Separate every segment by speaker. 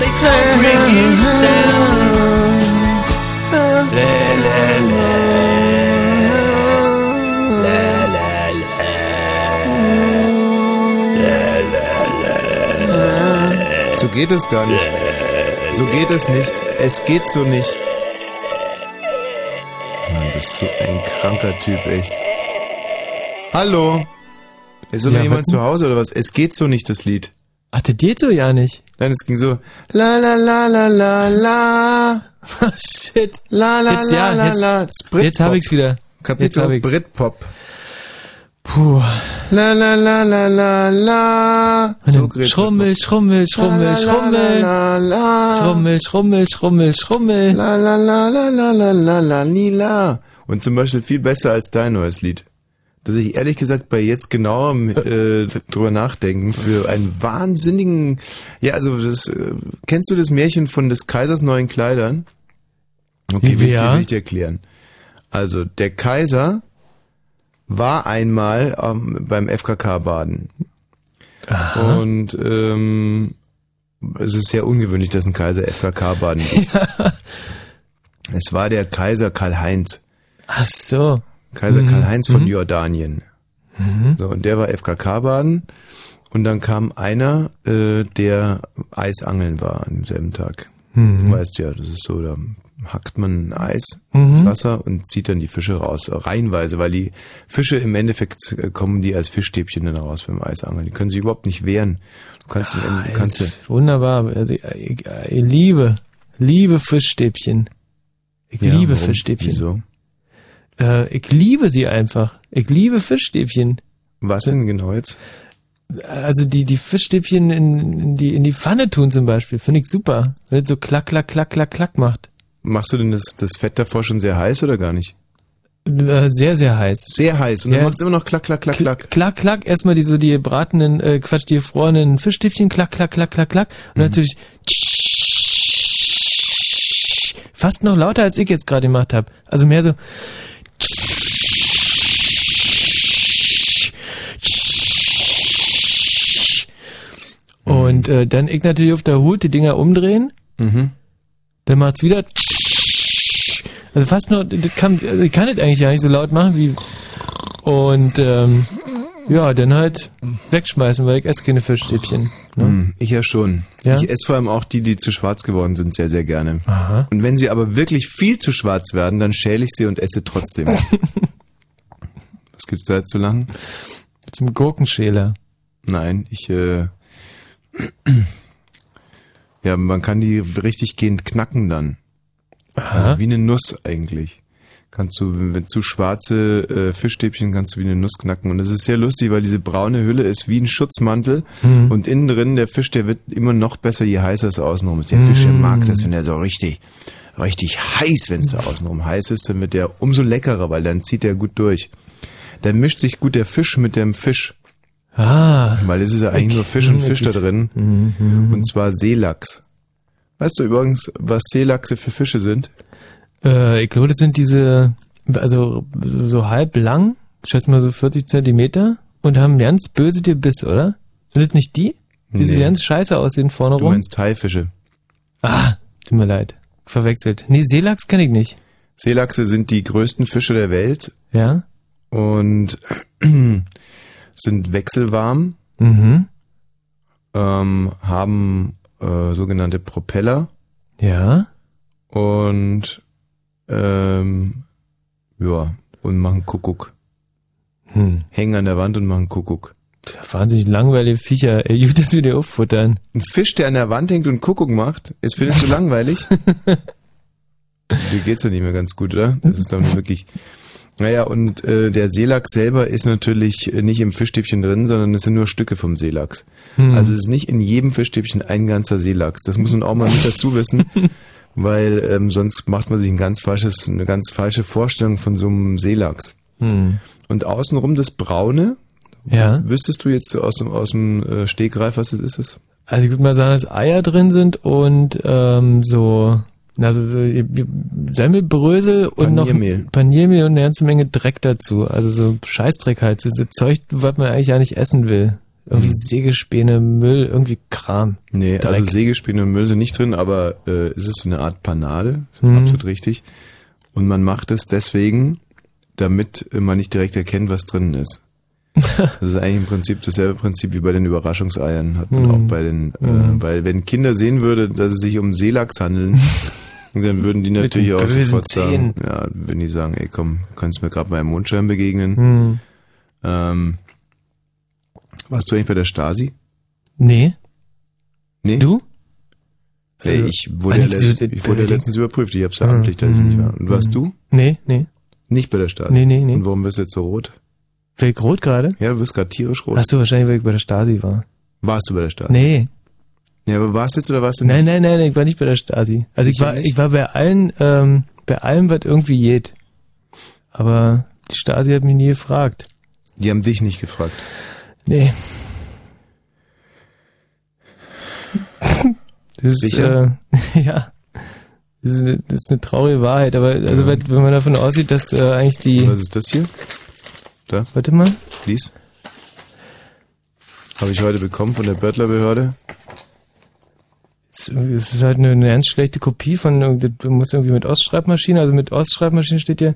Speaker 1: they come bringing down. La, la, la. La, la, la.
Speaker 2: So geht es gar nicht. So geht es nicht. Es geht so nicht. Mann, bist du ein kranker Typ, echt. Hallo? Ist doch
Speaker 3: Ja,
Speaker 2: jemand zu Hause oder was? Es geht so nicht, das Lied.
Speaker 3: Ach, das geht so ja nicht.
Speaker 2: Nein, es ging so. La la la la la la.
Speaker 3: Shit.
Speaker 2: La la
Speaker 3: Jetzt,
Speaker 2: la
Speaker 3: ja,
Speaker 2: la
Speaker 3: jetzt-
Speaker 2: la. Britpop.
Speaker 3: Jetzt hab ich's wieder. Jetzt
Speaker 2: Kapitel
Speaker 3: hab ich's.
Speaker 2: Britpop.
Speaker 3: Puh.
Speaker 2: La la la la la la. Gret-
Speaker 3: Schrummel, Schrummel, Schrummel,
Speaker 2: La, la,
Speaker 3: Schrummel.
Speaker 2: La, la, la.
Speaker 3: Schrummel, Schrummel, Schrummel, Schrummel.
Speaker 2: La la la la la la la la lila. Und zum Beispiel viel besser als dein neues Lied. Dass ich ehrlich gesagt bei jetzt genauerem äh, drüber nachdenken für einen wahnsinnigen, ja also das äh, kennst du das Märchen von des Kaisers neuen Kleidern? Okay, will ich, dir,
Speaker 3: Ja.
Speaker 2: will ich dir erklären. Also der Kaiser war einmal ähm, beim FKK baden
Speaker 3: Aha.
Speaker 2: und ähm, es ist sehr ungewöhnlich, dass ein Kaiser FKK baden geht. Es war der Kaiser Karl-Heinz.
Speaker 3: Ach so.
Speaker 2: Kaiser
Speaker 3: Mhm.
Speaker 2: Karl-Heinz von
Speaker 3: Mhm.
Speaker 2: Jordanien.
Speaker 3: Mhm.
Speaker 2: So, und der war FKK baden. Und dann kam einer, äh, der Eisangeln war an demselben Tag.
Speaker 3: Mhm.
Speaker 2: Du weißt ja, das ist so, da hackt man Eis
Speaker 3: Mhm.
Speaker 2: ins Wasser und zieht dann die Fische raus, reihenweise, weil die Fische im Endeffekt äh, kommen die als Fischstäbchen dann raus beim Eisangeln. Die können sich überhaupt nicht wehren. Du kannst, im Ende, du kannst
Speaker 3: Ah, Wunderbar. Also, ich liebe, liebe Fischstäbchen. Ich
Speaker 2: Ja,
Speaker 3: liebe
Speaker 2: warum?
Speaker 3: Fischstäbchen.
Speaker 2: Wieso?
Speaker 3: Äh, ich liebe sie einfach. Ich liebe Fischstäbchen.
Speaker 2: Was denn genau jetzt?
Speaker 3: Also die, die Fischstäbchen in, in, die, in die Pfanne tun zum Beispiel, finde ich super. Wenn es so klack, klack, klack, klack, klack macht.
Speaker 2: Machst du denn das, das Fett davor schon sehr heiß oder gar nicht?
Speaker 3: Äh, Sehr, sehr heiß.
Speaker 2: Sehr heiß. Und dann
Speaker 3: Ja.
Speaker 2: macht es immer noch klack, klack, klack, klack.
Speaker 3: Klack, klack, erstmal diese, die gebratenen, äh, Quatsch, die gefrorenen Fischstäbchen, klack, klack, klack, klack, klack. Und
Speaker 2: Mhm.
Speaker 3: natürlich fast noch lauter, als ich jetzt gerade gemacht habe. Also mehr so Und äh, dann ich natürlich auf der Hut die Dinger umdrehen.
Speaker 2: Mhm.
Speaker 3: Dann macht's wieder. Also fast nur, das kann, also ich kann das eigentlich gar nicht so laut machen wie. Und ähm, ja, dann halt wegschmeißen, weil ich esse keine Fischstäbchen. Ne?
Speaker 2: Hm, Ich ja schon.
Speaker 3: Ja?
Speaker 2: Ich esse vor allem auch die, die zu schwarz geworden sind, sehr, sehr gerne.
Speaker 3: Aha.
Speaker 2: Und wenn sie aber wirklich viel zu schwarz werden, dann schäle ich sie und esse trotzdem. Was gibt's da jetzt zu lang?
Speaker 3: Zum Gurkenschäler.
Speaker 2: Nein, ich, äh, ja, man kann die richtig gehend knacken dann.
Speaker 3: Aha.
Speaker 2: Also wie eine Nuss eigentlich. Kannst du, wenn zu schwarze äh, Fischstäbchen kannst du wie eine Nuss knacken. Und das ist sehr lustig, weil diese braune Hülle ist wie ein Schutzmantel.
Speaker 3: Mhm.
Speaker 2: Und innen drin, der Fisch, der wird immer noch besser, je heißer es außenrum ist. Der Fisch, der
Speaker 3: Mhm.
Speaker 2: mag das, wenn er so richtig, richtig heiß, wenn es da außenrum heiß ist, dann wird der umso leckerer, weil dann zieht er gut durch. Dann mischt sich gut der Fisch mit dem Fisch.
Speaker 3: Ah.
Speaker 2: Weil es ist ja eigentlich nur Fisch und Fisch da drin.
Speaker 3: Mhm.
Speaker 2: Und zwar Seelachs. Weißt du übrigens, was Seelachse für Fische sind?
Speaker 3: Äh, ich glaube, das sind diese, also so halb lang, ich schätze mal so 40 Zentimeter und haben ganz böse Gebiss, oder? Sind das nicht die? Die
Speaker 2: Nee.
Speaker 3: ganz scheiße aussehen vorne
Speaker 2: Du
Speaker 3: rum?
Speaker 2: meinst Haifische.
Speaker 3: Ah, tut mir leid. Verwechselt. Nee, Seelachs kenne ich nicht.
Speaker 2: Seelachse sind die größten Fische der Welt
Speaker 3: Ja?
Speaker 2: und sind wechselwarm,
Speaker 3: Mhm.
Speaker 2: ähm, haben äh, sogenannte Propeller
Speaker 3: Ja?
Speaker 2: und ähm, ja, und machen Kuckuck.
Speaker 3: Hm.
Speaker 2: Hängen an der Wand und machen Kuckuck.
Speaker 3: Wahnsinnig langweilige Viecher. Ey, gut, dass wir die auffuttern.
Speaker 2: Ein Fisch, der an der Wand hängt und Kuckuck macht, ist findest du langweilig? Dir geht's doch nicht mehr ganz gut, oder? Das ist nicht wirklich. Naja, und äh, der Seelachs selber ist natürlich äh, nicht im Fischstäbchen drin, sondern es sind nur Stücke vom Seelachs.
Speaker 3: Hm.
Speaker 2: Also es ist nicht in jedem Fischstäbchen ein ganzer Seelachs. Das muss man auch mal mit dazu wissen, weil ähm, sonst macht man sich ein ganz falsches, eine ganz falsche Vorstellung von so einem Seelachs.
Speaker 3: Hm.
Speaker 2: Und außenrum das Braune,
Speaker 3: Ja?
Speaker 2: wüsstest du jetzt aus dem, aus dem äh, Stegreif, was das ist? Es?
Speaker 3: Also ich würde mal sagen, dass Eier drin sind und ähm, so, also so Semmelbrösel und
Speaker 2: Paniermehl.
Speaker 3: noch Paniermehl und eine ganze Menge Dreck dazu. Also so Scheißdreck halt, so, so Zeug, was man eigentlich ja nicht essen will. Irgendwie Sägespäne, Müll, irgendwie Kram.
Speaker 2: Nee,
Speaker 3: Dreck.
Speaker 2: also Sägespäne und Müll sind nicht drin, aber äh, es ist so eine Art Panade, ist
Speaker 3: Mhm.
Speaker 2: absolut richtig. Und man macht es deswegen, damit man nicht direkt erkennt, was drin ist. Das ist eigentlich im Prinzip dasselbe Prinzip wie bei den Überraschungseiern, hat man
Speaker 3: Mhm.
Speaker 2: auch bei den, äh,
Speaker 3: Mhm.
Speaker 2: weil wenn Kinder sehen würde, dass es sich um Seelachs handeln, dann würden die natürlich auch sofort sagen, ja, wenn die sagen, ey komm, kannst mir gerade beim Mondschein begegnen.
Speaker 3: Hm.
Speaker 2: Ähm, warst du eigentlich bei der Stasi?
Speaker 3: Nee.
Speaker 2: Nee?
Speaker 3: Du?
Speaker 2: Nee,
Speaker 3: Also,
Speaker 2: ich wurde, ja, letzt,
Speaker 3: du-
Speaker 2: ich wurde ja
Speaker 3: du-
Speaker 2: letztens überprüft. Ich hab's ja amtlich, dass ich nicht war. Und
Speaker 3: mhm,
Speaker 2: warst
Speaker 3: mhm.
Speaker 2: du?
Speaker 3: Nee, nee.
Speaker 2: Nicht bei der Stasi?
Speaker 3: Nee, nee, nee.
Speaker 2: Und warum wirst du jetzt so rot?
Speaker 3: Welk rot gerade?
Speaker 2: Ja, du wirst gerade tierisch rot.
Speaker 3: Ach so, wahrscheinlich, weil ich bei der Stasi war.
Speaker 2: Warst du bei der Stasi?
Speaker 3: Nee.
Speaker 2: Ja, aber warst du jetzt oder warst du
Speaker 3: Nein,
Speaker 2: nicht?
Speaker 3: nein, nein, ich war nicht bei der Stasi. Also ich
Speaker 2: Sicher
Speaker 3: war, ich war bei allen, ähm, bei allem, was irgendwie geht. Aber die Stasi hat mich nie gefragt.
Speaker 2: Die haben dich nicht gefragt.
Speaker 3: Nee. Das ist,
Speaker 2: Sicher?
Speaker 3: Äh, ja. Das ist, eine, das ist eine traurige Wahrheit, aber also
Speaker 2: Ja.
Speaker 3: wenn man davon aussieht, dass äh, eigentlich die.
Speaker 2: Was ist das hier? Da,
Speaker 3: Warte mal.
Speaker 2: please. Habe ich heute bekommen von der Böttlerbehörde.
Speaker 3: Es es ist halt eine, eine ganz schlechte Kopie von, du musst irgendwie mit Ostschreibmaschine, also mit Ostschreibmaschine steht hier,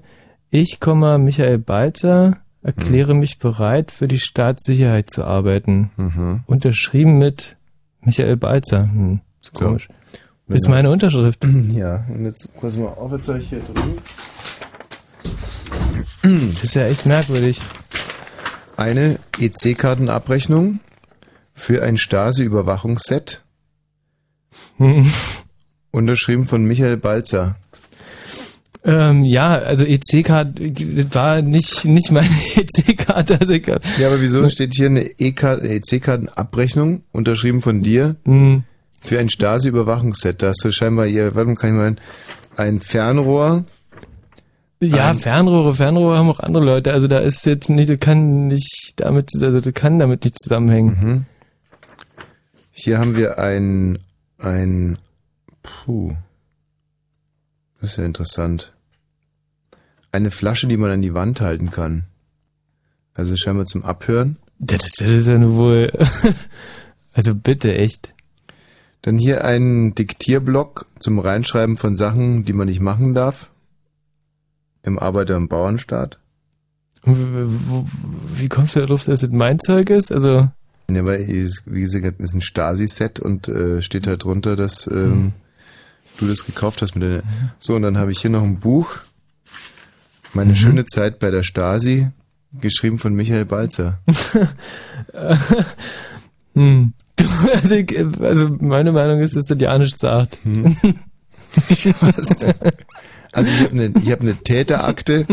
Speaker 3: ich, Michael Balzer, erkläre mich bereit, für die Staatssicherheit zu arbeiten.
Speaker 2: Mhm.
Speaker 3: Unterschrieben mit Michael Balzer. Hm, ist
Speaker 2: So.
Speaker 3: komisch. Ist meine Unterschrift.
Speaker 2: Ja, und jetzt pass mal auf, jetzt habe ich hier drin.
Speaker 3: Das ist ja echt merkwürdig.
Speaker 2: Eine EC-Kartenabrechnung für ein Stasi-Überwachungsset, unterschrieben von Michael Balzer.
Speaker 3: Ähm, ja, also EC-Karte war nicht, nicht meine EC-Karte. Also
Speaker 2: Ja, aber wieso steht hier eine EC-Kartenabrechnung, unterschrieben von dir,
Speaker 3: hm,
Speaker 2: für ein Stasi-Überwachungsset? Da hast du scheinbar hier, warte mal, kann ich mal, ein Fernrohr,
Speaker 3: ja,
Speaker 2: Ein-
Speaker 3: Fernrohre, Fernrohre haben auch andere Leute. Also da ist jetzt nicht, das kann nicht damit, also das kann damit nicht zusammenhängen.
Speaker 2: Mhm. Hier haben wir ein, ein, puh, das ist ja interessant. Eine Flasche, die man an die Wand halten kann. Also scheinbar zum Abhören.
Speaker 3: Das ist, das ist ja nur wohl, also bitte, echt.
Speaker 2: Dann hier ein Diktierblock zum Reinschreiben von Sachen, die man nicht machen darf. Im Arbeiter- und Bauernstaat.
Speaker 3: Wie kommst du darauf, dass das mein Zeug ist? Also,
Speaker 2: Ja, weil, es- wie gesagt, ist ein Stasi-Set und äh, steht halt drunter, dass ähm, du das gekauft hast mit der. So, und dann habe ich hier noch ein Buch. Meine schöne Zeit bei der Stasi, geschrieben von Michael Balzer.
Speaker 3: hm. Also, ich, also meine Meinung ist, dass das ja nichts sagt.
Speaker 2: Also ich habe eine hab ne Täterakte,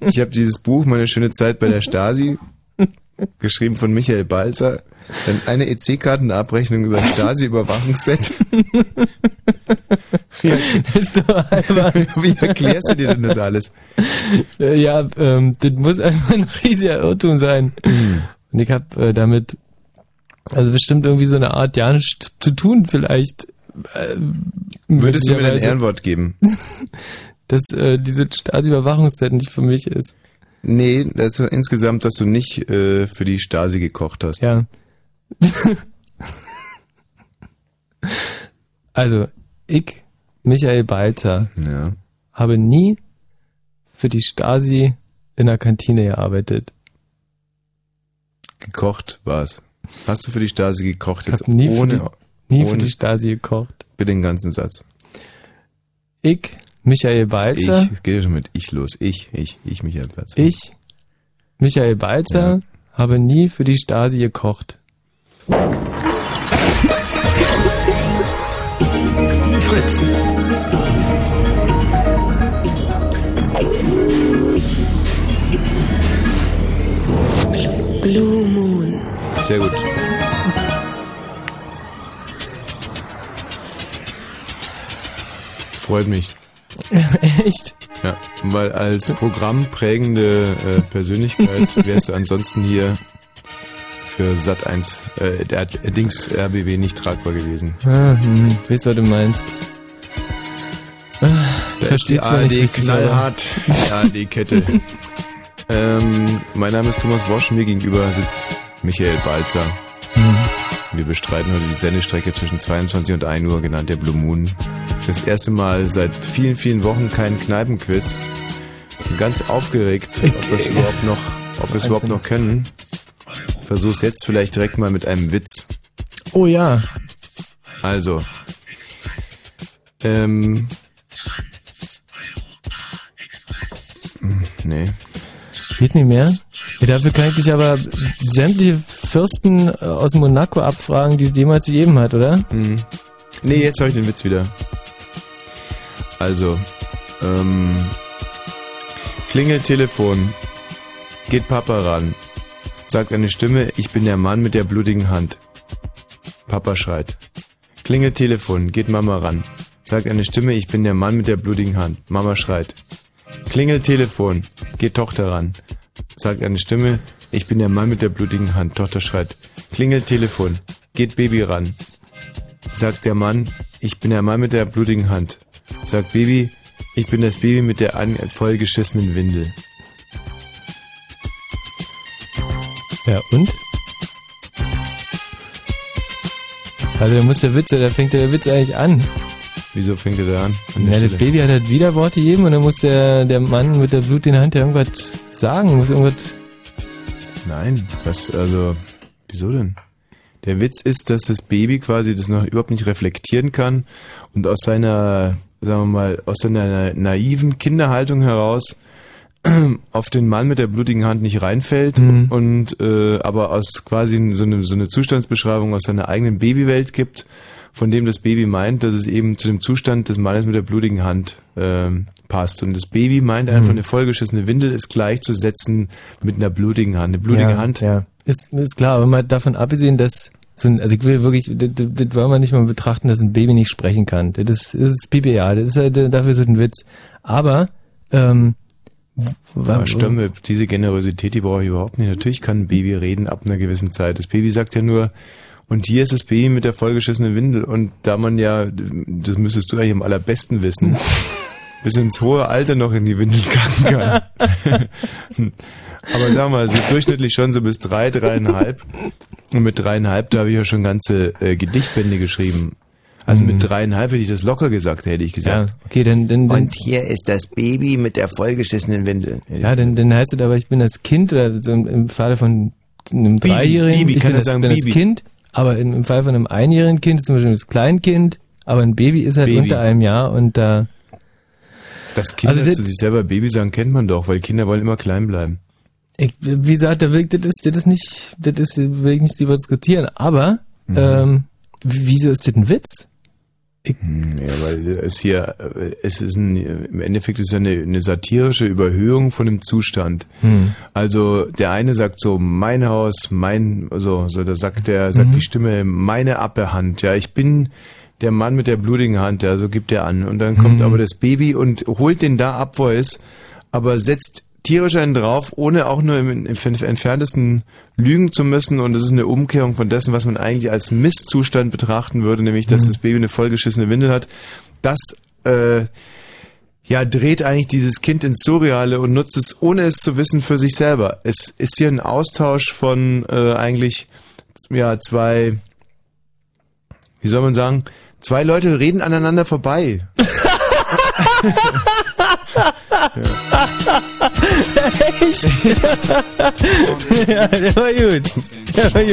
Speaker 2: ich habe dieses Buch, Meine schöne Zeit bei der Stasi, geschrieben von Michael Balzer, dann eine EC-Kartenabrechnung über Stasi-Überwachungsset. Wie, wie erklärst du dir denn das alles?
Speaker 3: Äh, Ja, ähm, das muss einfach ein riesiger Irrtum sein. Und ich habe äh, damit also bestimmt irgendwie so eine Art ja nichts zu tun vielleicht. Äh,
Speaker 2: Würdest du mir dein Ehrenwort geben?
Speaker 3: Dass äh, diese Stasi-Überwachungsset nicht für mich ist.
Speaker 2: Nee, ist insgesamt, dass du nicht äh, für die Stasi gekocht hast.
Speaker 3: Ja. also, ich, Michael Balzer,
Speaker 2: Ja.
Speaker 3: habe nie für die Stasi in der Kantine gearbeitet.
Speaker 2: Gekocht war's. Hast du für die Stasi gekocht?
Speaker 3: Ich
Speaker 2: Jetzt
Speaker 3: nie für
Speaker 2: ohne,
Speaker 3: Nie für
Speaker 2: Ohne-
Speaker 3: die Stasi gekocht.
Speaker 2: bitte den ganzen Satz.
Speaker 3: Ich, Michael Balzer,
Speaker 2: Ich, es geht ja schon mit ich los. Ich, ich, ich, Michael Balzer.
Speaker 3: ich, Michael Balzer,
Speaker 2: Ja.
Speaker 3: habe nie für die Stasi gekocht.
Speaker 1: Fritz.
Speaker 4: Blue Moon.
Speaker 2: Sehr gut. Freut mich.
Speaker 3: Echt?
Speaker 2: Ja, weil als programmprägende äh, Persönlichkeit wärst du ansonsten hier für Sat 1, äh, der Dings RBW nicht tragbar gewesen.
Speaker 3: Ah, hm, weißt, was du meinst. Ah,
Speaker 2: Da
Speaker 3: verstehe
Speaker 2: ist die ARD
Speaker 3: richtig,
Speaker 2: knallhart, die ARD-Kette. ähm, mein Name ist Thomas Wosch, mir gegenüber sitzt Michael Balzer. Wir bestreiten heute die Sendestrecke zwischen 22 und 1 Uhr, genannt der Blue Moon. Das erste Mal seit vielen, vielen Wochen kein Kneipenquiz. Bin ganz aufgeregt, ob wir es überhaupt noch, ob wir es überhaupt noch können. Versuch's jetzt vielleicht direkt mal mit einem Witz.
Speaker 3: Oh ja.
Speaker 2: Also. Ähm. Hm, Nee.
Speaker 3: Geht nicht mehr? Dafür kann ich dich aber sämtliche Fürsten äh, aus Monaco abfragen, die jemals gegeben hat, oder?
Speaker 2: Hm. Nee, jetzt habe ich den Witz wieder. Also, ähm, klingelt Telefon, geht Papa ran, sagt eine Stimme, ich bin der Mann mit der blutigen Hand. Papa schreit. Klingelt Telefon, geht Mama ran, sagt eine Stimme, ich bin der Mann mit der blutigen Hand. Mama schreit. Klingelt Telefon, geht Tochter ran, sagt eine Stimme, ich bin der Mann mit der blutigen Hand. Tochter schreit. Klingelt Telefon, geht Baby ran, sagt der Mann, ich bin der Mann mit der blutigen Hand. Sagt Baby, ich bin das Baby mit der an- vollgeschissenen Windel.
Speaker 3: Ja, und? Also da muss der Witz, da fängt der Witz eigentlich an.
Speaker 2: Wieso fängt er da an? an der
Speaker 3: Ja, das? Baby hat halt wieder Worte gegeben und dann muss der, der Mann mit der Blut in der Hand ja irgendwas sagen, muss irgendwas...
Speaker 2: Nein, das, also, wieso denn? Der Witz ist, dass das Baby quasi das noch überhaupt nicht reflektieren kann und aus seiner, sagen wir mal, aus seiner naiven Kinderhaltung heraus auf den Mann mit der blutigen Hand nicht reinfällt
Speaker 3: Mhm.
Speaker 2: und äh, aber aus quasi so eine, so eine Zustandsbeschreibung aus seiner eigenen Babywelt gibt, von dem das Baby meint, dass es eben zu dem Zustand des Mannes mit der blutigen Hand ähm, passt. Und das Baby meint einfach,
Speaker 3: Mhm.
Speaker 2: eine vollgeschissene Windel ist gleichzusetzen mit einer blutigen Hand. Eine blutige
Speaker 3: ja,
Speaker 2: Hand
Speaker 3: Ja, ist, ist klar, aber mal davon abgesehen, dass so ein, also ich will wirklich, das, das, wollen wir nicht mal betrachten, dass ein Baby nicht sprechen kann. Das ist, PPA, das ist halt, dafür ist es ein Witz. Aber, ähm,
Speaker 2: Ja, Stimme, diese Generosität, die brauche ich überhaupt nicht. Natürlich kann ein Baby reden ab einer gewissen Zeit. Das Baby sagt ja nur, und hier ist das Baby mit der vollgeschissenen Windel. Und da man ja, das müsstest du eigentlich am allerbesten wissen, bis ins hohe Alter noch in die Windel kacken kann. Aber sagen wir mal, so durchschnittlich schon so bis drei, dreieinhalb. Und mit dreieinhalb, da habe ich ja schon ganze äh, Gedichtbände geschrieben. Also mit dreieinhalb hätte ich das locker gesagt, hätte ich
Speaker 3: Mhm. ja,
Speaker 2: gesagt.
Speaker 3: okay, dann, dann, dann,
Speaker 2: Und hier ist das Baby mit der vollgeschissenen Windel.
Speaker 3: ja, dann, dann heißt es aber, ich bin das Kind, oder so im, Falle von einem Dreijährigen,
Speaker 2: Bibi,
Speaker 3: ich
Speaker 2: kann
Speaker 3: bin,
Speaker 2: er
Speaker 3: das,
Speaker 2: sagen,
Speaker 3: bin das
Speaker 2: Bibi.
Speaker 3: Kind, aber im, Fall von einem einjährigen Kind ist zum Beispiel das Kleinkind, aber ein Baby ist halt
Speaker 2: Baby.
Speaker 3: unter einem Jahr und da,
Speaker 2: Das Kinder
Speaker 3: Also das-
Speaker 2: zu sich selber Baby sagen, kennt man doch, weil Kinder wollen immer klein bleiben.
Speaker 3: Ich, wie gesagt, da will das ist, das ist nicht, das ist, will ich nicht drüber diskutieren, aber,
Speaker 2: Mhm.
Speaker 3: ähm, wieso ist das ein Witz?
Speaker 2: Hm, Ja, weil es hier, es ist ein, im Endeffekt ist es eine, eine satirische Überhöhung von dem Zustand.
Speaker 3: Hm.
Speaker 2: Also der eine sagt so, mein Haus, mein, so, so, da sagt der, sagt
Speaker 3: Mhm.
Speaker 2: die Stimme, meine Abwehrhand, ja, ich bin der Mann mit der blutigen Hand, ja, so gibt er an. Und dann kommt
Speaker 3: Mhm.
Speaker 2: aber das Baby und holt den da ab, wo er ist, aber setzt tierisch einen drauf, ohne auch nur im, im entferntesten lügen zu müssen. Und das ist eine Umkehrung von dessen, was man eigentlich als Misszustand betrachten würde, nämlich, dass
Speaker 3: Mhm.
Speaker 2: das Baby eine vollgeschissene Windel hat. Das, äh, ja, dreht eigentlich dieses Kind ins Surreale und nutzt es, ohne es zu wissen, für sich selber. Es ist hier ein Austausch von äh, eigentlich ja zwei, wie soll man sagen, zwei Leute reden aneinander vorbei.
Speaker 3: ja, der war gut. Der war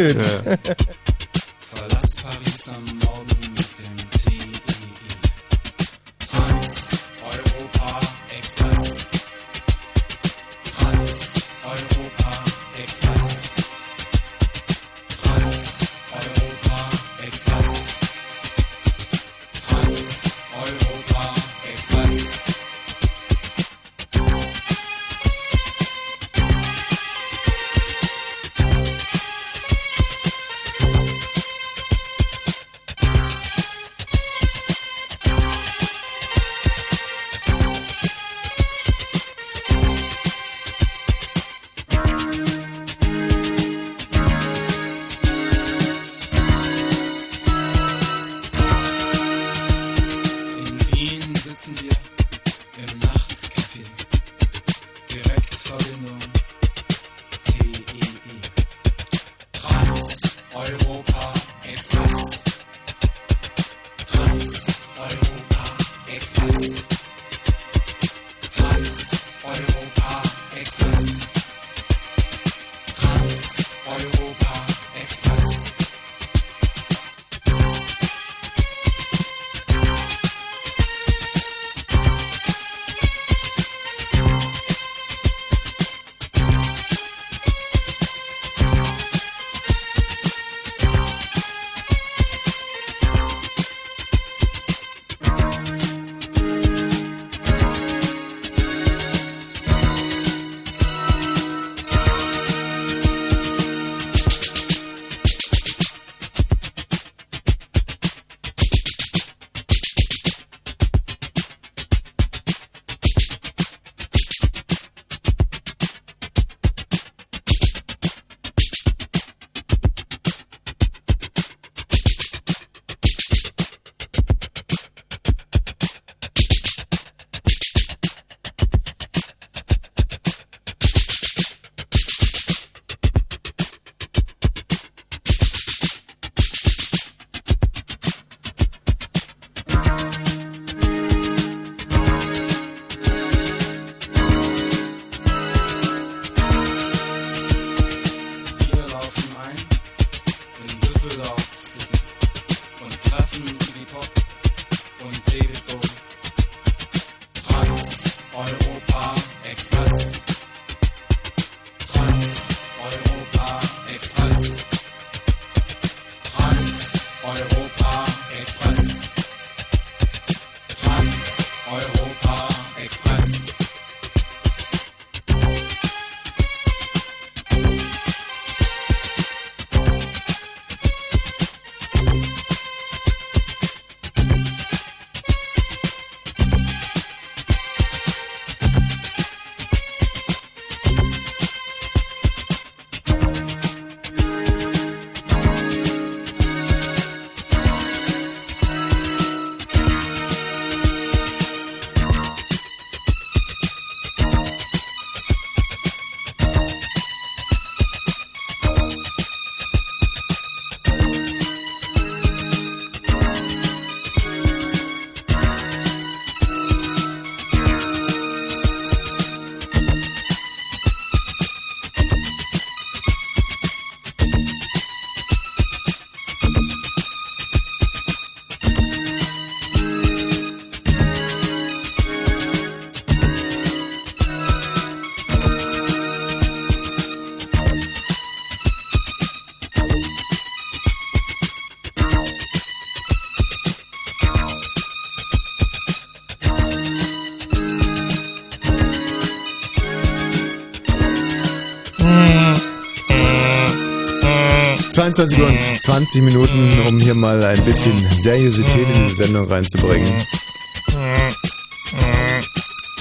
Speaker 2: 22 Uhr und 20 Minuten, um hier mal ein bisschen Seriosität in diese Sendung reinzubringen.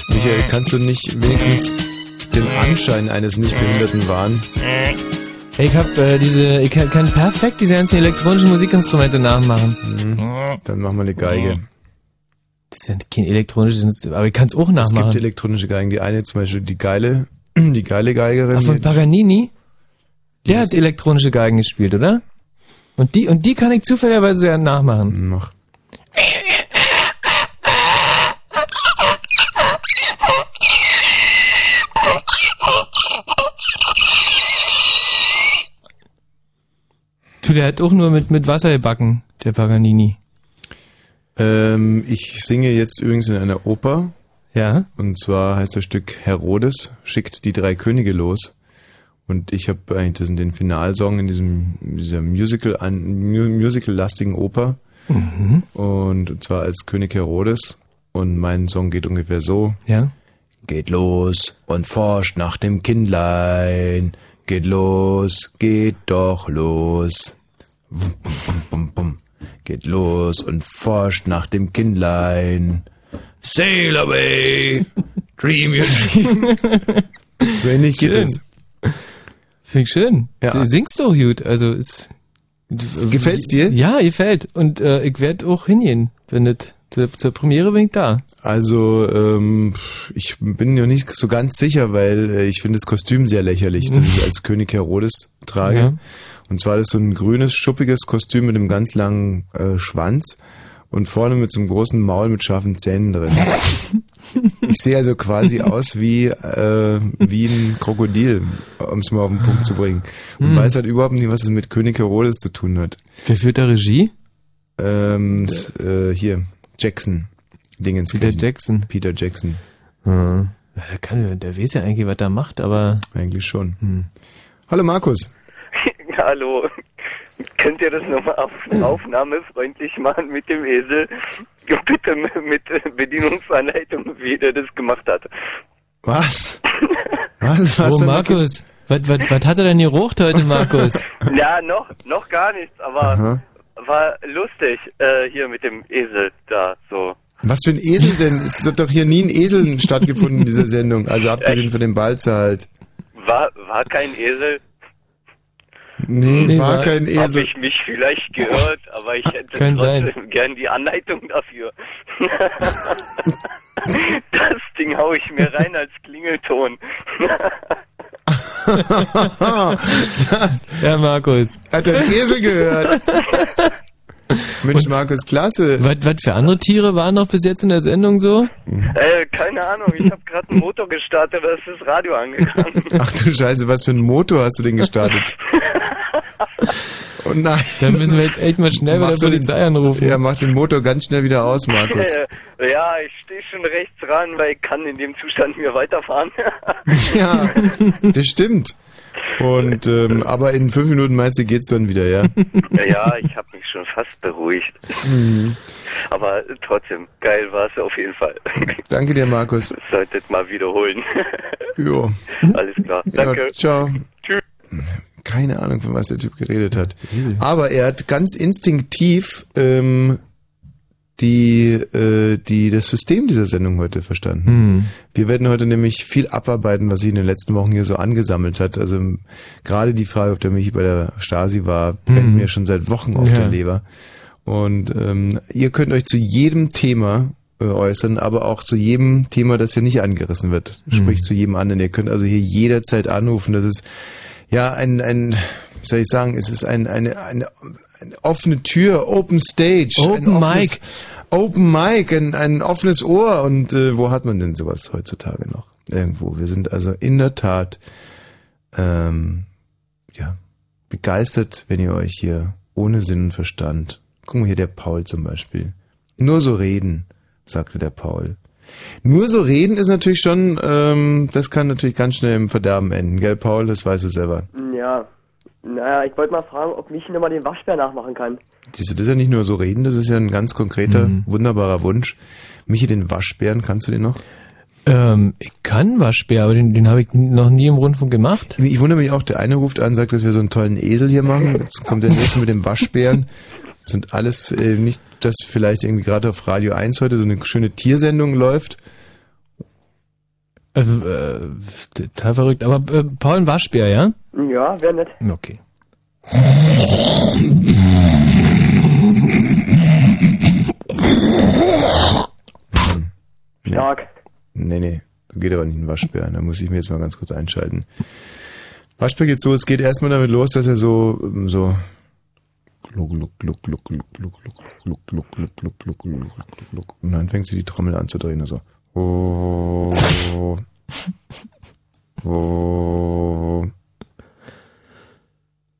Speaker 2: Michael, kannst du nicht wenigstens den Anschein eines Nichtbehinderten wahren?
Speaker 3: Hey, ich hab äh, diese, ich kann, kann perfekt diese ganzen elektronischen Musikinstrumente nachmachen.
Speaker 2: Dann machen wir eine Geige.
Speaker 3: Das ist ja kein elektronisches Instrument, aber ich kann es auch
Speaker 2: Es gibt
Speaker 3: nachmachen.
Speaker 2: elektronische Geigen. Die eine zum Beispiel, die geile, die geile Geigerin.
Speaker 3: Ach, von
Speaker 2: die-
Speaker 3: Paganini? Der hat elektronische Geigen gespielt, oder? Und die, und die kann ich zufälligerweise ja nachmachen.
Speaker 2: Mach.
Speaker 3: Du, der hat auch nur mit, mit Wasser gebacken, der Paganini.
Speaker 2: Ähm, ich singe jetzt übrigens in einer Oper.
Speaker 3: Ja?
Speaker 2: Und zwar heißt das Stück Herodes schickt die drei Könige los. Und ich habe eigentlich das, den Finalsong in diesem dieser Musical Musical-lastigen Oper.
Speaker 3: Mhm.
Speaker 2: Und zwar als König Herodes. Und mein Song geht ungefähr so.
Speaker 3: Ja?
Speaker 2: Geht los und forscht nach dem Kindlein. Geht los, geht doch los. Wum, bum, bum, bum, bum. Geht los und forscht nach dem Kindlein. Sail away, dream your dream. so ähnlich geht es.
Speaker 3: Finde ich schön.
Speaker 2: Ja.
Speaker 3: Du singst doch gut, also ist...
Speaker 2: Gefällt's dir?
Speaker 3: Ja, gefällt. Und äh, ich werde auch hingehen, wenn das zur, zur Premiere bin ich da.
Speaker 2: Also, ähm, ich bin noch nicht so ganz sicher, weil äh, ich finde das Kostüm sehr lächerlich, das ich als König Herodes trage.
Speaker 3: Ja.
Speaker 2: Und zwar das ist so ein grünes, schuppiges Kostüm mit einem ganz langen äh, Schwanz und vorne mit so einem großen Maul mit scharfen Zähnen drin. ich sehe also quasi aus wie, äh, wie ein Krokodil, um es mal auf den Punkt zu bringen. Und
Speaker 3: Hm.
Speaker 2: weiß halt überhaupt nicht, was es mit König Herodes zu tun hat.
Speaker 3: Wer führt da Regie?
Speaker 2: Ähm, äh, hier, Jackson. Dingens.
Speaker 3: Peter Jackson.
Speaker 2: Peter Jackson.
Speaker 3: Ja, der, kann, der weiß ja eigentlich, was er macht, aber...
Speaker 2: Eigentlich schon.
Speaker 3: Hm.
Speaker 2: Hallo Markus.
Speaker 5: Hallo. Könnt ihr das nochmal auf aufnahmefreundlich machen mit dem Esel? Bitte mit Bedienungsanleitung, wie der das gemacht hat.
Speaker 2: Was? Was? Was
Speaker 3: oh? Markus, was, was, was hat er denn gerucht heute, Markus?
Speaker 5: Ja, noch, noch gar nichts, aber
Speaker 2: Aha.
Speaker 5: war lustig, äh, hier mit dem Esel da so.
Speaker 2: Was für ein Esel denn? Es hat doch hier nie ein Esel stattgefunden in dieser Sendung. Also abgesehen von dem Balzer halt.
Speaker 5: War, war kein Esel?
Speaker 2: Nee,
Speaker 3: Nee,
Speaker 2: war
Speaker 3: war-
Speaker 2: kein
Speaker 5: Habe
Speaker 2: Esel.
Speaker 5: ich mich vielleicht gehört, aber ich hätte trotzdem
Speaker 3: sein.
Speaker 5: gern die Anleitung dafür. das Ding hau ich mir rein als Klingelton.
Speaker 3: ja, Markus.
Speaker 2: Hat ein Esel gehört. Mensch, Markus, klasse.
Speaker 3: Was, was für andere Tiere waren noch bis jetzt in der Sendung so?
Speaker 5: Äh, keine Ahnung, ich habe gerade einen Motor gestartet, da ist das Radio angegangen.
Speaker 2: Ach du Scheiße, was für ein Motor hast du denn gestartet? Oh nein.
Speaker 3: Dann müssen wir jetzt echt mal schnell bei der
Speaker 2: so den-
Speaker 3: Polizei anrufen.
Speaker 2: Ja, mach den Motor ganz schnell wieder aus, Markus.
Speaker 5: Ja, ich stehe schon rechts ran, weil ich kann in dem Zustand mir weiterfahren.
Speaker 2: Ja, das stimmt. Und ähm, aber in fünf Minuten meinst du, geht's dann wieder, ja?
Speaker 5: ja, ich habe mich schon fast beruhigt.
Speaker 2: Mhm.
Speaker 5: Aber trotzdem, geil war es auf jeden Fall.
Speaker 2: Danke dir, Markus.
Speaker 5: Solltet mal wiederholen.
Speaker 2: Jo.
Speaker 5: Alles klar.
Speaker 2: Ja,
Speaker 5: Danke.
Speaker 2: ciao.
Speaker 5: Tschüss.
Speaker 2: Keine Ahnung, von was der Typ geredet hat. Aber er hat ganz instinktiv ähm, die, äh, die, das System dieser Sendung heute verstanden.
Speaker 3: Hm.
Speaker 2: Wir werden heute nämlich viel abarbeiten, was sich in den letzten Wochen hier so angesammelt hat. Also gerade die Frage, ob der Michi bei der Stasi war, brennt
Speaker 3: Hm.
Speaker 2: mir schon seit Wochen auf
Speaker 3: Ja.
Speaker 2: der Leber. Und ähm, ihr könnt euch zu jedem Thema äh, äußern, aber auch zu jedem Thema, das hier nicht angerissen wird. Sprich
Speaker 3: Hm.
Speaker 2: zu jedem anderen. Ihr könnt also hier jederzeit anrufen. Das ist ja ein, ein wie soll ich sagen, es ist ein, eine, eine, eine offene Tür, Open Stage.
Speaker 3: Open
Speaker 2: offenes,
Speaker 3: Mic.
Speaker 2: Open Mic, ein, ein offenes Ohr. Und äh, wo hat man denn sowas heutzutage noch? Irgendwo. Wir sind also in der Tat ähm, ja, begeistert, wenn ihr euch hier ohne Sinn und Verstand. Guck mal hier, der Paul zum Beispiel. Nur so reden, sagte der Paul. Nur so reden ist natürlich schon, ähm, das kann natürlich ganz schnell im Verderben enden, gell, Paul? Das weißt du selber.
Speaker 6: Ja. Naja, ich wollte mal fragen, ob Michi nochmal den Waschbär nachmachen kann.
Speaker 2: Siehst du, das ist ja nicht nur so reden, das ist ja ein ganz konkreter,
Speaker 3: Mhm.
Speaker 2: wunderbarer Wunsch. Michi, den Waschbären, kannst du den noch?
Speaker 3: Ähm, ich kann Waschbär, aber den, den habe ich noch nie im Rundfunk gemacht.
Speaker 2: Ich wundere mich auch, der eine ruft an, sagt, dass wir so einen tollen Esel hier machen. Jetzt kommt der nächste mit dem Waschbären. Das sind alles äh, nicht, dass vielleicht irgendwie gerade auf Radio 1 heute so eine schöne Tiersendung läuft.
Speaker 3: Also, äh, total verrückt. Aber äh, Paul, ein Waschbär, ja?
Speaker 6: Ja, wäre nett.
Speaker 3: Okay.
Speaker 6: Stark.
Speaker 2: Nee, nee, da geht aber nicht ein Waschbär. Da muss ich mir jetzt mal ganz kurz einschalten. Waschbär geht so, es geht erstmal damit los, dass er so, so, Und dann fängt sie die Trommel an zu drehen und so. Oh, oh,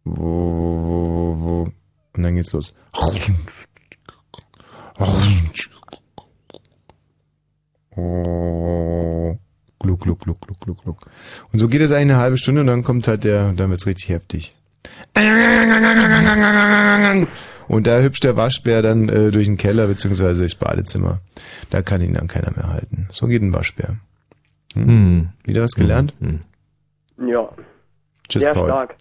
Speaker 2: oh, und dann geht's los. Oh, gluck, gluck, gluck, gluck, gluck, gluck. Und so geht es eine halbe Stunde und dann kommt halt der, dann wird's richtig heftig. Und da hüpft der Waschbär dann äh, durch den Keller beziehungsweise durchs Badezimmer. Da kann ihn dann keiner mehr halten. So geht ein Waschbär. Hm?
Speaker 3: Hm.
Speaker 2: Wieder was gelernt?
Speaker 3: Hm.
Speaker 6: Ja.
Speaker 2: Tschüss,
Speaker 6: Sehr
Speaker 2: Paul.
Speaker 6: stark.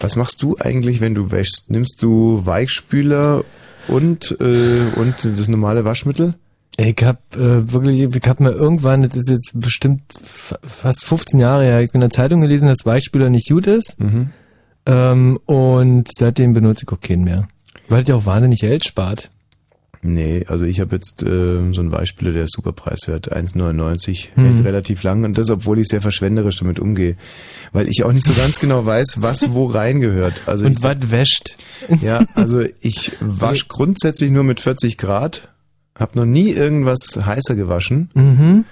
Speaker 2: Was machst du eigentlich, wenn du wäschst? Nimmst du Weichspüler und äh, und das normale Waschmittel?
Speaker 3: Ich hab äh, wirklich, ich hab mir irgendwann, das ist jetzt bestimmt fa- fast 15 Jahre her, ich hab in der Zeitung gelesen, dass Weichspüler nicht gut ist.
Speaker 2: Mhm.
Speaker 3: Ähm, und seitdem benutze ich auch keinen mehr. Weil der auch wahnsinnig Geld spart.
Speaker 2: Nee, also ich habe jetzt äh, so einen Beispieler, der ist super preiswert, 1,99,
Speaker 3: Mhm.
Speaker 2: hält relativ lang und das, obwohl ich sehr verschwenderisch damit umgehe, weil ich auch nicht so ganz genau weiß, was wo reingehört. Also
Speaker 3: Und was wäscht?
Speaker 2: ja, also ich wasch grundsätzlich nur mit 40 Grad, habe noch nie irgendwas heißer gewaschen
Speaker 3: Mhm.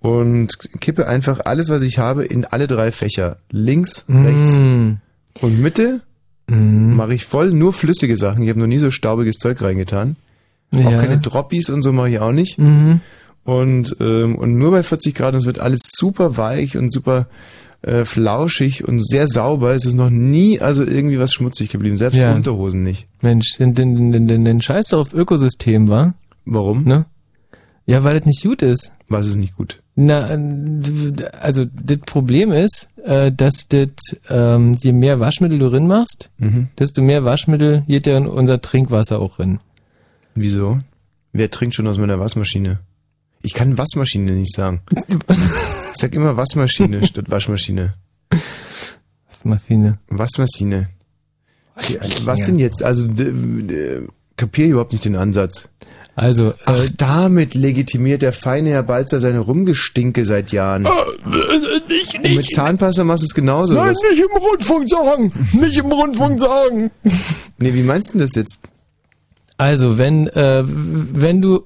Speaker 2: und kippe einfach alles, was ich habe, in alle drei Fächer, links, rechts
Speaker 3: Mhm.
Speaker 2: Und Mitte.
Speaker 3: Mhm.
Speaker 2: Mache ich voll nur flüssige Sachen. Ich habe noch nie so staubiges Zeug reingetan. Auch
Speaker 3: Ja.
Speaker 2: keine Droppies und so mache ich auch nicht.
Speaker 3: Mhm.
Speaker 2: Und, ähm, und nur bei 40 Grad, und es wird alles super weich und super äh, flauschig und sehr sauber. Es ist noch nie also irgendwie was schmutzig geblieben, selbst
Speaker 3: Ja.
Speaker 2: die Unterhosen nicht.
Speaker 3: Mensch, den, den, den, den, den Scheiß doch auf Ökosystem, war?
Speaker 2: Warum?
Speaker 3: Ne? Ja, weil das nicht gut ist.
Speaker 2: Was ist nicht gut?
Speaker 3: Na, also das Problem ist, äh, dass das, ähm, je mehr Waschmittel du drin machst,
Speaker 2: Mhm.
Speaker 3: desto mehr Waschmittel geht ja in unser Trinkwasser auch rein.
Speaker 2: Wieso? Wer trinkt schon aus meiner Waschmaschine? Ich kann Waschmaschine nicht sagen. Ich sag immer Waschmaschine statt Waschmaschine.
Speaker 3: Maschine.
Speaker 2: Waschmaschine. Was denn jetzt? Also d- d- kapier überhaupt nicht den Ansatz.
Speaker 3: Also,
Speaker 2: Ach,
Speaker 3: äh,
Speaker 2: damit legitimiert der feine Herr Balzer seine Rumgestinke seit Jahren.
Speaker 3: nicht,
Speaker 2: Und mit Zahnpasta machst du es genauso.
Speaker 3: Nein,
Speaker 2: Was-
Speaker 3: nicht im Rundfunk sagen! Nicht im Rundfunk sagen!
Speaker 2: Nee, wie meinst du das jetzt?
Speaker 3: Also, wenn, äh, wenn du,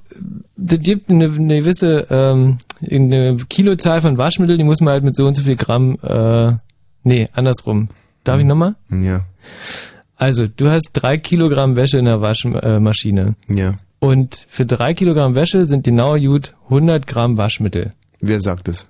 Speaker 3: das gibt eine, eine gewisse, ähm, eine Kilozahl von Waschmittel, die muss man halt mit so und so viel Gramm, äh, nee, andersrum. Darf ich nochmal?
Speaker 2: Ja,
Speaker 3: Also, du hast drei Kilogramm Wäsche in der Waschmaschine.
Speaker 2: ja.
Speaker 3: Und für drei Kilogramm Wäsche sind genau gut 100 Gramm Waschmittel.
Speaker 2: Wer sagt es?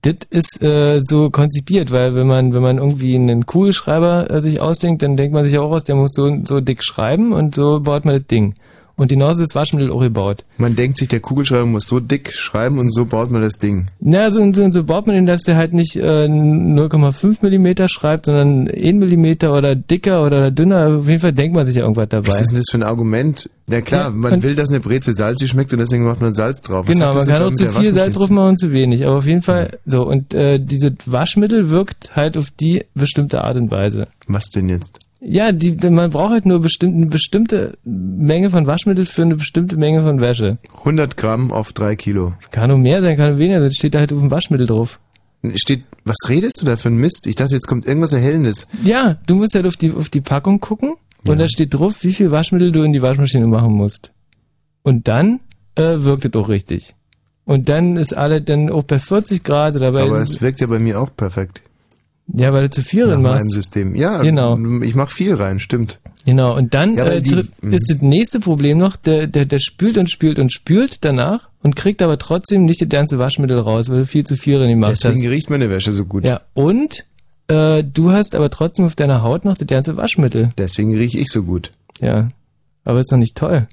Speaker 3: Das ist äh, so konzipiert, weil wenn man wenn man irgendwie einen Kugelschreiber äh, sich ausdenkt, dann denkt man sich auch aus, der muss so so dick schreiben und so baut man das Ding. Und genauso ist Waschmittel auch gebaut.
Speaker 2: Man denkt sich, der Kugelschreiber muss so dick schreiben und so baut man das Ding.
Speaker 3: Na, so, so, so baut man den, dass der halt nicht äh, 0,5 Millimeter schreibt, sondern 1 Millimeter oder dicker oder dünner. Auf jeden Fall denkt man sich ja irgendwas dabei.
Speaker 2: Was ist denn das für ein Argument? Ja klar,
Speaker 3: Ja,
Speaker 2: man will, dass eine Brezel salzig schmeckt und deswegen macht man Salz drauf. Was
Speaker 3: Genau, man kann auch zu viel Salz drauf machen und zu wenig. Aber auf jeden Fall so. Und äh, dieses Waschmittel wirkt halt auf die bestimmte Art und Weise.
Speaker 2: Was denn jetzt?
Speaker 3: Ja, die, man braucht halt nur bestimmt, eine bestimmte Menge von Waschmittel für eine bestimmte Menge von Wäsche.
Speaker 2: 100 Gramm auf 3 Kilo.
Speaker 3: Kann nur mehr sein, kann nur weniger sein. Steht da halt auf dem Waschmittel drauf.
Speaker 2: Steht, was redest du da für ein Mist? Ich dachte, jetzt kommt irgendwas Erhellendes.
Speaker 3: Ja, du musst halt auf die, auf die Packung gucken und da steht drauf, wie viel Waschmittel du in die Waschmaschine machen musst. Und dann äh, wirkt es auch richtig. Und dann ist alle dann auch bei 40 Grad oder bei
Speaker 2: Aber es wirkt ja bei mir auch perfekt.
Speaker 3: Ja, weil du zu viel
Speaker 2: Nach
Speaker 3: drin
Speaker 2: meinem
Speaker 3: machst.
Speaker 2: System. Ja,
Speaker 3: Genau.
Speaker 2: ich mache viel rein, stimmt.
Speaker 3: Genau, und dann
Speaker 2: Ja,
Speaker 3: äh,
Speaker 2: die-
Speaker 3: ist das nächste Problem noch, der, der, der spült und spült und spült danach und kriegt aber trotzdem nicht das ganze Waschmittel raus, weil du viel zu viel drin gemacht
Speaker 2: Deswegen
Speaker 3: hast.
Speaker 2: riecht meine Wäsche so gut.
Speaker 3: Ja, und äh, du hast aber trotzdem auf deiner Haut noch das ganze Waschmittel.
Speaker 2: Deswegen rieche ich so gut.
Speaker 3: Ja, aber ist doch nicht toll.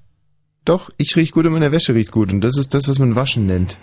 Speaker 2: Doch, ich riech gut und meine Wäsche riecht gut. Und das ist das, was man Waschen nennt.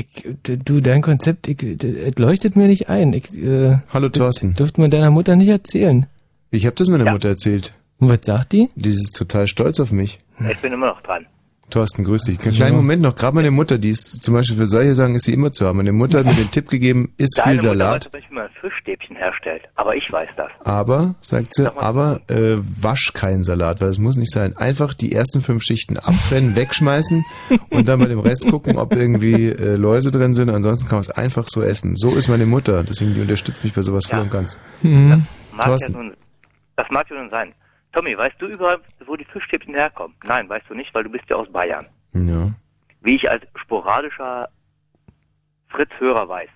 Speaker 3: Ich, d- du, dein Konzept, ich, es leuchtet mir nicht ein. Ich, äh,
Speaker 2: Hallo Thorsten.
Speaker 3: dürfte man deiner Mutter nicht erzählen.
Speaker 2: Ich habe das meiner Mutter erzählt.
Speaker 3: Und was sagt die?
Speaker 2: Die ist total stolz auf mich.
Speaker 5: Ich bin immer noch dran.
Speaker 2: Thorsten, grüß dich. Einen kleinen Moment noch. Gerade meine Mutter, die ist zum Beispiel für solche Sachen ist sie immer zu haben. Meine Mutter hat mir den Tipp gegeben, isst
Speaker 5: Deine
Speaker 2: viel
Speaker 5: Mutter
Speaker 2: Salat.
Speaker 5: weiß, wie man ein Fischstäbchen herstellt. Aber ich weiß das.
Speaker 2: Aber, sagt sie,
Speaker 5: mal.
Speaker 2: aber äh, wasch keinen Salat, weil es muss nicht sein. Einfach die ersten fünf Schichten abtrennen, wegschmeißen und dann bei dem Rest gucken, ob irgendwie äh, Läuse drin sind. Ansonsten kann man es einfach so essen. So ist meine Mutter. Deswegen die unterstützt mich bei sowas voll
Speaker 5: Ja.
Speaker 2: und ganz.
Speaker 3: Mhm.
Speaker 5: Mag
Speaker 2: Thorsten.
Speaker 5: ja nun, das mag ja nun sein. Tommy, weißt du überall, wo die Fischstäbchen herkommen? Nein, weißt du nicht, weil du bist ja aus Bayern.
Speaker 2: Ja.
Speaker 5: Wie ich als sporadischer Fritz-Hörer weiß.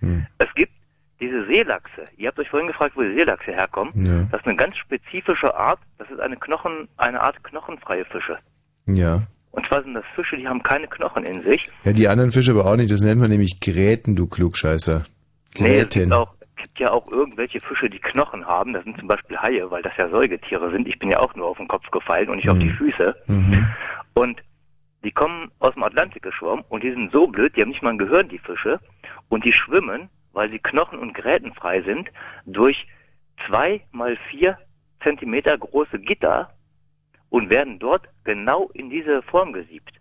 Speaker 2: Hm.
Speaker 5: Es gibt diese Seelachse. Ihr habt euch vorhin gefragt, wo die Seelachse herkommen.
Speaker 2: Ja.
Speaker 5: Das ist eine ganz spezifische Art. Das ist eine Knochen, eine Art knochenfreie Fische.
Speaker 2: Ja.
Speaker 5: Und zwar sind das Fische, die haben keine Knochen in sich.
Speaker 2: Ja, die anderen Fische aber auch nicht. Das nennt man nämlich Gräten, du Klugscheißer.
Speaker 5: Nee, es gibt,
Speaker 2: Gräten.
Speaker 5: auch, gibt ja auch irgendwelche Fische, die Knochen haben. Das sind zum Beispiel Haie, weil das ja Säugetiere sind. Ich bin ja auch nur auf den Kopf gefallen und nicht auf die Füße.
Speaker 2: Mhm.
Speaker 5: Und die kommen aus dem Atlantik geschwommen und die sind so blöd, die haben nicht mal ein Gehirn, die Fische. Und die schwimmen, weil sie knochen- und grätenfrei sind, durch zwei mal vier Zentimeter große Gitter und werden dort genau in diese Form gesiebt.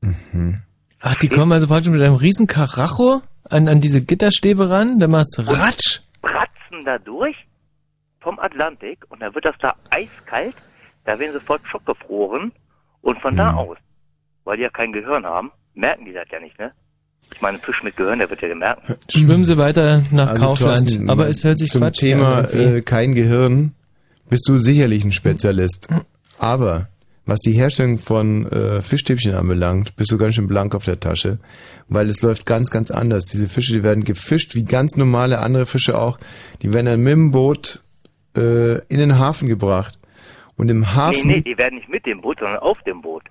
Speaker 2: Mhm.
Speaker 3: Ach, die kommen also praktisch mit einem riesen Karacho an, an diese Gitterstäbe ran, dann macht's Ratsch.
Speaker 5: Pratzen da durch vom Atlantik und dann wird das da eiskalt, da werden sofort schockgefroren und von da aus, weil die ja kein Gehirn haben, merken die das ja nicht, ne? Ich meine, ein Fisch mit Gehirn, der wird ja gemerkt.
Speaker 3: Schwimmen sie weiter nach
Speaker 2: Also,
Speaker 3: Kaufland.
Speaker 2: Thorsten,
Speaker 3: Aber es hört sich
Speaker 2: zum
Speaker 3: Quatsch
Speaker 2: Thema äh, kein Gehirn bist du sicherlich ein Spezialist. Aber was die Herstellung von äh, Fischstäbchen anbelangt, bist du ganz schön blank auf der Tasche, weil es läuft ganz, ganz anders. Diese Fische, die werden gefischt, wie ganz normale andere Fische auch. Die werden dann mit dem Boot äh, in den Hafen gebracht. Und im Hafen...
Speaker 5: Nee, nee, die werden nicht mit dem Boot, sondern auf dem Boot.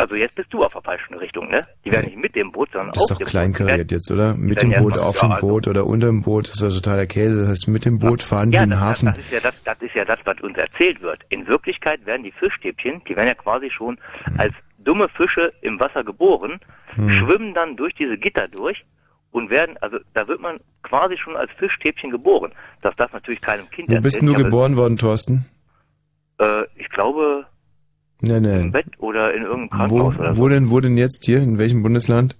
Speaker 5: Also jetzt bist du auf der falschen Richtung, ne? Die werden nicht mit dem Boot, sondern
Speaker 2: Das ist
Speaker 5: auf
Speaker 2: doch
Speaker 5: dem
Speaker 2: kleinkariert
Speaker 5: Boot. Die
Speaker 2: jetzt, oder? Mit dem Boot, auf dem
Speaker 5: also-
Speaker 2: Boot oder unter dem Boot, das ist ja totaler Käse. Das heißt, mit dem Boot fahren die
Speaker 5: Ja,
Speaker 2: in den Hafen.
Speaker 5: Das, das, ist ja das, das ist ja das, was uns erzählt wird. In Wirklichkeit werden die Fischstäbchen, die werden ja quasi schon
Speaker 2: Hm.
Speaker 5: als dumme Fische im Wasser geboren, schwimmen dann durch diese Gitter durch und werden, also da wird man quasi schon als Fischstäbchen geboren. Das darf natürlich keinem Kind
Speaker 2: Wo bist
Speaker 5: erzählen,
Speaker 2: denn du
Speaker 5: aber,
Speaker 2: geboren worden, Thorsten?
Speaker 5: Äh, ich glaube
Speaker 2: Nee,
Speaker 5: im. Bett oder in irgendeinem
Speaker 2: Wo,
Speaker 5: Krankenhaus oder so.
Speaker 2: wo denn, wo denn jetzt hier? In welchem Bundesland?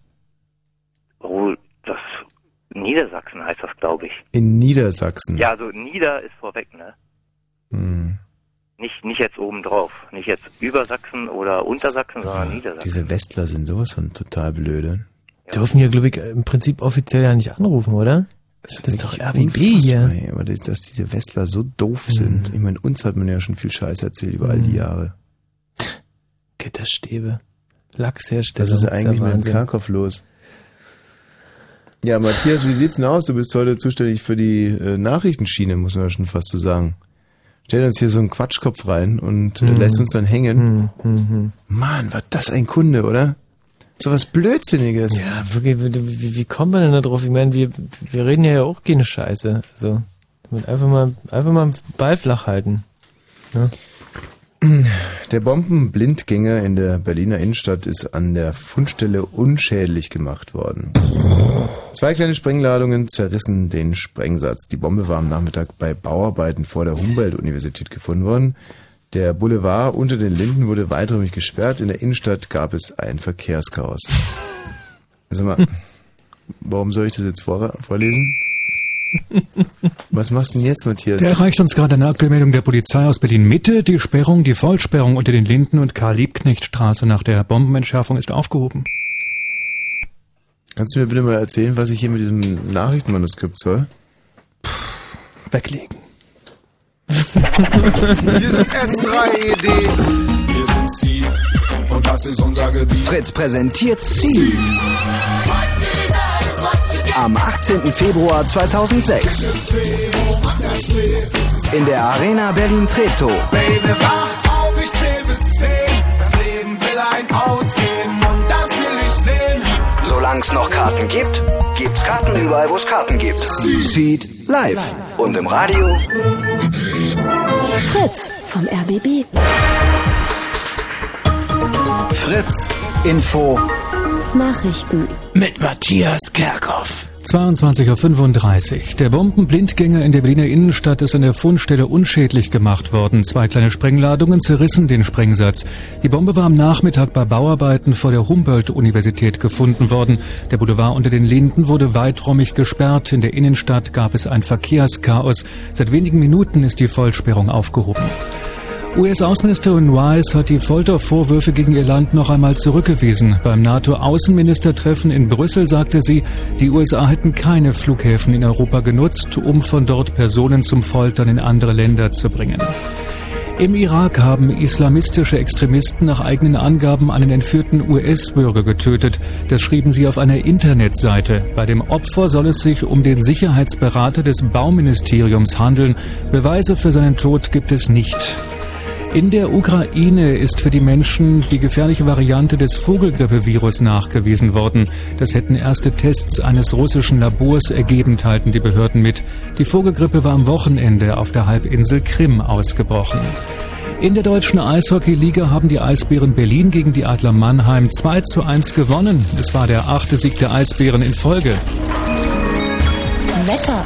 Speaker 5: Oh, das Niedersachsen heißt das, glaube ich.
Speaker 2: In Niedersachsen.
Speaker 5: Ja, also Nieder ist vorweg, ne?
Speaker 2: Hm.
Speaker 5: Nicht, nicht jetzt oben drauf. Nicht jetzt über Sachsen oder Untersachsen, sondern Niedersachsen.
Speaker 2: Diese Westler sind sowas von total blöde.
Speaker 3: Dürfen hier, glaube ich, im Prinzip offiziell ja nicht anrufen, oder? Das ist doch RBB hier.
Speaker 2: ey, Aber das, dass diese Westler so doof sind. Ich meine, uns hat man ja schon viel Scheiß erzählt über all die Jahre.
Speaker 3: Gitterstäbe. Lachshersteller.
Speaker 2: Das ist eigentlich mit dem los. Ja, Matthias, wie sieht's denn aus? Du bist heute zuständig für die äh, Nachrichtenschiene, muss man ja schon fast so sagen. Stell uns hier so einen Quatschkopf rein und äh, lässt uns dann hängen.
Speaker 3: Hm, hm, hm.
Speaker 2: Mann, war das ein Kunde, oder? So was Blödsinniges.
Speaker 3: Ja, wirklich, wie, wie, kommt man denn da drauf? Ich meine, wir, wir reden ja auch keine Scheiße. Also, damit einfach mal, einfach mal einen Ball flach halten.
Speaker 2: Der Bombenblindgänger in der Berliner Innenstadt ist an der Fundstelle unschädlich gemacht worden. Zwei kleine Sprengladungen zerrissen den Sprengsatz. Die Bombe war am Nachmittag bei Bauarbeiten vor der Humboldt-Universität gefunden worden. Der Boulevard unter den Linden wurde weiträumig gesperrt. In der Innenstadt gab es ein Verkehrschaos. Sag mal, warum soll ich das jetzt vor vorlesen? Was machst du denn jetzt, Matthias?
Speaker 7: Da erreicht uns gerade eine Abmeldung der Polizei aus Berlin-Mitte. Die Sperrung, die Vollsperrung unter den Linden- und Karl-Liebknecht-Straße nach der Bombenentschärfung ist aufgehoben.
Speaker 2: Kannst du mir bitte mal erzählen, was ich hier mit diesem Nachrichtenmanuskript soll?
Speaker 7: Weglegen.
Speaker 8: Wir sind S3ED. Wir sind Ziel. Und das ist unser Gebiet.
Speaker 9: Fritz präsentiert Ziel. Am 18. Februar 2006. In der Arena Berlin-Treptow.
Speaker 8: Baby, wach auf, ich zähl bis 10. Das Leben will ein Ausgehen und das will ich sehen.
Speaker 9: Solange es noch Karten gibt, gibt's Karten überall, wo es Karten gibt. Seed live. Und im Radio
Speaker 10: Fritz vom RBB.
Speaker 9: Fritz Info
Speaker 10: Nachrichten.
Speaker 1: Mit Matthias Kerkhoff.
Speaker 7: 22.35 Uhr. Der Bombenblindgänger in der Berliner Innenstadt ist an der Fundstelle unschädlich gemacht worden. Zwei kleine Sprengladungen zerrissen den Sprengsatz. Die Bombe war am Nachmittag bei Bauarbeiten vor der Humboldt-Universität gefunden worden. Der Boulevard unter den Linden wurde weiträumig gesperrt. In der Innenstadt gab es ein Verkehrschaos. Seit wenigen Minuten ist die Vollsperrung aufgehoben. US-Außenministerin Rice hat die Foltervorwürfe gegen ihr Land noch einmal zurückgewiesen. Beim NATO-Außenministertreffen in Brüssel sagte sie, die USA hätten keine Flughäfen in Europa genutzt, um von dort Personen zum Foltern in andere Länder zu bringen. Im Irak haben islamistische Extremisten nach eigenen Angaben einen entführten US-Bürger getötet. Das schrieben sie auf einer Internetseite. Bei dem Opfer soll es sich um den Sicherheitsberater des Bauministeriums handeln. Beweise für seinen Tod gibt es nicht. In der Ukraine ist für die Menschen die gefährliche Variante des Vogelgrippevirus nachgewiesen worden. Das hätten erste Tests eines russischen Labors ergeben, teilten die Behörden mit. Die Vogelgrippe war am Wochenende auf der Halbinsel Krim ausgebrochen. In der deutschen Eishockeyliga haben die Eisbären Berlin gegen die Adler Mannheim 2 zu 1 gewonnen. Es war der achte Sieg der Eisbären in Folge.
Speaker 10: Wetter.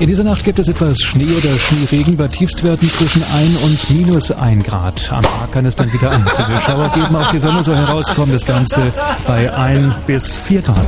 Speaker 7: In dieser Nacht gibt es etwas Schnee oder Schneeregen bei Tiefstwerten zwischen 1 und minus 1 Grad. Am Tag kann es dann wieder einzelne Schauer geben. Auch die Sonne soll herauskommen. Das Ganze bei 1 bis 4 Grad.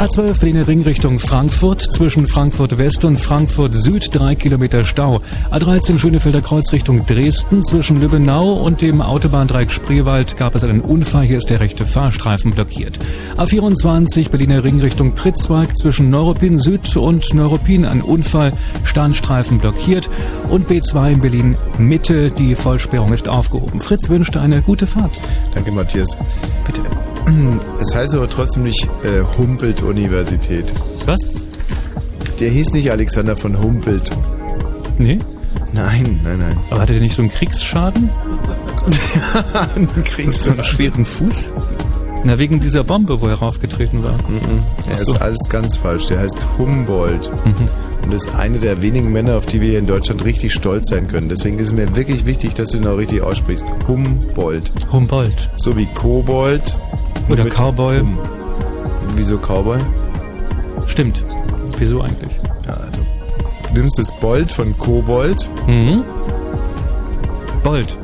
Speaker 7: A12 Berliner Ring Richtung Frankfurt. Zwischen Frankfurt West und Frankfurt Süd 3 Kilometer Stau. A13 Schönefelder Kreuz Richtung Dresden. Zwischen Lübbenau und dem Autobahndreieck Spreewald gab es einen Unfall. Hier ist der rechte Fahrstreifen blockiert. A24 Berliner Ring Richtung Pritzwalk zwischen Neuruppin Süd und Neuruppin ein Unfall, Standstreifen blockiert und B2 in Berlin Mitte, die Vollsperrung ist aufgehoben. Fritz wünscht eine gute Fahrt.
Speaker 2: Danke, Matthias.
Speaker 7: Bitte.
Speaker 2: Es heißt aber trotzdem nicht äh, Humboldt-Universität.
Speaker 7: Was?
Speaker 2: Der hieß nicht Alexander von Humboldt.
Speaker 7: Nee?
Speaker 2: Nein, nein, nein.
Speaker 7: Aber hatte der nicht so einen Kriegsschaden?
Speaker 2: Kriegsschaden.
Speaker 7: So einen schweren Fuß? Na, wegen dieser Bombe, wo er raufgetreten war.
Speaker 2: Er
Speaker 7: Ach so.
Speaker 2: ist alles ganz falsch. Der heißt Humboldt.
Speaker 7: Mhm.
Speaker 2: Und ist eine der wenigen Männer, auf die wir hier in Deutschland richtig stolz sein können. Deswegen ist es mir wirklich wichtig, dass du ihn auch richtig aussprichst. Humboldt.
Speaker 7: Humboldt.
Speaker 2: So wie Kobold.
Speaker 7: Oder Cowboy.
Speaker 2: Hum. Wieso Cowboy?
Speaker 7: Stimmt. Wieso eigentlich?
Speaker 2: Ja, also. Du nimmst das Bold von Kobold.
Speaker 7: Mhm. Bold.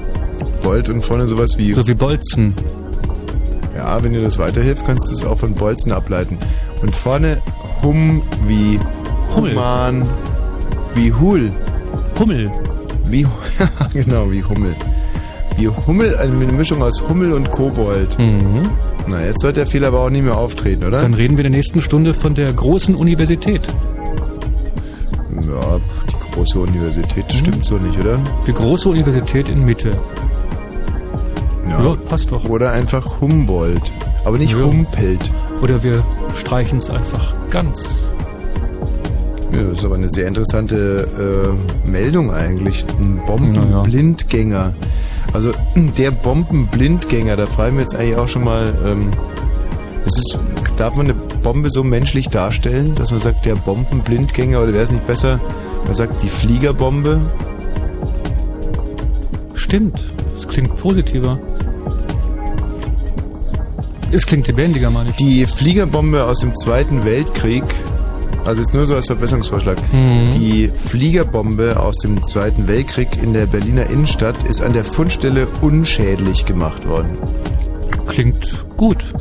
Speaker 2: Bold und vorne sowas wie.
Speaker 7: So wie Bolzen.
Speaker 2: Ja, wenn dir das weiterhilft, kannst du es auch von Bolzen ableiten. Und vorne Hum wie. Human, wie Hul.
Speaker 7: Hummel.
Speaker 2: Wie, genau, wie Hummel. Wie Hummel, also eine Mischung aus Hummel und Kobold.
Speaker 7: Mhm.
Speaker 2: Na, jetzt sollte der Fehler aber auch nicht mehr auftreten, oder?
Speaker 7: Dann reden wir in der nächsten Stunde von der großen Universität.
Speaker 2: ja, die große Universität
Speaker 7: Mhm.
Speaker 2: stimmt so nicht, oder?
Speaker 7: Die große Universität in Mitte. Ja, passt doch.
Speaker 2: Oder einfach Humboldt. Aber nicht
Speaker 7: Ja.
Speaker 2: Humpelt.
Speaker 7: Oder wir streichen es einfach ganz.
Speaker 2: Ja, das ist aber eine sehr interessante äh, Meldung eigentlich. Ein Bombenblindgänger. Also der Bombenblindgänger, da fragen wir jetzt eigentlich auch schon mal, ähm, ist darf man eine Bombe so menschlich darstellen, dass man sagt, der Bombenblindgänger oder wäre es nicht besser, man sagt die Fliegerbombe?
Speaker 7: Stimmt. Das klingt positiver. Es klingt lebendiger, meine ich.
Speaker 2: Die Fliegerbombe aus dem Zweiten Weltkrieg, also jetzt nur so als Verbesserungsvorschlag,
Speaker 7: Mhm.
Speaker 2: die Fliegerbombe aus dem Zweiten Weltkrieg in der Berliner Innenstadt ist an der Fundstelle unschädlich gemacht worden.
Speaker 7: Klingt gut.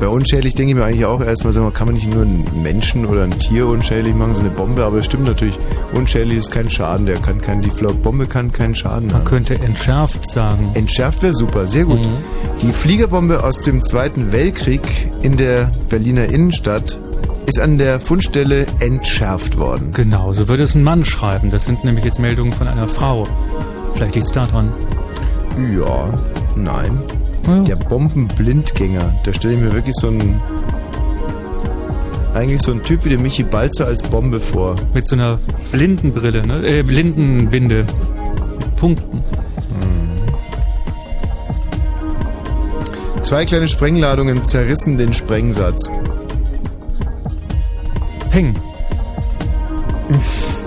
Speaker 2: Bei unschädlich denke ich mir eigentlich auch erstmal, sag mal, kann man nicht nur einen Menschen oder ein Tier unschädlich machen, so eine Bombe, aber es stimmt natürlich, unschädlich ist kein Schaden, der kann kein, die Bombe kann keinen Schaden
Speaker 7: Man
Speaker 2: haben.
Speaker 7: könnte entschärft sagen.
Speaker 2: Entschärft wäre super, sehr gut.
Speaker 7: Mhm.
Speaker 2: Die Fliegerbombe aus dem Zweiten Weltkrieg in der Berliner Innenstadt ist an der Fundstelle entschärft worden.
Speaker 7: Genau, so würde es ein Mann schreiben. Das sind nämlich jetzt Meldungen von einer Frau. Vielleicht liegt's da dran.
Speaker 2: Ja, nein.
Speaker 7: Ja.
Speaker 2: Der Bombenblindgänger, da stelle ich mir wirklich so einen eigentlich so ein Typ wie der Michi Balzer als Bombe vor.
Speaker 7: Mit so einer Blindenbrille, ne? Äh, Blindenbinde. Mit Punkten.
Speaker 2: Zwei kleine Sprengladungen zerrissen den Sprengsatz.
Speaker 7: Peng.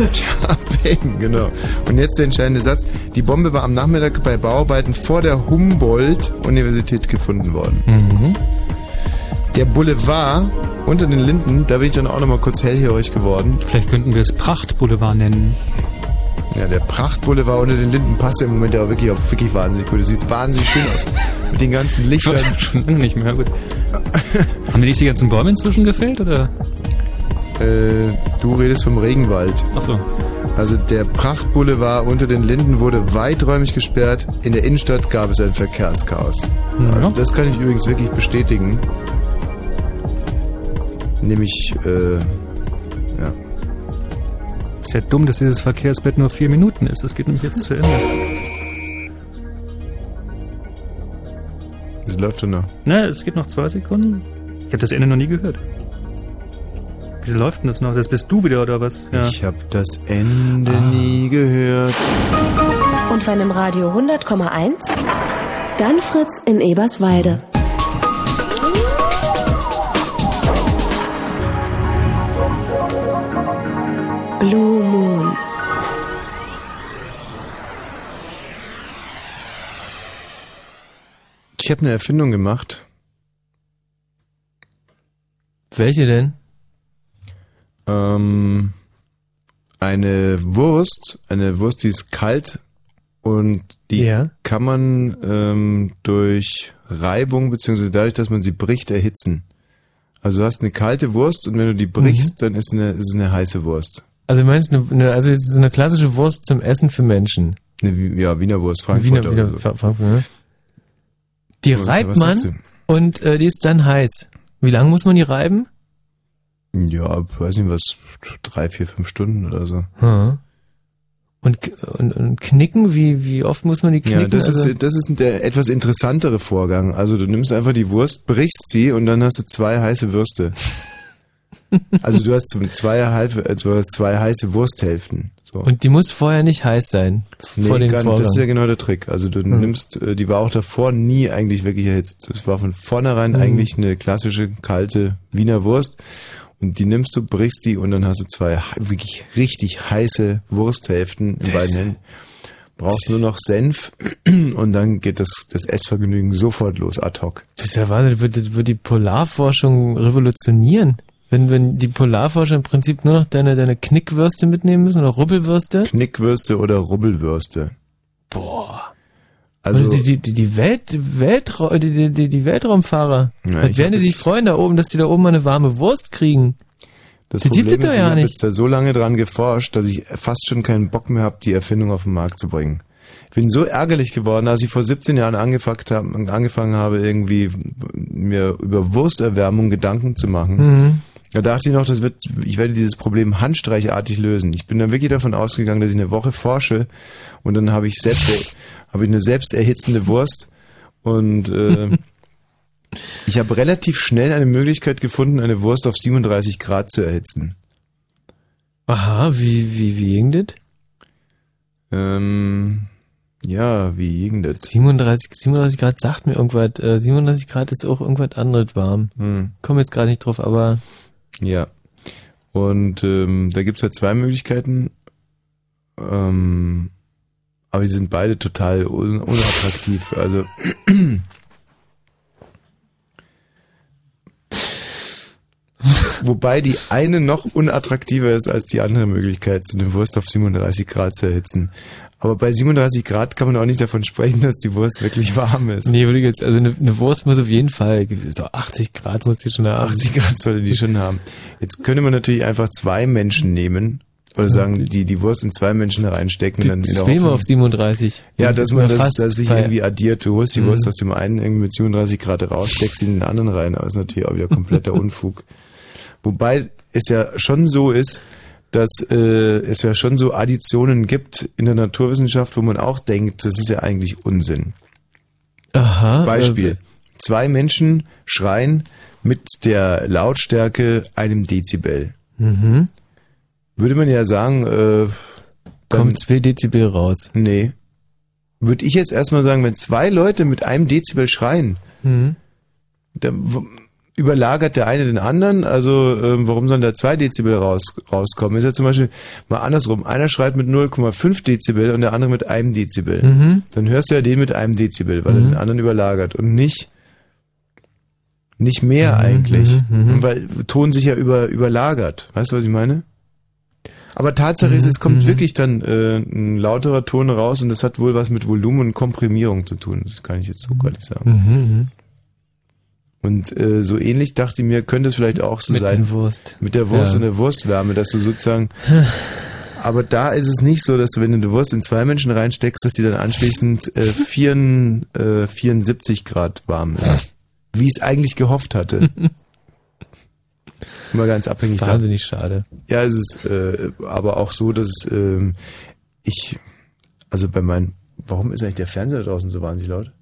Speaker 2: Bang, genau. Und jetzt der entscheidende Satz. Die Bombe war am Nachmittag bei Bauarbeiten vor der Humboldt-Universität gefunden worden.
Speaker 3: Mhm.
Speaker 2: Der Boulevard unter den Linden, da bin ich dann auch nochmal kurz hellhörig geworden.
Speaker 7: Vielleicht könnten wir es Prachtboulevard nennen.
Speaker 2: Ja, der Prachtboulevard unter den Linden passt ja im Moment ja auch wirklich, auch wirklich wahnsinnig gut. Das sieht wahnsinnig schön aus. Mit den ganzen Lichtern.
Speaker 7: Schon lange nicht mehr, gut. Haben dir nicht die ganzen Bäume inzwischen gefällt, oder?
Speaker 2: Äh, du redest vom Regenwald.
Speaker 7: Achso.
Speaker 2: Also der Prachtboulevard unter den Linden wurde weiträumig gesperrt. In der Innenstadt gab es ein Verkehrschaos. Also das kann ich übrigens wirklich bestätigen. Nämlich, äh, ja.
Speaker 7: Ist ja dumm, dass dieses Verkehrsbett nur vier Minuten ist. Das geht nämlich jetzt zu Ende.
Speaker 2: Das läuft schon noch.
Speaker 7: Na, es geht noch zwei Sekunden. Ich habe das Ende noch nie gehört. Wieso läuft denn das noch? Das bist du wieder, oder was? Ja.
Speaker 2: Ich habe das Ende nie gehört.
Speaker 10: Und wenn im Radio 100,1, dann Fritz in Eberswalde. Blue Moon.
Speaker 2: Ich habe eine Erfindung gemacht.
Speaker 3: Welche denn?
Speaker 2: Ähm, eine Wurst, eine Wurst, die ist kalt und die
Speaker 3: Ja.
Speaker 2: kann man ähm, durch Reibung beziehungsweise dadurch, dass man sie bricht, erhitzen. Also du hast eine kalte Wurst und wenn du die brichst, dann ist, eine, ist es eine heiße Wurst.
Speaker 3: Also du meinst, eine, eine, also jetzt so eine klassische Wurst zum Essen für Menschen.
Speaker 2: Eine, ja, Wiener Wurst, Frankfurt
Speaker 3: Wiener, Wiener,
Speaker 2: so.
Speaker 3: Fra- Frankfurt, ne? Die
Speaker 2: Ja, was-
Speaker 3: reibt man und äh, die ist dann heiß. Wie lange muss man die reiben?
Speaker 2: Ja, weiß nicht was, drei, vier, fünf Stunden oder so.
Speaker 3: Hm. Und, und, und knicken, wie, wie oft muss man die knicken?
Speaker 2: Ja, das
Speaker 3: also,
Speaker 2: ist, das ist der etwas interessantere Vorgang. Also du nimmst einfach die Wurst, brichst sie und dann hast du zwei heiße Würste. also du hast zwei, äh, du hast zwei heiße Wursthälften. So.
Speaker 3: und die muss vorher nicht heiß sein.
Speaker 2: Nee,
Speaker 3: vor
Speaker 2: gar nicht. Das ist ja genau der Trick. Also du
Speaker 3: Hm.
Speaker 2: nimmst, äh, die war auch davor nie eigentlich wirklich erhitzt. Es war von vornherein
Speaker 3: Hm.
Speaker 2: eigentlich eine klassische, kalte Wiener Wurst. Und die nimmst du, brichst die und dann hast du zwei wirklich richtig heiße Wursthälften in beiden Händen. Brauchst nur noch Senf und dann geht das, das Essvergnügen sofort los, ad hoc.
Speaker 3: Das ist ja Wahnsinn, das wird, das wird die Polarforschung revolutionieren. Wenn, wenn die Polarforscher im Prinzip nur noch deine, deine Knickwürste mitnehmen müssen oder Rubbelwürste.
Speaker 2: Knickwürste oder Rubbelwürste.
Speaker 3: Boah.
Speaker 2: Also,
Speaker 3: Also die, die, die, Welt, Weltra die, die, die, Weltraumfahrer.
Speaker 2: Ja,
Speaker 3: was
Speaker 2: ich
Speaker 3: werden die sich freuen da oben, dass die da oben mal eine warme Wurst kriegen?
Speaker 2: das
Speaker 3: das
Speaker 2: Problem ist, ich
Speaker 3: ja
Speaker 2: habe jetzt da so lange dran geforscht, dass ich fast schon keinen Bock mehr habe, die Erfindung auf den Markt zu bringen. Ich bin so ärgerlich geworden, als ich vor 17 Jahren angefangen habe, angefangen habe irgendwie mir über Wursterwärmung Gedanken zu machen.
Speaker 3: Mhm.
Speaker 2: Da dachte ich noch, das wird, ich werde dieses Problem handstreichartig lösen. Ich bin dann wirklich davon ausgegangen, dass ich eine Woche forsche und dann habe ich selbst, habe ich eine selbst erhitzende Wurst und äh, ich habe relativ schnell eine Möglichkeit gefunden, eine Wurst auf 37 Grad zu erhitzen.
Speaker 3: Aha, wie, wie, wie ging das?
Speaker 2: Ähm, ja, wie ging das?
Speaker 3: 37, 37 Grad sagt mir irgendwas. Äh, 37 Grad ist auch irgendwas anderes warm.
Speaker 2: Hm.
Speaker 3: Komm jetzt gerade nicht drauf, aber
Speaker 2: Ja. Und ähm, da gibt's halt zwei Möglichkeiten. Ähm, aber die sind beide total un unattraktiv. Also Wobei die eine noch unattraktiver ist als die andere Möglichkeit, so eine Wurst auf 37 Grad zu erhitzen. Aber bei 37 Grad kann man auch nicht davon sprechen, dass die Wurst wirklich warm ist.
Speaker 3: nee, würde ich jetzt, also eine, eine Wurst muss auf jeden Fall, doch 80 Grad muss die schon haben.
Speaker 2: 80 Grad sollte die schon haben. Jetzt könnte man natürlich einfach zwei Menschen nehmen oder sagen, die die Wurst in zwei Menschen reinstecken, dann in der
Speaker 3: Zweimal
Speaker 2: Hoffnung-
Speaker 3: auf 37.
Speaker 2: Ja, dass man das, dass sich irgendwie addiert. Du holst die. Wurst aus dem einen irgendwie mit 37 Grad raus, steckst sie in den anderen rein, aber ist natürlich auch wieder kompletter Unfug. Wobei es ja schon so ist, dass äh, es ja schon so Additionen gibt in der Naturwissenschaft, wo man auch denkt, das ist ja eigentlich Unsinn.
Speaker 3: Aha.
Speaker 2: Beispiel.
Speaker 3: Äh,
Speaker 2: Zwei Menschen schreien mit der Lautstärke einem Dezibel.
Speaker 3: mhm.
Speaker 2: Würde man ja sagen, äh,
Speaker 3: Kommt 2 Dezibel raus.
Speaker 2: nee. Würde ich jetzt erstmal sagen, wenn zwei Leute mit einem Dezibel schreien,
Speaker 3: Mhm.
Speaker 2: dann, überlagert der eine den anderen. Also ähm, warum sollen da zwei Dezibel raus, rauskommen? Ist ja zum Beispiel mal andersrum. Einer schreit mit 0,5 Dezibel und der andere mit einem Dezibel.
Speaker 3: Mhm.
Speaker 2: Dann hörst du ja den mit einem Dezibel, weil er
Speaker 3: Mhm.
Speaker 2: den anderen überlagert und nicht nicht mehr eigentlich,
Speaker 3: mhm, mhm.
Speaker 2: weil Ton sich ja über, überlagert. Weißt du, was ich meine? Aber Tatsache ist,
Speaker 3: Mhm,
Speaker 2: es kommt
Speaker 3: mhm.
Speaker 2: wirklich dann äh, ein lauterer Ton raus und das hat wohl was mit Volumen und Komprimierung zu tun. Das kann ich jetzt so gar nicht sagen. Und äh, so ähnlich dachte ich mir, könnte es vielleicht auch so
Speaker 3: Mit
Speaker 2: sein.
Speaker 3: der Wurst.
Speaker 2: Mit der Wurst
Speaker 3: Ja.
Speaker 2: und der Wurstwärme, dass du sozusagen. Aber da ist es nicht so, dass du, wenn du eine Wurst in zwei Menschen reinsteckst, dass die dann anschließend äh, 4, äh, 74 Grad warm ist. Wie ich es eigentlich gehofft hatte. Mal ganz abhängig davon.
Speaker 3: Wahnsinnig schade.
Speaker 2: Ja, es ist äh, aber auch so, dass ähm, ich, also bei meinen, warum ist eigentlich der Fernseher da draußen so wahnsinnig laut?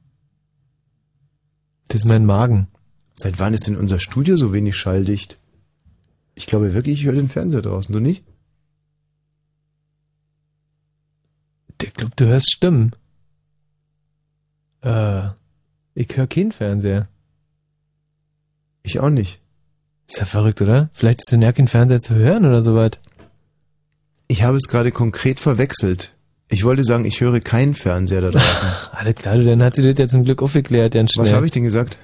Speaker 3: Das ist mein Magen.
Speaker 2: Seit wann ist denn unser Studio so wenig schalldicht? Ich glaube wirklich, ich höre den Fernseher draußen, du nicht?
Speaker 3: Ich glaube, du hörst Stimmen. Äh, ich höre keinen Fernseher.
Speaker 2: Ich auch nicht.
Speaker 3: Ist ja verrückt, oder? Vielleicht ist in ja kein Fernseher zu hören oder sowas.
Speaker 2: Ich habe es gerade konkret verwechselt. Ich wollte sagen, ich höre keinen Fernseher da draußen.
Speaker 3: Alles klar, du, dann hat sie das ja zum Glück aufgeklärt, ganz schnell.
Speaker 2: Was habe ich denn gesagt?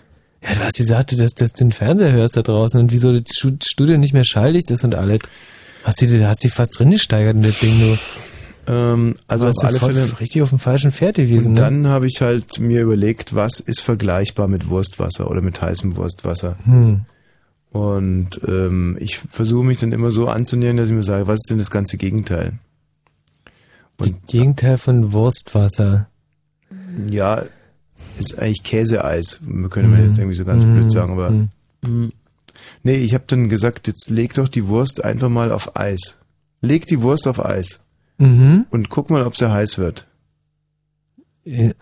Speaker 3: Ja, du hast gesagt, dass, dass du den Fernseher hörst da draußen und wieso das Stu- Studio nicht mehr schalldicht ist und alles. Hast du hast dich fast drin gesteigert in das Ding, du.
Speaker 2: Ähm, also auf alle Fälle.
Speaker 3: richtig auf dem falschen Pferd gewesen,
Speaker 2: Und
Speaker 3: ne?
Speaker 2: dann habe ich halt mir überlegt, was ist vergleichbar mit Wurstwasser oder mit heißem Wurstwasser.
Speaker 3: Hm.
Speaker 2: Und ähm, ich versuche mich dann immer so anzunähern, dass ich mir sage, was ist denn das ganze Gegenteil? Und
Speaker 3: Gegenteil von Wurstwasser.
Speaker 2: ja, ist eigentlich Käseeis. Können wir
Speaker 3: Mhm.
Speaker 2: jetzt irgendwie so ganz
Speaker 3: Mhm.
Speaker 2: blöd sagen, aber
Speaker 3: Mhm.
Speaker 2: nee, ich habe dann gesagt, jetzt leg doch die Wurst einfach mal auf Eis. Leg die Wurst auf Eis
Speaker 3: Mhm.
Speaker 2: und guck mal, ob sie heiß wird.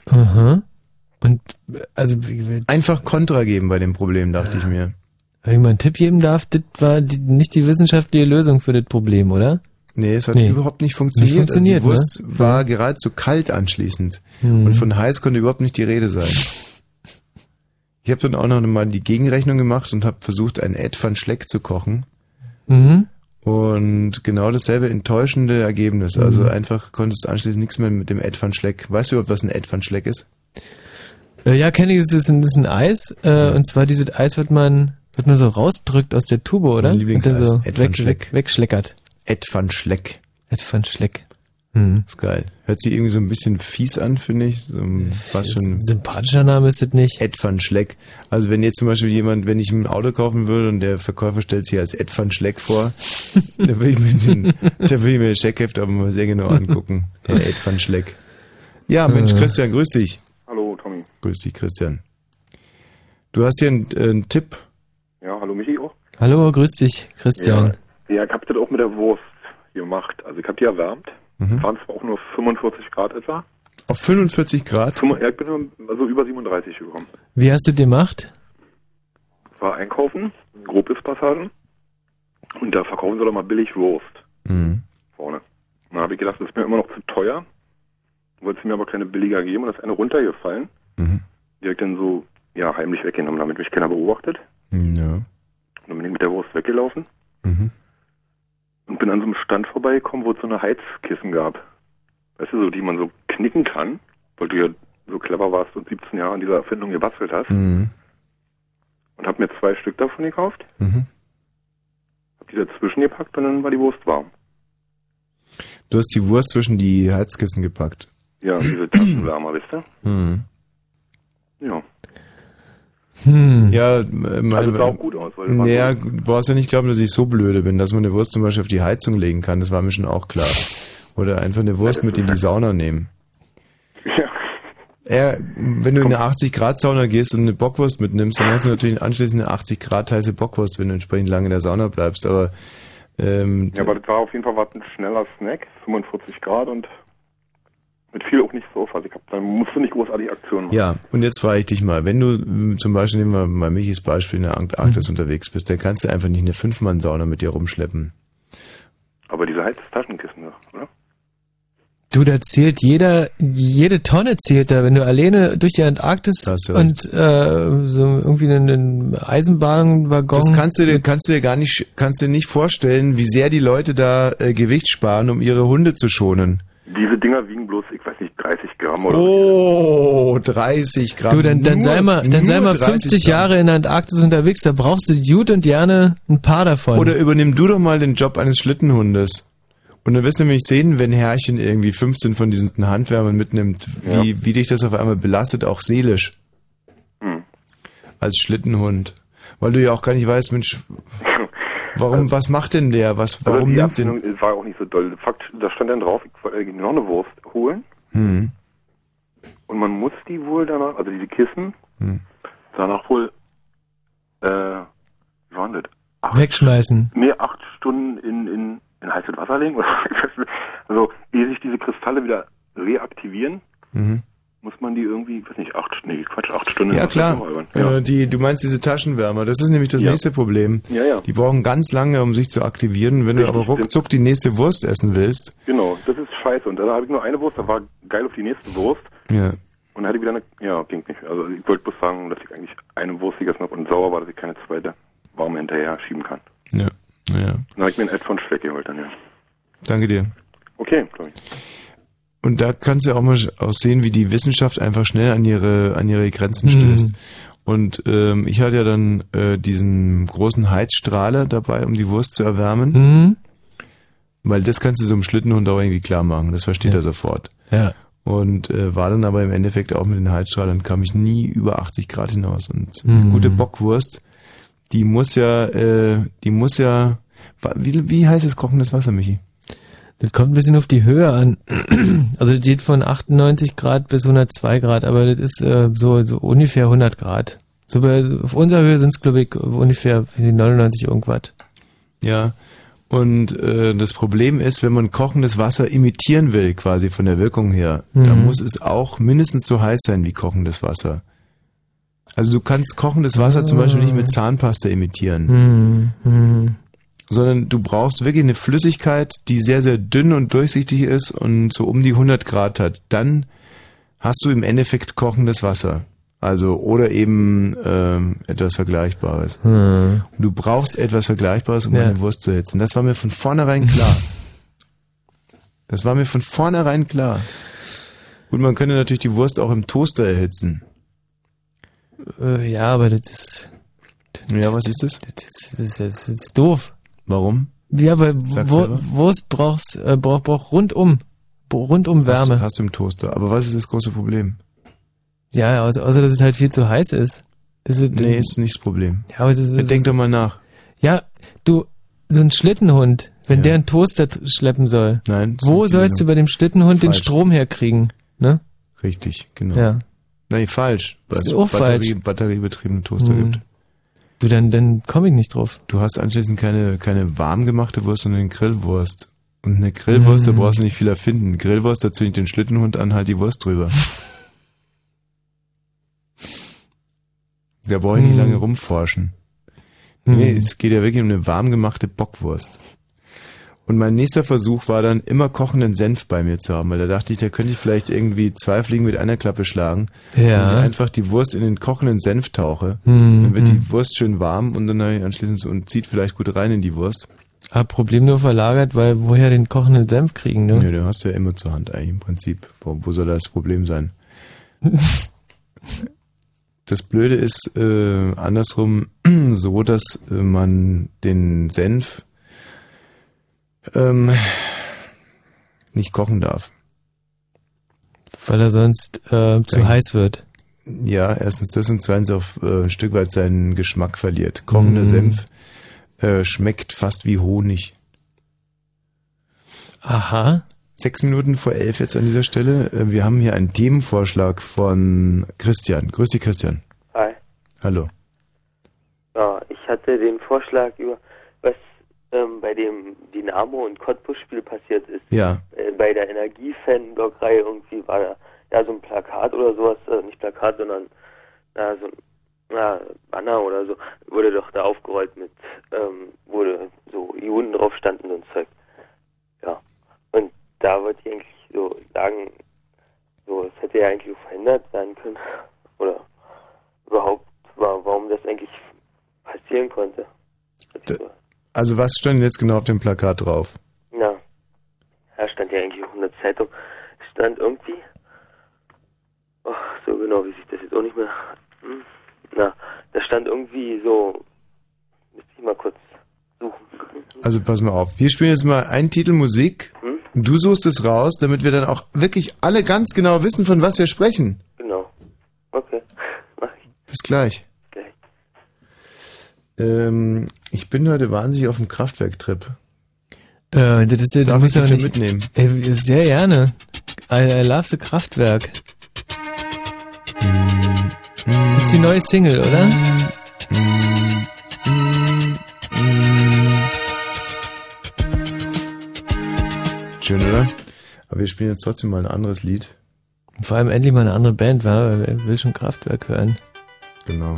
Speaker 3: Aha. Und äh, also wie-
Speaker 2: Einfach Kontra geben bei dem Problem, dachte ich mir.
Speaker 3: wenn ich mal einen Tipp geben darf, das war die, nicht die wissenschaftliche Lösung für das Problem, oder?
Speaker 2: Nee, es hat
Speaker 3: Nee.
Speaker 2: überhaupt nicht funktioniert.
Speaker 3: Nicht funktioniert,
Speaker 2: also die Wurst
Speaker 3: ne?
Speaker 2: war geradezu kalt anschließend.
Speaker 3: Mhm.
Speaker 2: Und von heiß konnte überhaupt nicht die Rede sein. Ich habe dann auch noch mal die Gegenrechnung gemacht und habe versucht, einen Ed van Schleck zu kochen.
Speaker 3: Mhm.
Speaker 2: Und genau dasselbe enttäuschende Ergebnis. Also
Speaker 3: Mhm.
Speaker 2: einfach konntest du anschließend nichts mehr mit dem Ed van Schleck. Weißt du überhaupt, was ein Ed van Schleck ist?
Speaker 3: Äh, ja, kenne ich, das ist ein, ist ein Eis, äh, und zwar dieses Eis wird man, wird man so rausdrückt aus der Tube, oder?
Speaker 2: Mein
Speaker 3: Und
Speaker 2: Lieblingseis,
Speaker 3: dann so
Speaker 2: Ed van
Speaker 3: weg,
Speaker 2: Schleck.
Speaker 3: weg, wegschleckert.
Speaker 2: Ed van Schleck.
Speaker 3: Ed van Schleck. Hm.
Speaker 2: Ist geil. Hört sich irgendwie so ein bisschen fies an, finde ich. So, fast schon.
Speaker 3: Sympathischer Name ist das nicht.
Speaker 2: Ed van Schleck. Also wenn jetzt zum Beispiel jemand, wenn ich ein Auto kaufen würde und der Verkäufer stellt sich als Ed van Schleck vor, da würde ich mir den, da würde ich mir das Scheckheft aber mal sehr genau angucken. Herr Ed van Schleck. Ja, Mensch,
Speaker 3: Äh.
Speaker 2: Christian, grüß dich.
Speaker 11: Hallo, Tommy.
Speaker 2: Grüß dich, Christian. Du hast hier einen, äh, einen Tipp.
Speaker 11: Ja, hallo Michi auch.
Speaker 3: Hallo, grüß dich, Christian.
Speaker 11: Ja, ja ich hab das auch mit der Wurst gemacht. Also ich hab die erwärmt.
Speaker 2: Mhm.
Speaker 11: Waren zwar auch nur 45 Grad etwa.
Speaker 2: Auf 45 Grad?
Speaker 11: Ja, ich bin nur also über 37 gekommen.
Speaker 3: Wie hast du das gemacht?
Speaker 11: War einkaufen, Grobis-Passagen. Und da verkaufen sie doch mal billig Wurst
Speaker 2: Mhm.
Speaker 11: vorne. Und dann habe ich gedacht, das ist mir immer noch zu teuer. Wollte sie mir aber keine billiger geben und da ist eine runtergefallen.
Speaker 2: Mhm.
Speaker 11: Die habe ich dann so ja, heimlich weggenommen, damit mich keiner beobachtet.
Speaker 2: Ja.
Speaker 11: Und dann bin ich mit der Wurst weggelaufen.
Speaker 2: Mhm.
Speaker 11: Und bin an so einem Stand vorbeigekommen, wo es so eine Heizkissen gab. Weißt du, so die man so knicken kann, weil du ja so clever warst und 17 Jahre an dieser Erfindung gebastelt hast.
Speaker 2: Mhm.
Speaker 11: Und hab mir zwei Stück davon gekauft,
Speaker 2: Mhm.
Speaker 11: hab die dazwischen gepackt und dann war die Wurst warm.
Speaker 2: Du hast die Wurst zwischen die Heizkissen gepackt.
Speaker 11: Ja, diese Taschenwärmer, wisst ihr?
Speaker 2: Mhm.
Speaker 11: Ja.
Speaker 3: Hm.
Speaker 2: Ja, äh, mein,
Speaker 11: Also sah auch gut aus, weil
Speaker 2: Naja, du brauchst ja nicht glauben, dass ich so blöde bin, dass man eine Wurst zum Beispiel auf die Heizung legen kann. Das war mir schon auch klar. Oder einfach eine Wurst mit in die Sauna nehmen.
Speaker 11: Ja.
Speaker 2: Ja, wenn du in eine 80-Grad-Sauna gehst und eine Bockwurst mitnimmst, dann hast du natürlich anschließend eine 80 Grad heiße Bockwurst, wenn du entsprechend lange in der Sauna bleibst. Aber ähm,
Speaker 11: Ja, aber das war auf jeden Fall was ein schneller Snack, 45 Grad und mit viel auch nicht so. Also ich hab, dann musst du nicht großartig Aktionen machen.
Speaker 2: Ja, und jetzt frage ich dich mal, wenn du m, zum Beispiel, nehmen wir mal Michis Beispiel, in der Antarktis unterwegs bist, dann kannst du einfach nicht eine Fünf-Mann-Sauna mit dir rumschleppen.
Speaker 11: Aber diese Heiztaschenkissen, da, oder?
Speaker 3: Du, da zählt jeder, jede Tonne zählt da, wenn du alleine durch die Antarktis und äh, so irgendwie einen, einen Eisenbahnwaggon.
Speaker 2: Das kannst du dir, kannst du dir gar nicht, kannst du dir nicht vorstellen, wie sehr die Leute da äh, Gewicht sparen, um ihre Hunde zu schonen.
Speaker 11: Diese Dinger wiegen bloß, ich weiß nicht, 30 Gramm oder
Speaker 2: Oh, 30 Gramm.
Speaker 3: Du, dann, dann
Speaker 2: Nur-
Speaker 3: sei mal, dann sei mal
Speaker 2: 30
Speaker 3: 50
Speaker 2: Gramm.
Speaker 3: Jahre in der Antarktis unterwegs, da brauchst du gut und gerne ein paar davon.
Speaker 2: Oder übernimm du doch mal den Job eines Schlittenhundes. Und dann wirst du nämlich sehen, wenn Herrchen irgendwie 15 von diesen Handwärmern mitnimmt, wie, wie dich das auf einmal belastet, auch seelisch.
Speaker 11: Hm.
Speaker 2: Als Schlittenhund. Weil du ja auch gar nicht weißt, Mensch, warum, was macht denn der? Was, warum
Speaker 11: also die
Speaker 2: nimmt den?
Speaker 11: War auch nicht so doll. Fakt, da stand dann drauf, ich wollte noch eine Wurst holen
Speaker 2: Hm.
Speaker 11: Und man muss die wohl danach, also diese Kissen,
Speaker 2: Hm.
Speaker 11: danach wohl, äh, wie war denn das?
Speaker 3: Wegschmeißen.
Speaker 11: Nee, acht Stunden in, in, in heißes Wasser legen. also, ehe sich diese Kristalle wieder reaktivieren,
Speaker 2: Mhm.
Speaker 11: muss man die irgendwie, ich weiß nicht, acht, nee, Quatsch, acht Stunden.
Speaker 2: Ja klar.
Speaker 11: Ja.
Speaker 2: äh, die, du meinst diese Taschenwärmer, das ist nämlich das
Speaker 11: Ja.
Speaker 2: nächste Problem.
Speaker 11: Ja, ja.
Speaker 2: Die brauchen ganz lange, um sich zu aktivieren. Wenn du aber ruckzuck die nächste Wurst essen willst,
Speaker 11: Genau, das ist scheiße. Und da habe ich nur eine Wurst, da war geil auf die nächste Wurst.
Speaker 2: Ja,
Speaker 11: Und dann hatte ich wieder eine, ja, ging nicht. Also ich wollte bloß sagen, dass ich eigentlich eine Wurst gegessen habe und sauer war, dass ich keine zweite warme hinterher schieben kann.
Speaker 2: ja, ja.
Speaker 11: Dann habe ich mir ein Ad von Schleck geholt dann, ja.
Speaker 2: Danke dir.
Speaker 11: Okay, Tommy.
Speaker 2: Und da kannst du auch mal auch sehen, wie die Wissenschaft einfach schnell an ihre, an ihre Grenzen
Speaker 3: Mhm.
Speaker 2: stößt. Und ähm, ich hatte ja dann äh, diesen großen Heizstrahler dabei, um die Wurst zu erwärmen.
Speaker 3: Mhm.
Speaker 2: Weil das kannst du so einem Schlittenhund auch irgendwie klar machen. Das versteht er sofort.
Speaker 3: Ja.
Speaker 2: Und äh, war dann aber im Endeffekt auch mit den Heizstrahlern, kam ich nie über 80 Grad hinaus. Und eine
Speaker 3: Mhm.
Speaker 2: gute Bockwurst, die muss ja, äh, die muss ja, wie, wie heißt es kochendes Wasser, Michi?
Speaker 3: Das kommt ein bisschen auf die Höhe an. Also das geht von 98 Grad bis 102 Grad, aber das ist äh, so, so ungefähr 100 Grad. So bei, auf unserer Höhe sind es, glaube ich, ungefähr wie 99 irgendwas.
Speaker 2: Ja. Und äh, das Problem ist, wenn man kochendes Wasser imitieren will, quasi von der Wirkung her,
Speaker 3: Mhm.
Speaker 2: dann muss es auch mindestens so heiß sein wie kochendes Wasser. Also du kannst kochendes Wasser zum Beispiel nicht mit Zahnpasta imitieren,
Speaker 3: Hm, hm.
Speaker 2: sondern du brauchst wirklich eine Flüssigkeit, die sehr, sehr dünn und durchsichtig ist und so um die 100 Grad hat. Dann hast du im Endeffekt kochendes Wasser. Also, oder eben ähm, etwas Vergleichbares.
Speaker 3: Hm.
Speaker 2: Du brauchst etwas Vergleichbares, um
Speaker 3: Ja.
Speaker 2: eine Wurst zu erhitzen. Das war mir von vornherein klar. Das war mir von vornherein klar. Gut, man könnte natürlich die Wurst auch im Toaster erhitzen.
Speaker 3: Äh, ja, aber das ist,
Speaker 2: Ja, was ist das?
Speaker 3: das ist, das ist, doof.
Speaker 2: Warum?
Speaker 3: Ja, weil Wur. Wurst brauchst, äh, braucht, braucht rundum, rundum Wärme.
Speaker 2: Hast, hast du im Toaster. Aber was ist das große Problem?
Speaker 3: Ja, außer, außer dass es halt viel zu heiß ist. Das ist
Speaker 2: Nee, ist nicht das Problem.
Speaker 3: Ja, aber das ist,
Speaker 2: Denk doch mal nach.
Speaker 3: Ja, du, so ein Schlittenhund, wenn
Speaker 2: Ja.
Speaker 3: der einen Toaster schleppen soll,
Speaker 2: Nein.
Speaker 3: wo sollst du bei dem Schlittenhund den
Speaker 2: Falsch.
Speaker 3: Strom herkriegen? Ne?
Speaker 2: Richtig, genau.
Speaker 3: Ja.
Speaker 2: Nein, falsch. Weil
Speaker 3: Das
Speaker 2: es
Speaker 3: ist auch
Speaker 2: Batterie,
Speaker 3: falsch.
Speaker 2: batteriebetriebene Toaster
Speaker 3: Hm.
Speaker 2: gibt.
Speaker 3: Du, dann, dann komme ich nicht drauf.
Speaker 2: Du hast anschließend keine, keine warm gemachte Wurst, sondern eine Grillwurst. Und eine Grillwurst, da
Speaker 3: Mhm.
Speaker 2: brauchst du nicht viel erfinden. Grillwurst, da zünde ich den Schlittenhund an, halt die Wurst drüber. da brauche ich nicht
Speaker 3: Mhm.
Speaker 2: lange rumforschen.
Speaker 3: Mhm.
Speaker 2: Nee, es geht ja wirklich um eine warm gemachte Bockwurst. Und mein nächster Versuch war dann, immer kochenden Senf bei mir zu haben, weil da dachte ich, da könnte ich vielleicht irgendwie zwei Fliegen mit einer Klappe schlagen.
Speaker 3: Ja.
Speaker 2: Wenn ich einfach die Wurst in den kochenden Senf tauche,
Speaker 3: Mhm.
Speaker 2: dann wird die Wurst schön warm und dann habe ich anschließend so und zieht vielleicht gut rein in die Wurst.
Speaker 3: Ah, Problem nur verlagert, weil woher den kochenden Senf kriegen, ne?
Speaker 2: Ja, den hast du ja immer zur Hand eigentlich im Prinzip. Wo, wo soll das Problem sein? Das Blöde ist äh, andersrum so, dass äh, man den Senf ähm, nicht kochen darf.
Speaker 3: Weil er sonst äh, zu heiß wird.
Speaker 2: Ja, erstens das und zweitens auch äh, ein Stück weit seinen Geschmack verliert. Kochender
Speaker 3: Mhm.
Speaker 2: Senf äh, schmeckt fast wie Honig.
Speaker 3: Aha.
Speaker 2: Sechs Minuten vor elf jetzt an dieser Stelle. Äh, Wir haben hier einen Themenvorschlag von Christian. Grüß dich, Christian.
Speaker 12: Hi.
Speaker 2: Hallo.
Speaker 12: Ja, ich hatte den Vorschlag über, was ähm, bei dem Dynamo- und Cottbus-Spiel passiert ist.
Speaker 2: Ja.
Speaker 12: Äh, bei der Energiefan-Blockreihe irgendwie war da ja so ein Plakat oder sowas, äh, nicht Plakat, sondern na, so ein na, Banner oder so, wurde doch da aufgerollt mit, ähm, wurde so Juden drauf standen und Zeug. Ja. Da wollte ich eigentlich so sagen, so, es hätte ja eigentlich verhindert werden können. Oder überhaupt, wa- warum das eigentlich passieren konnte.
Speaker 2: Also was stand jetzt genau auf dem Plakat drauf?
Speaker 12: Na, da stand ja eigentlich auch in der Zeitung, stand irgendwie, ach, so genau, wie sich das jetzt auch nicht mehr, hm, na, da stand irgendwie so, müsste ich mal kurz suchen.
Speaker 2: Also pass mal auf, wir spielen jetzt mal einen Titel Musik.
Speaker 12: Hm?
Speaker 2: Du suchst es raus, damit wir dann auch wirklich alle ganz genau wissen, von was wir sprechen.
Speaker 12: Genau. Okay.
Speaker 2: Bis gleich.
Speaker 12: Gleich.
Speaker 2: Ähm, ich bin heute wahnsinnig auf dem Kraftwerk-Trip.
Speaker 3: Äh, das ist ja,
Speaker 2: Darf
Speaker 3: du musst
Speaker 2: ich
Speaker 3: ja nicht
Speaker 2: mitnehmen?
Speaker 3: Ey, sehr gerne. I, I love the Kraftwerk. Das ist die neue Single, oder?
Speaker 2: Schön, oder? Aber wir spielen jetzt trotzdem mal ein anderes Lied.
Speaker 3: Vor allem endlich mal eine andere Band, weil wer will schon Kraftwerk hören.
Speaker 2: Genau.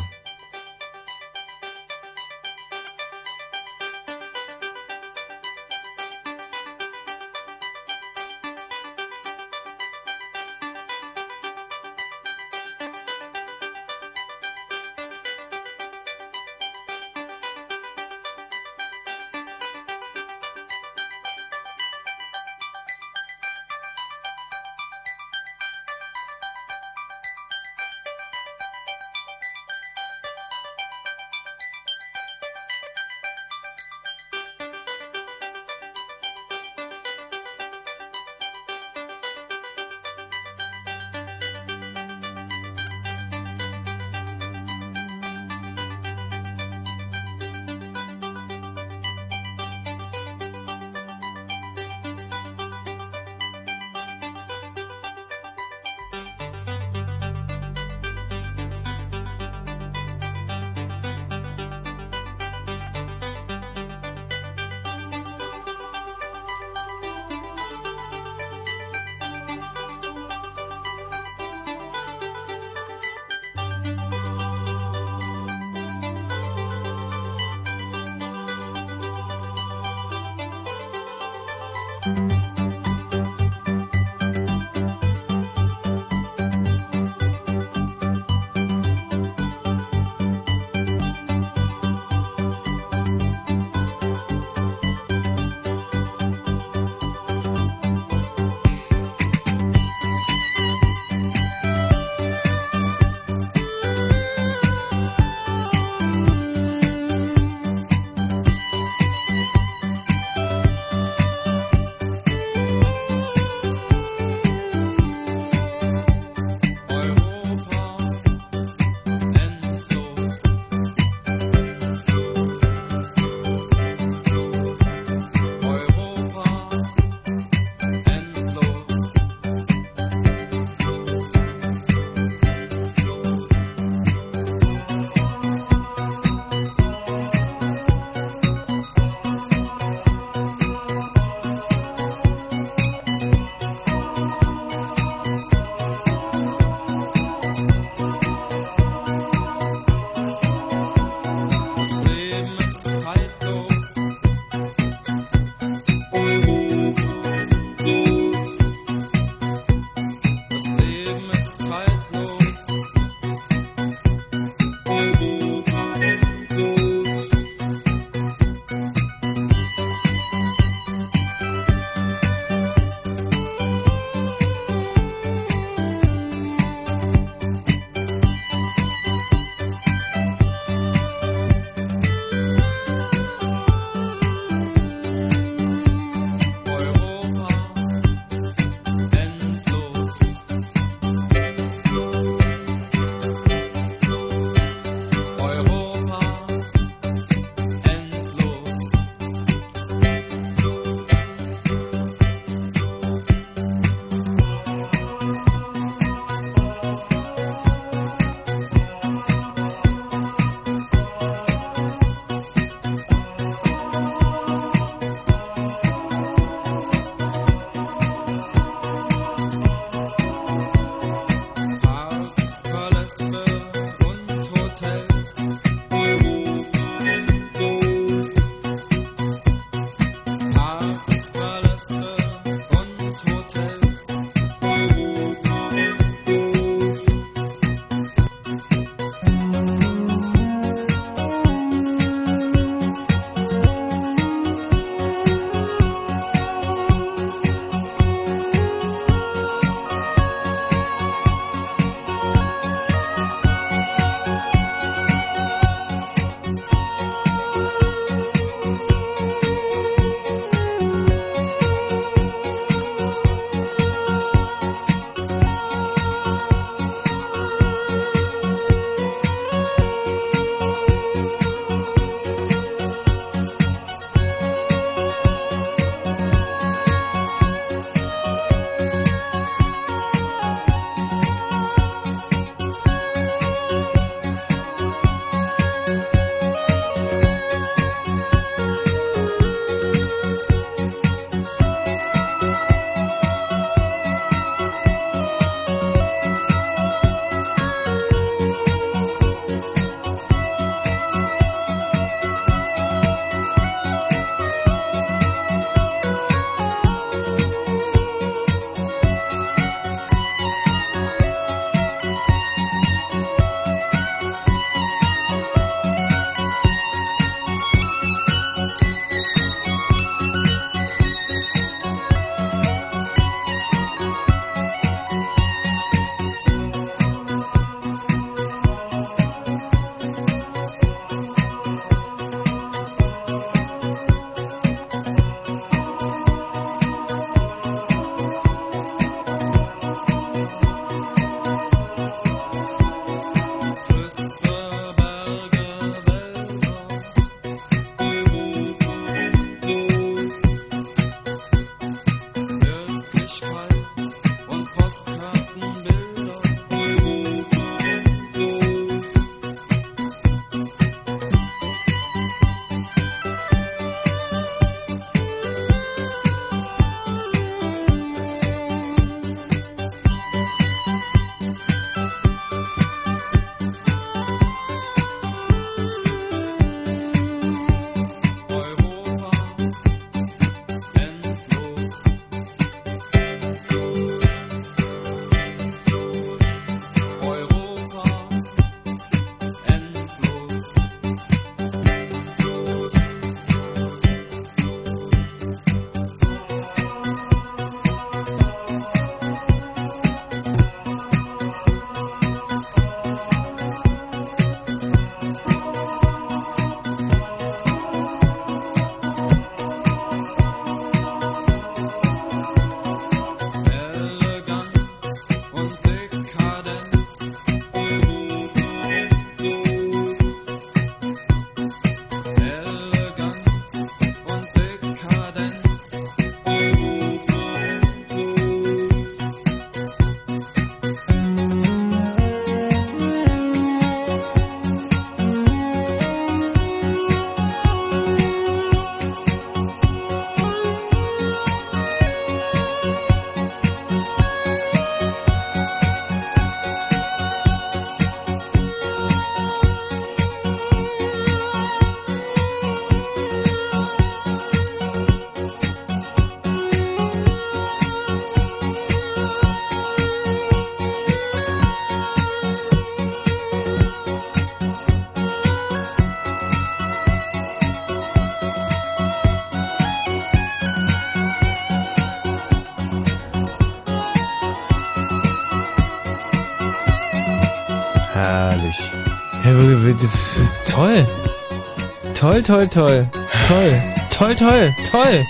Speaker 3: Toll, toll, toll. Toll. Toll, toll, toll.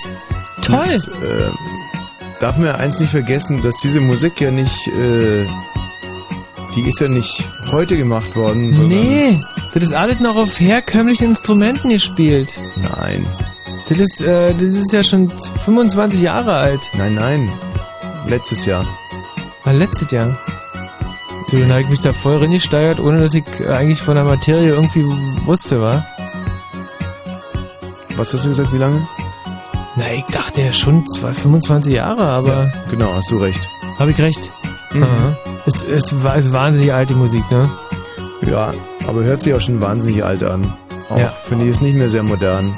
Speaker 3: Toll.
Speaker 2: Jetzt, äh, darf man ja eins nicht vergessen, dass diese Musik ja nicht, äh, die ist ja nicht heute gemacht worden, sondern...
Speaker 3: Nee, das ist alles noch auf herkömmlichen Instrumenten gespielt.
Speaker 2: Nein.
Speaker 3: Das ist, äh, das ist ja schon 25 Jahre alt.
Speaker 2: Nein, nein. Letztes Jahr.
Speaker 3: War letztes Jahr. Du, dann habe ich mich da voll reingesteigert, ohne dass ich eigentlich von der Materie irgendwie wusste, wa?
Speaker 2: Was hast du gesagt, wie lange?
Speaker 3: Na, ich dachte ja schon zwei, 25 Jahre, aber...
Speaker 2: Genau, hast du recht.
Speaker 3: Habe ich recht. Aha. Es, es war es ist wahnsinnig alte Musik, ne?
Speaker 2: Ja, aber hört sich auch schon wahnsinnig alt an. Auch
Speaker 3: Ja.
Speaker 2: finde ich ist nicht mehr sehr modern.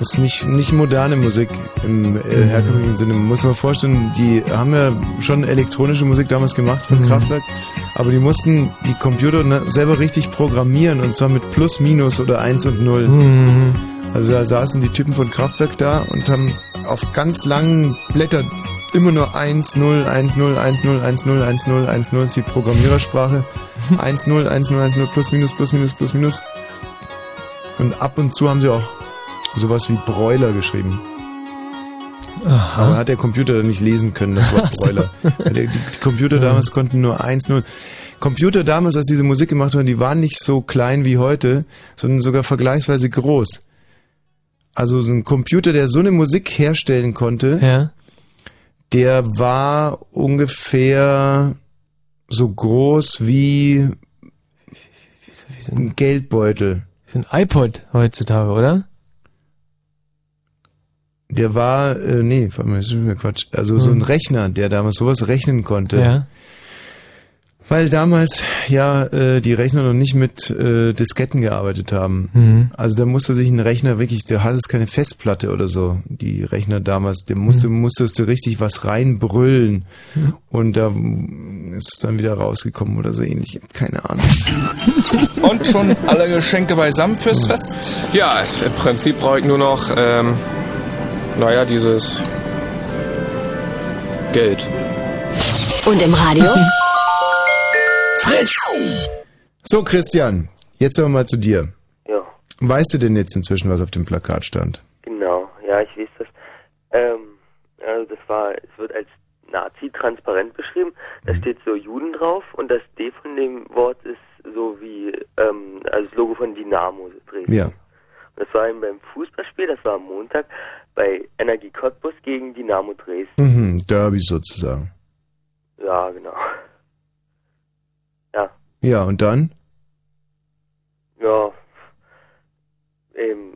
Speaker 2: Ist nicht, nicht moderne Musik im
Speaker 3: Mhm.
Speaker 2: äh, herkömmlichen Sinne. Man muss mal vorstellen, die haben ja schon elektronische Musik damals gemacht von
Speaker 3: Mhm.
Speaker 2: Kraftwerk, aber die mussten die Computer ne, selber richtig programmieren und zwar mit Plus, Minus oder 1 und 0.
Speaker 3: Mhm.
Speaker 2: Also da saßen die Typen von Kraftwerk da und haben auf ganz langen Blättern immer nur 1, 0, 1, 0, 1, 0, 1, 0, 1, 0, 1, 0 ist die Programmierersprache. 1, 0, 1, 0, 1, 0, plus, minus, plus, minus, plus, minus. Und ab und zu haben sie auch sowas wie Broiler geschrieben.
Speaker 3: Aha.
Speaker 2: Aber hat der Computer dann nicht lesen können, das Wort
Speaker 3: Ach so.
Speaker 2: Broiler. Weil die, die Computer damals konnten nur 1, 0. Computer damals, als diese Musik gemacht wurden, die waren nicht so klein wie heute, sondern sogar vergleichsweise groß. Also so ein Computer, der so eine Musik herstellen konnte,
Speaker 3: Ja.
Speaker 2: der war ungefähr so groß wie ein Geldbeutel.
Speaker 3: Ist ein iPod heutzutage, oder?
Speaker 2: Der war, äh, nee, das ist wieder Quatsch. Also so ein
Speaker 3: Hm.
Speaker 2: Rechner, der damals sowas rechnen konnte.
Speaker 3: Ja.
Speaker 2: Weil damals ja äh, die Rechner noch nicht mit äh, Disketten gearbeitet haben.
Speaker 3: Mhm.
Speaker 2: Also da musste sich ein Rechner wirklich, der hatte keine Festplatte oder so, die Rechner damals, der musste, musstest du richtig was reinbrüllen
Speaker 3: Mhm.
Speaker 2: und da ist es dann wieder rausgekommen oder so ähnlich. Keine Ahnung.
Speaker 13: Und schon alle Geschenke beisammen fürs Fest?
Speaker 14: Ja, im Prinzip brauche ich nur noch, ähm, naja, dieses Geld.
Speaker 10: Und im Radio?
Speaker 2: Fritz! So, Christian, jetzt aber mal zu dir.
Speaker 12: Ja,
Speaker 2: Weißt du denn jetzt inzwischen, was auf dem Plakat stand?
Speaker 12: genau. Ja, ich weiß das. Ähm, also das war, es wird als Nazi-transparent beschrieben. Da steht so Juden drauf und das D von dem Wort ist so wie, ähm, also das Logo von Dynamo Dresden.
Speaker 2: Ja.
Speaker 12: Das war eben beim Fußballspiel, das war am Montag, bei Energie Cottbus gegen Dynamo Dresden.
Speaker 2: Mhm, Derby sozusagen.
Speaker 12: Ja, genau. Ja,
Speaker 2: Ja, und dann?
Speaker 12: ja. Eben,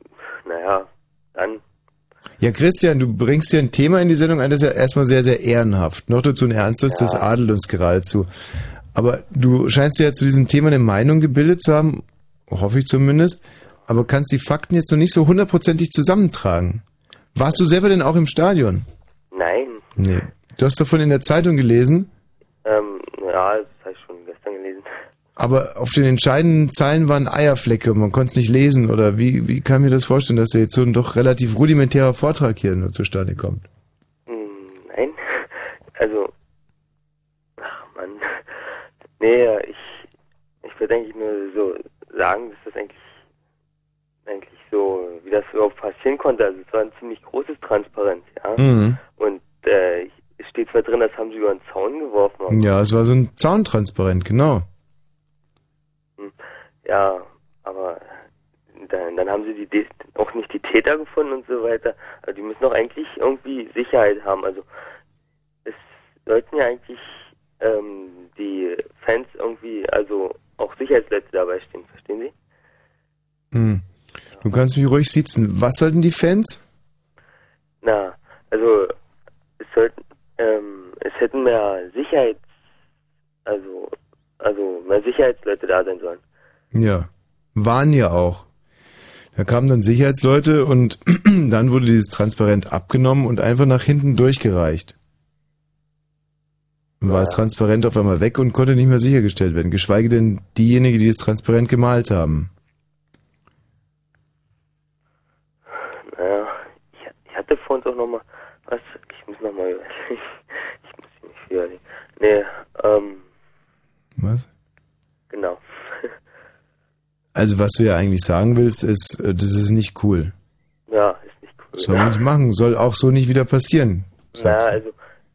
Speaker 12: naja, dann,
Speaker 2: Ja, Christian, du bringst hier ein Thema in die Sendung ein, das ist ja erstmal sehr, sehr ehrenhaft. Noch dazu ein ernstes, das adelt uns geradezu. Aber du scheinst ja zu diesem Thema eine Meinung gebildet zu haben, hoffe ich zumindest, aber kannst die Fakten jetzt noch nicht so hundertprozentig zusammentragen. Warst du selber denn auch im Stadion?
Speaker 12: nein.
Speaker 2: Nee. Du hast davon in der Zeitung gelesen,
Speaker 12: Ähm, ja, das habe ich schon gestern gelesen.
Speaker 2: Aber auf den entscheidenden Zeilen waren Eierflecke und man konnte es nicht lesen. Oder wie, wie kann ich mir das vorstellen, dass da jetzt so ein doch relativ rudimentärer Vortrag hier nur zustande kommt?
Speaker 12: Hm, Nein. Also, ach Mann. Nee, ich, ich würde eigentlich nur so sagen, dass das eigentlich, eigentlich so, wie das überhaupt passieren konnte. Also es war ein ziemlich großes Transparenz, ja.
Speaker 2: Mhm.
Speaker 12: Und äh, es steht zwar drin, das haben sie über den Zaun geworfen, aber,
Speaker 2: Ja, es war so ein Zauntransparent, genau.
Speaker 12: Ja, aber dann, dann haben sie die auch nicht die Täter gefunden und so weiter. Also die müssen doch eigentlich irgendwie Sicherheit haben. Also es sollten ja eigentlich ähm, die Fans irgendwie, also auch Sicherheitsleute dabei stehen, verstehen Sie?
Speaker 2: Hm. Du kannst mich ruhig sitzen. Was sollten die Fans?
Speaker 12: Na, also es sollten, ähm, es hätten mehr Sicherheits, also, also mehr Sicherheitsleute da sein sollen.
Speaker 2: Ja, waren ja auch. Da kamen dann Sicherheitsleute und dann wurde dieses Transparent abgenommen und einfach nach hinten durchgereicht. Dann war das Transparent auf einmal weg und konnte nicht mehr sichergestellt werden, geschweige denn diejenigen, die das Transparent gemalt haben.
Speaker 12: Naja, ich, ich hatte vor uns auch nochmal, was, ich muss nochmal, ich, ich muss hier nicht wieder, nee, ähm,
Speaker 2: Was?
Speaker 12: genau.
Speaker 2: Also was du ja eigentlich sagen willst, ist, äh, das ist nicht cool.
Speaker 12: Ja, ist nicht cool.
Speaker 2: Soll man nicht machen, soll auch so nicht wieder passieren.
Speaker 12: Naja, also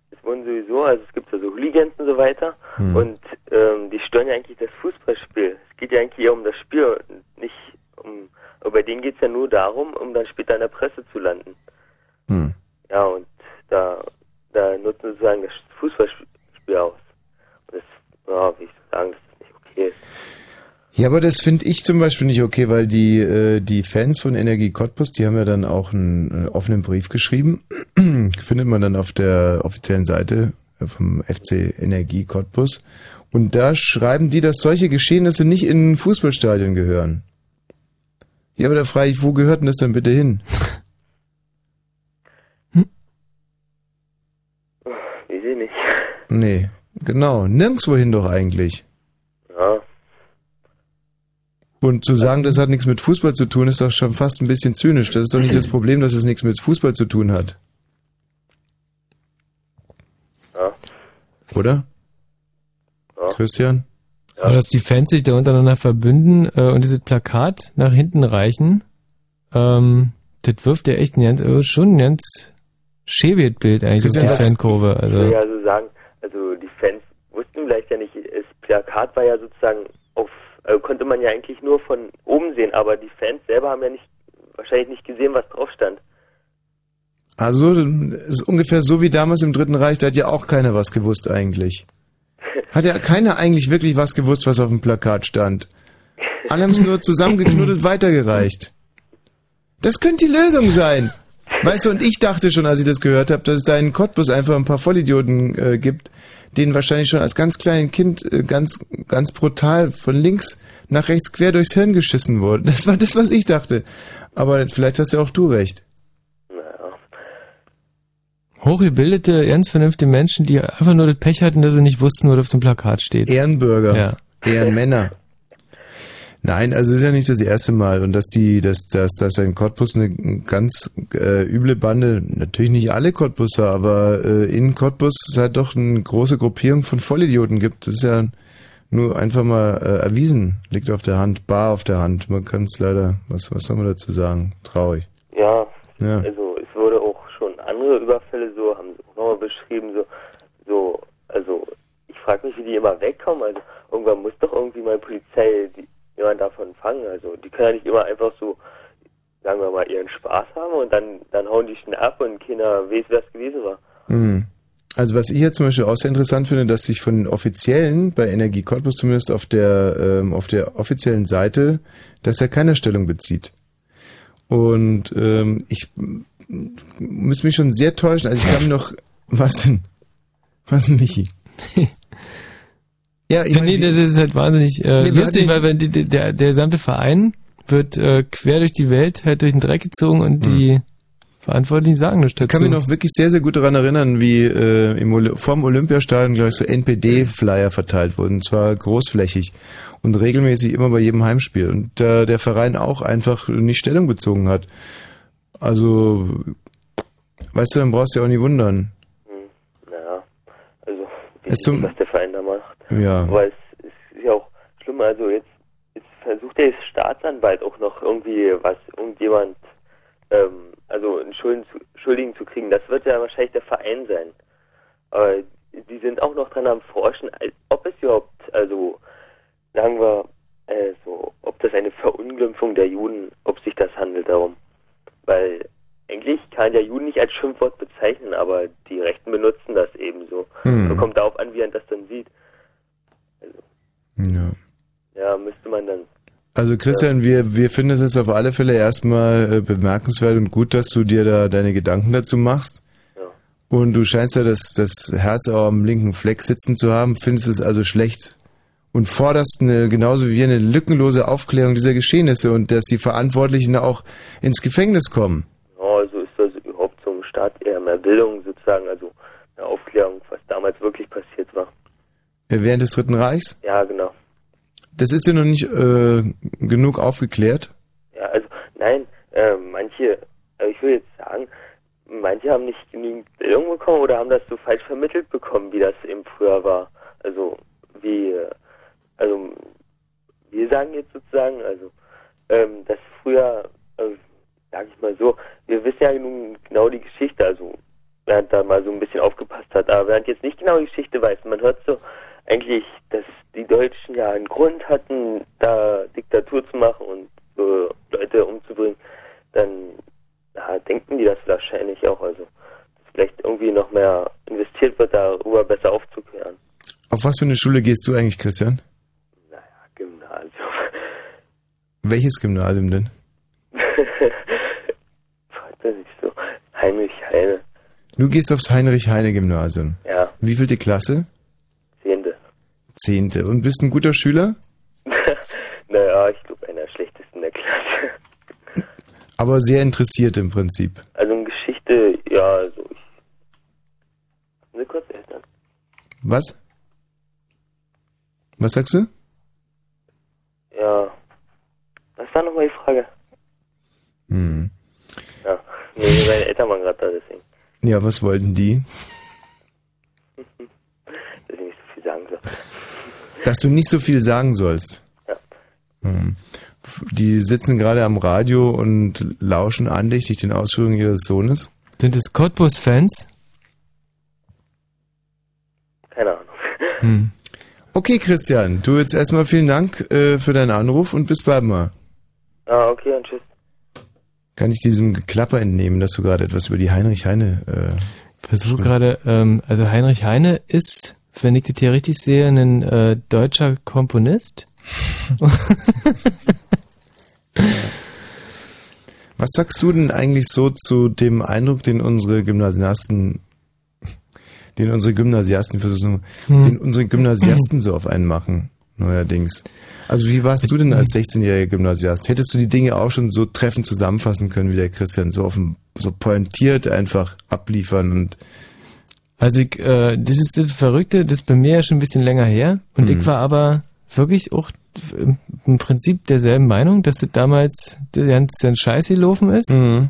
Speaker 12: es wurden sowieso, also es gibt ja so Hooligans und so weiter
Speaker 2: Hm.
Speaker 12: und ähm, die stören ja eigentlich das Fußballspiel. Es geht ja eigentlich eher um das Spiel, und nicht um, aber bei denen geht es ja nur darum, um dann später in der Presse zu landen.
Speaker 2: Hm.
Speaker 12: Ja, und da, da nutzen sie sozusagen das Fußballspiel aus. Und das, ja, wie ich so sagen, dass das nicht okay ist.
Speaker 2: Ja, aber das finde ich zum Beispiel nicht okay, weil die, äh, die Fans von Energie Cottbus, die haben ja dann auch einen äh, offenen Brief geschrieben. Findet man dann auf der offiziellen Seite vom FC Energie Cottbus. Und da schreiben die, dass solche Geschehnisse nicht in ein Fußballstadion gehören. Ja, aber da frage ich, wo gehört denn das denn bitte hin?
Speaker 12: Weiß ich nicht.
Speaker 2: Nee, genau, nirgendwohin doch eigentlich.
Speaker 12: Ja,
Speaker 2: Und zu sagen, das hat nichts mit Fußball zu tun, ist doch schon fast ein bisschen zynisch. Das ist doch nicht das Problem, dass es nichts mit Fußball zu tun hat.
Speaker 12: Ja.
Speaker 2: Oder? Christian?
Speaker 3: Aber dass die Fans sich da untereinander verbünden äh, und dieses Plakat nach hinten reichen, ähm, das wirft ja echt ein ganz, äh, schon ein ganz schäbiges Bild eigentlich auf die Fankurve.
Speaker 12: Ich will
Speaker 3: Also,
Speaker 12: ja so sagen, also die Fans wussten vielleicht ja nicht, das Plakat war ja sozusagen also konnte man ja eigentlich nur von oben sehen, aber die Fans selber haben ja nicht, wahrscheinlich nicht gesehen, was drauf stand.
Speaker 2: Also, ist ungefähr so wie damals im Dritten Reich, da hat ja auch keiner was gewusst eigentlich. Hat ja keiner eigentlich wirklich was gewusst, was auf dem Plakat stand. Alle haben es nur zusammengeknuddelt weitergereicht. Das könnte die Lösung sein. Weißt du, und ich dachte schon, als ich das gehört habe, dass es da in Cottbus einfach ein paar Vollidioten äh, gibt, denen wahrscheinlich schon als ganz kleines Kind äh, ganz, ganz brutal von links nach rechts quer durchs Hirn geschissen wurde. Das war das, was ich dachte. Aber vielleicht hast ja auch du recht.
Speaker 3: hochgebildete, ganz vernünftige Menschen, die einfach nur das Pech hatten, dass sie nicht wussten, was auf dem Plakat steht.
Speaker 2: Ehrenbürger.
Speaker 3: Ja.
Speaker 2: Ehrenmänner. Nein, also es ist ja nicht das erste Mal und dass die, dass, dass, dass in Cottbus eine ganz äh, üble Bande, natürlich nicht alle Cottbusser, aber äh, in Cottbus es halt doch eine große Gruppierung von Vollidioten gibt. Das ist ja nur einfach mal äh, erwiesen, liegt auf der Hand, bar auf der Hand. Man kann es leider, was, was soll man dazu sagen? Traurig.
Speaker 12: Ja,
Speaker 2: Ja.
Speaker 12: also es wurde auch schon andere Überfälle so, haben sie auch nochmal beschrieben, so, so, also ich frage mich, wie die immer wegkommen, also irgendwann muss doch irgendwie mal Polizei die, jemand davon fangen, also die können ja nicht immer einfach so, sagen wir mal, ihren Spaß haben und dann, dann hauen die schnell ab und keiner weiß, wer es gewesen war.
Speaker 2: Hm. Also was ich jetzt zum Beispiel auch sehr interessant finde, dass sich von den Offiziellen, bei Energie Cottbus zumindest auf der, ähm, auf der offiziellen Seite, dass er keine Stellung bezieht. Und ähm, ich muss mich schon sehr täuschen. Also ich kann noch, was denn? Was denn, Michi? ja, ich
Speaker 3: ja, nee, das ist halt wahnsinnig äh,
Speaker 2: Nee,
Speaker 3: lustig, weil wenn die, der, der gesamte Verein wird äh, quer durch die Welt halt durch den Dreck gezogen und die Verantwortlichen sagen nichts
Speaker 2: Ich
Speaker 3: dazu.
Speaker 2: kann mich noch wirklich sehr, sehr gut daran erinnern, wie äh, im Oli vorm Olympiastadion, glaube ich, so NPD-Flyer verteilt wurden, und zwar großflächig und regelmäßig immer bei jedem Heimspiel. Und äh, der Verein auch einfach nicht Stellung bezogen hat. Also, weißt du, dann brauchst du ja auch nicht wundern.
Speaker 12: Naja, also, wie
Speaker 2: Es zum-
Speaker 12: was der Verein.
Speaker 2: Ja.
Speaker 12: Aber es, ist ja auch schlimm, also jetzt, jetzt versucht der Staatsanwalt auch noch irgendwie was, irgendjemand, ähm, also einen Schulden zu, Schuldigen zu kriegen. Das wird ja wahrscheinlich der Verein sein. Aber die sind auch noch dran am Forschen, ob es überhaupt, also, sagen wir, äh, so, ob das eine Verunglimpfung der Juden, ob sich das handelt darum. Weil eigentlich kann der Juden nicht als Schimpfwort bezeichnen, aber die Rechten benutzen das eben so.
Speaker 2: Hm.
Speaker 12: So kommt darauf an, wie man das dann sieht.
Speaker 2: Ja.
Speaker 12: Ja, müsste man dann.
Speaker 2: Also Christian, wir, wir finden es jetzt auf alle Fälle erstmal äh, bemerkenswert und gut, dass du dir da deine Gedanken dazu machst. Und du scheinst ja das, das Herz auch am linken Fleck sitzen zu haben, findest es also schlecht und forderst eine, genauso wie wir eine lückenlose Aufklärung dieser Geschehnisse und dass die Verantwortlichen auch ins Gefängnis kommen.
Speaker 12: Ja, also ist das überhaupt im Staat eher mehr Bildung sozusagen, also eine Aufklärung, was damals wirklich passiert war.
Speaker 2: Äh, Während des Dritten Reichs?
Speaker 12: Ja, genau.
Speaker 2: Das ist dir noch nicht äh, genug aufgeklärt?
Speaker 12: Ja, also nein, äh, manche, also ich will jetzt sagen, manche haben nicht genügend Bildung bekommen oder haben das so falsch vermittelt bekommen, wie das eben früher war. Also wie, äh, also wir sagen jetzt sozusagen, also, ähm, dass früher, äh, sag ich mal so, wir wissen ja nun genau die Geschichte, also, während da mal so ein bisschen aufgepasst hat, aber während jetzt nicht genau die Geschichte weiß, man hört so eigentlich, dass die Deutschen ja einen Grund hatten, da Diktatur zu machen und so Leute umzubringen, dann ja, denken die das wahrscheinlich auch, also, dass vielleicht irgendwie noch mehr investiert wird, darüber besser aufzuklären.
Speaker 2: Auf was für eine Schule gehst du eigentlich, Christian?
Speaker 12: Gymnasium.
Speaker 2: Welches Gymnasium denn?
Speaker 12: Fragt er sich so. Heinrich Heine.
Speaker 2: Du gehst aufs Heinrich-Heine-Gymnasium.
Speaker 12: Ja.
Speaker 2: Wie vielte Klasse?
Speaker 12: Zehnte.
Speaker 2: Und bist ein guter Schüler?
Speaker 12: naja, ich glaube einer der schlechtesten der Klasse.
Speaker 2: Aber sehr interessiert im Prinzip.
Speaker 12: Also in Geschichte, ja, so ich. Warten Sie kurz, Eltern.
Speaker 2: Was? Was sagst du?
Speaker 12: Ja. Was war nochmal die Frage?
Speaker 2: Hm.
Speaker 12: Ja. Nee, meine Eltern waren gerade da, deswegen.
Speaker 2: Ja, was wollten die?
Speaker 12: Dass ich nicht so viel sagen soll.
Speaker 2: Dass du nicht so viel sagen sollst.
Speaker 12: Ja.
Speaker 2: Hm. Die sitzen gerade am Radio und lauschen andächtig den Ausführungen ihres Sohnes.
Speaker 3: Sind es Cottbus-Fans?
Speaker 12: Keine Ahnung.
Speaker 3: Hm.
Speaker 2: Okay, Christian, du jetzt erstmal vielen Dank äh, für deinen Anruf und bis bald mal.
Speaker 12: Ah, okay, und tschüss.
Speaker 2: Kann ich diesem Geklapper entnehmen, dass du gerade etwas über die Heinrich Heine äh,
Speaker 3: Versuche gerade, ähm, also Heinrich Heine ist, wenn ich das hier richtig sehe, ein äh, deutscher Komponist.
Speaker 2: Was sagst du denn eigentlich so zu dem Eindruck, den unsere Gymnasiasten, den unsere Gymnasiasten versuchen,
Speaker 3: Hm.
Speaker 2: den unsere Gymnasiasten so auf einen machen, neuerdings? Also wie warst du denn als 16-jähriger Gymnasiast? Hättest du die Dinge auch schon so treffend zusammenfassen können wie der Christian, so offen, so pointiert einfach abliefern und
Speaker 3: Also ich, äh, das ist das Verrückte, das ist bei mir ja schon ein bisschen länger her. Und
Speaker 2: Mhm.
Speaker 3: ich war aber wirklich auch im, im Prinzip derselben Meinung, dass das damals ganz, ganz scheiße gelaufen ist.
Speaker 2: Mhm.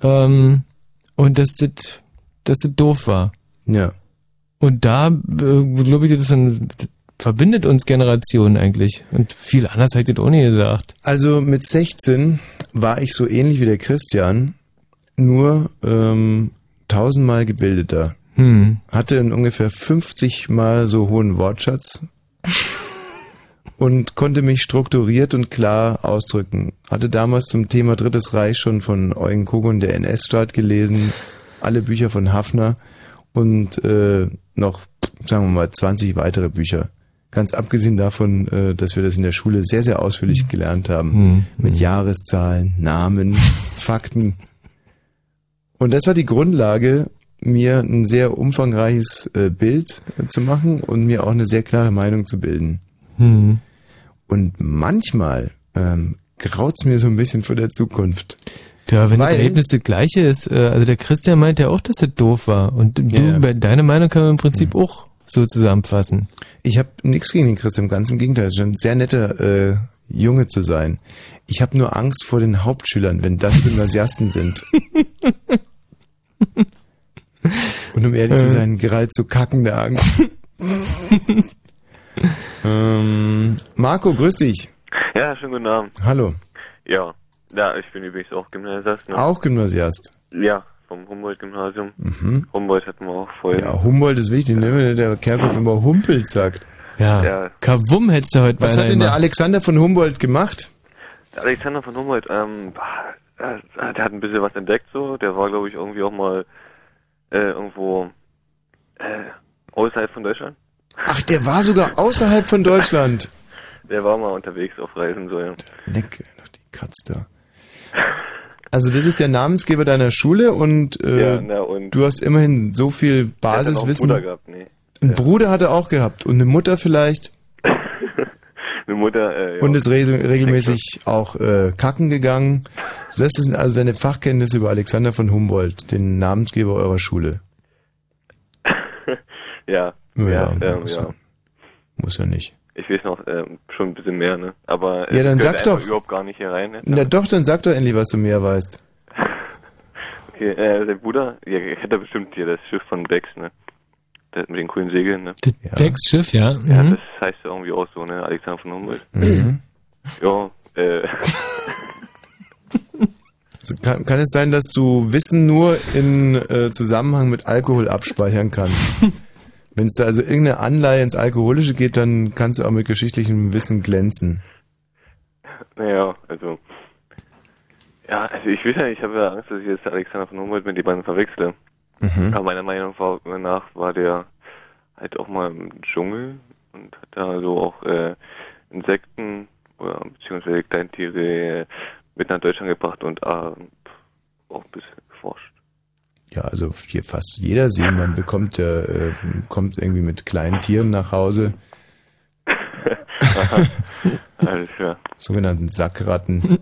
Speaker 3: Ähm, und dass das, dass das doof war.
Speaker 2: Ja.
Speaker 3: Und da, äh, glaube ich, das, dann, das verbindet uns Generationen eigentlich. Und viel anders hätte ich das auch nie gesagt.
Speaker 2: Also mit 16 war ich so ähnlich wie der Christian, nur ähm, tausendmal gebildeter.
Speaker 3: Hm.
Speaker 2: Hatte einen ungefähr 50 mal so hohen Wortschatz und konnte mich strukturiert und klar ausdrücken. Hatte damals zum Thema Drittes Reich schon von Eugen Kogon der NS-Staat gelesen, alle Bücher von Hafner und äh, noch, sagen wir mal, 20 weitere Bücher. Ganz abgesehen davon, äh, dass wir das in der Schule sehr, sehr ausführlich gelernt haben.
Speaker 3: Hm.
Speaker 2: Mit Jahreszahlen, Namen, Fakten. Und das war die Grundlage, mir ein sehr umfangreiches äh, Bild äh, zu machen und mir auch eine sehr klare Meinung zu bilden.
Speaker 3: Hm.
Speaker 2: Und manchmal ähm, graut's mir so ein bisschen vor der Zukunft.
Speaker 3: Ja, wenn
Speaker 2: Weil-
Speaker 3: das Ergebnis das gleiche ist, äh, also der Christian meint ja auch, dass das doof war. Und du,
Speaker 2: Ja, ja.
Speaker 3: bei deine Meinung kann man im Prinzip auch so zusammenfassen.
Speaker 2: Ich habe nichts gegen den Christian, ganz im Gegenteil. Es ist ein sehr netter äh, Junge zu sein. Ich habe nur Angst vor den Hauptschülern, wenn das Gymnasiasten sind. Und um ehrlich zu sein, geradezu kackende Angst. ähm, Marco, grüß dich.
Speaker 15: Ja, schönen guten Abend.
Speaker 2: Hallo.
Speaker 15: Ja, ja, ich bin übrigens auch Gymnasiast. Ne?
Speaker 2: Auch Gymnasiast.
Speaker 15: Ja, vom Humboldt-Gymnasium.
Speaker 2: Mhm.
Speaker 15: Humboldt hatten wir auch vorhin.
Speaker 2: Ja, Humboldt ist wichtig, ne? wenn der Kerkhoff immer Humpelt sagt.
Speaker 3: Ja,
Speaker 15: Ja.
Speaker 3: Kavum hättest du heute
Speaker 2: Was hat denn der. Alexander von Humboldt gemacht?
Speaker 15: Der Alexander von Humboldt, ähm, äh, der hat ein bisschen was entdeckt so. Der war, glaube ich, irgendwie auch mal äh, irgendwo äh, außerhalb von Deutschland.
Speaker 2: Ach, der war sogar außerhalb von Deutschland.
Speaker 15: Der war mal unterwegs auf Reisen so. Ja.
Speaker 2: Leck, doch die Katz da. Also das ist der Namensgeber deiner Schule und, äh,
Speaker 15: Ja, na und-
Speaker 2: du hast immerhin so viel
Speaker 15: Der hat auch einen
Speaker 2: Basiswissen.
Speaker 15: Bruder gehabt, nee.
Speaker 2: Ein Bruder hat er auch gehabt und eine Mutter vielleicht
Speaker 15: Eine Mutter, äh, ja.
Speaker 2: und ist re regelmäßig auch äh, kacken gegangen. Das sind also deine Fachkenntnisse über Alexander von Humboldt, den Namensgeber eurer Schule.
Speaker 15: ja,
Speaker 2: Ja,
Speaker 15: ja, ähm,
Speaker 2: muss,
Speaker 15: ja.
Speaker 2: muss ja nicht.
Speaker 15: Ich weiß noch ähm, schon ein bisschen mehr, ne? Aber
Speaker 2: Ja, dann sag doch.
Speaker 15: überhaupt gar nicht hier rein. Ne?
Speaker 2: Na doch, dann sag doch endlich, was du mehr weißt.
Speaker 15: Okay, äh, der Bruder, ja, er bestimmt hier das Schiff von Becks, ne? Das mit den coolen Segeln, ne?
Speaker 3: Das Becks Schiff, ja.
Speaker 15: Ja,
Speaker 3: Mhm.
Speaker 15: das heißt ja irgendwie auch so, ne? Alexander von Humboldt.
Speaker 2: Mhm.
Speaker 15: Ja, äh,
Speaker 2: Also kann, kann es sein, dass du Wissen nur in äh, Zusammenhang mit Alkohol abspeichern kannst? Wenn es da also irgendeine Anleihe ins Alkoholische geht, dann kannst du auch mit geschichtlichem Wissen glänzen.
Speaker 15: naja, also. Ja, also ich will ja, ich habe ja Angst, dass ich jetzt Alexander von Humboldt mit die beiden verwechsle.
Speaker 2: Mhm.
Speaker 15: Aber meiner Meinung nach war der halt auch mal im Dschungel und hat da so auch äh, Insekten oder beziehungsweise Kleintiere äh, mit nach Deutschland gebracht und äh, auch ein bisschen geforscht.
Speaker 2: Ja, also hier fast jeder Seemann bekommt ja, äh, kommt irgendwie mit kleinen Tieren nach Hause.
Speaker 15: Alles klar.
Speaker 2: Sogenannten Sackratten.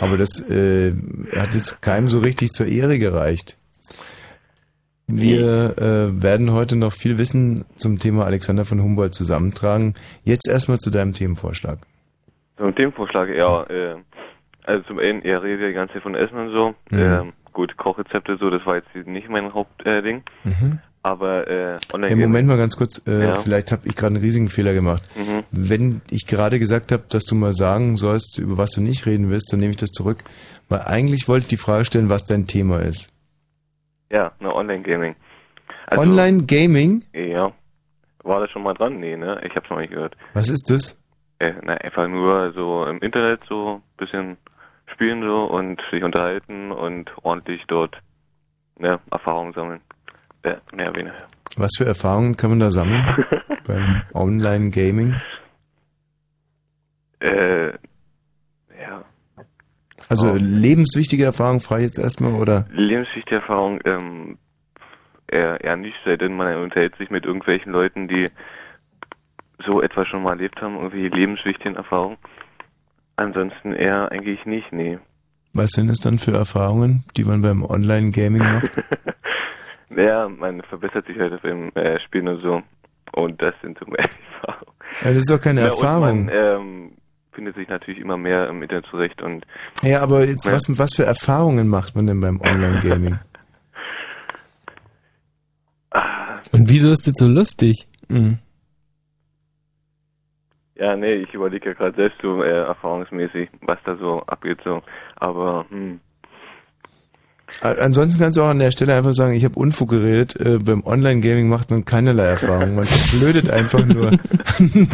Speaker 2: Aber das äh, hat jetzt keinem so richtig zur Ehre gereicht. Wir äh, werden heute noch viel Wissen zum Thema Alexander von Humboldt zusammentragen. Jetzt erstmal zu deinem Themenvorschlag.
Speaker 15: Ein Themenvorschlag, ja, äh, also zum einen, er redet ja die ganze Zeit von Essen und so.
Speaker 2: Mhm.
Speaker 15: Ähm, gut, Kochrezepte so, das war jetzt nicht mein Hauptding. Äh.
Speaker 2: Mhm.
Speaker 15: Aber äh, online
Speaker 2: Im Moment mal ganz kurz, äh,
Speaker 15: Ja.
Speaker 2: vielleicht habe ich gerade einen riesigen Fehler gemacht.
Speaker 15: Mhm.
Speaker 2: Wenn ich gerade gesagt habe, dass du mal sagen sollst, über was du nicht reden willst, dann nehme ich das zurück. Weil eigentlich wollte ich die Frage stellen, was dein Thema ist.
Speaker 15: Ja, ne, Online-Gaming. Also,
Speaker 2: Online-Gaming?
Speaker 15: Ja. War das schon mal dran? Nee, ne? Ich hab's noch nicht gehört.
Speaker 2: Was ist das?
Speaker 15: Äh, na, einfach nur so im Internet so ein bisschen spielen so und sich unterhalten und ordentlich dort ne, Erfahrungen sammeln. Äh, mehr oder weniger.
Speaker 2: Was für Erfahrungen kann man da sammeln beim Online-Gaming?
Speaker 15: Äh, ja.
Speaker 2: Also
Speaker 15: Oh.
Speaker 2: lebenswichtige Erfahrungen frage ich jetzt erstmal oder?
Speaker 15: Lebenswichtige Erfahrung, ähm, eher, eher nicht, sei denn man unterhält sich mit irgendwelchen Leuten, die so etwas schon mal erlebt haben, irgendwie lebenswichtigen Erfahrungen. Ansonsten eher eigentlich nicht, nee.
Speaker 2: Was sind es dann für Erfahrungen, die man beim Online-Gaming macht?
Speaker 15: Naja, man verbessert sich halt beim äh, Spielen und so. Und das sind so mehr Erfahrungen.
Speaker 2: Ja, das ist doch keine
Speaker 15: ja,
Speaker 2: Erfahrung.
Speaker 15: Man ähm, findet sich natürlich immer mehr im Internet zurecht und
Speaker 2: Ja, aber jetzt
Speaker 15: Ja.
Speaker 2: was, was für Erfahrungen macht man denn beim Online-Gaming?
Speaker 3: Und wieso ist das so lustig?
Speaker 2: Mhm.
Speaker 15: ja, nee, ich überlege ja gerade selbst so äh, erfahrungsmäßig, was da so abgeht so. Aber hm,
Speaker 2: Ansonsten kannst du auch an der Stelle einfach sagen, ich habe Unfug geredet. Äh, beim Online-Gaming macht man keinerlei Erfahrung. Man blödet einfach nur.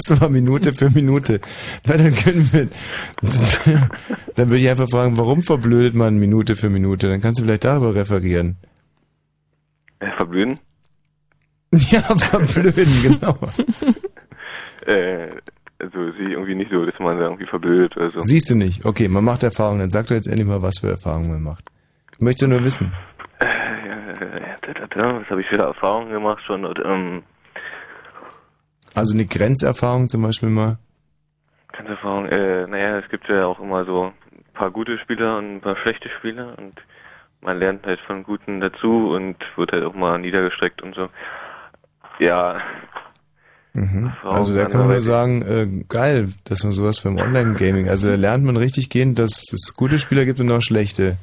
Speaker 2: Zwar Minute für Minute. Na, dann können wir. dann würde ich einfach fragen, warum verblödet man Minute für Minute? Dann kannst du vielleicht darüber referieren.
Speaker 15: äh, verblöden.
Speaker 2: Ja, verblöden, genau.
Speaker 15: Äh, also sehe ich irgendwie nicht so, dass man da irgendwie verblödet oder so.
Speaker 2: Siehst du nicht. Okay, man macht Erfahrungen. Dann sag doch jetzt endlich mal, was für Erfahrungen man macht. Ich möchte nur wissen.
Speaker 15: Was habe ich für Erfahrungen gemacht schon? Und, ähm,
Speaker 2: Also eine Grenzerfahrung zum Beispiel mal.
Speaker 15: Ganz Erfahrung, äh, naja, es gibt ja auch immer so ein paar gute Spieler und ein paar schlechte Spieler und man lernt halt von Guten dazu und wird halt auch mal niedergestreckt und so. Ja,
Speaker 2: Mhm. Also da kann man nur sagen, äh, geil, dass man sowas beim Online-Gaming, also da lernt man richtig gehen, dass es gute Spieler gibt und auch schlechte.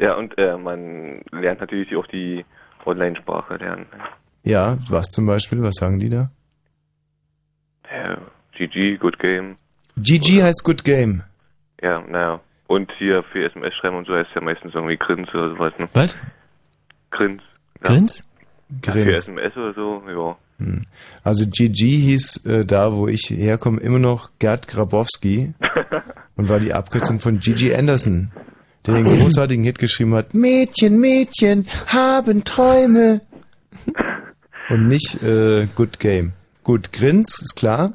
Speaker 15: Ja, und äh, man lernt natürlich auch die Online-Sprache lernen.
Speaker 2: Ja, was zum Beispiel, was sagen die da?
Speaker 15: Ja, GG, Good Game.
Speaker 2: GG heißt Good Game.
Speaker 15: Ja, naja. Und hier für SMS schreiben und so heißt ja meistens irgendwie Grins oder sowas, ne?
Speaker 3: Was?
Speaker 15: Grins. Ja.
Speaker 3: Grins?
Speaker 15: Ja, für
Speaker 2: Grins.
Speaker 15: SMS oder so, ja.
Speaker 2: Hm. Also GG hieß äh, da, wo ich herkomme, immer noch Gerd Grabowski und war die Abkürzung von Gigi Anderson, der den großartigen Hit geschrieben hat, Mädchen, Mädchen haben Träume. Und nicht äh, Good Game. Gut, Grins, ist klar.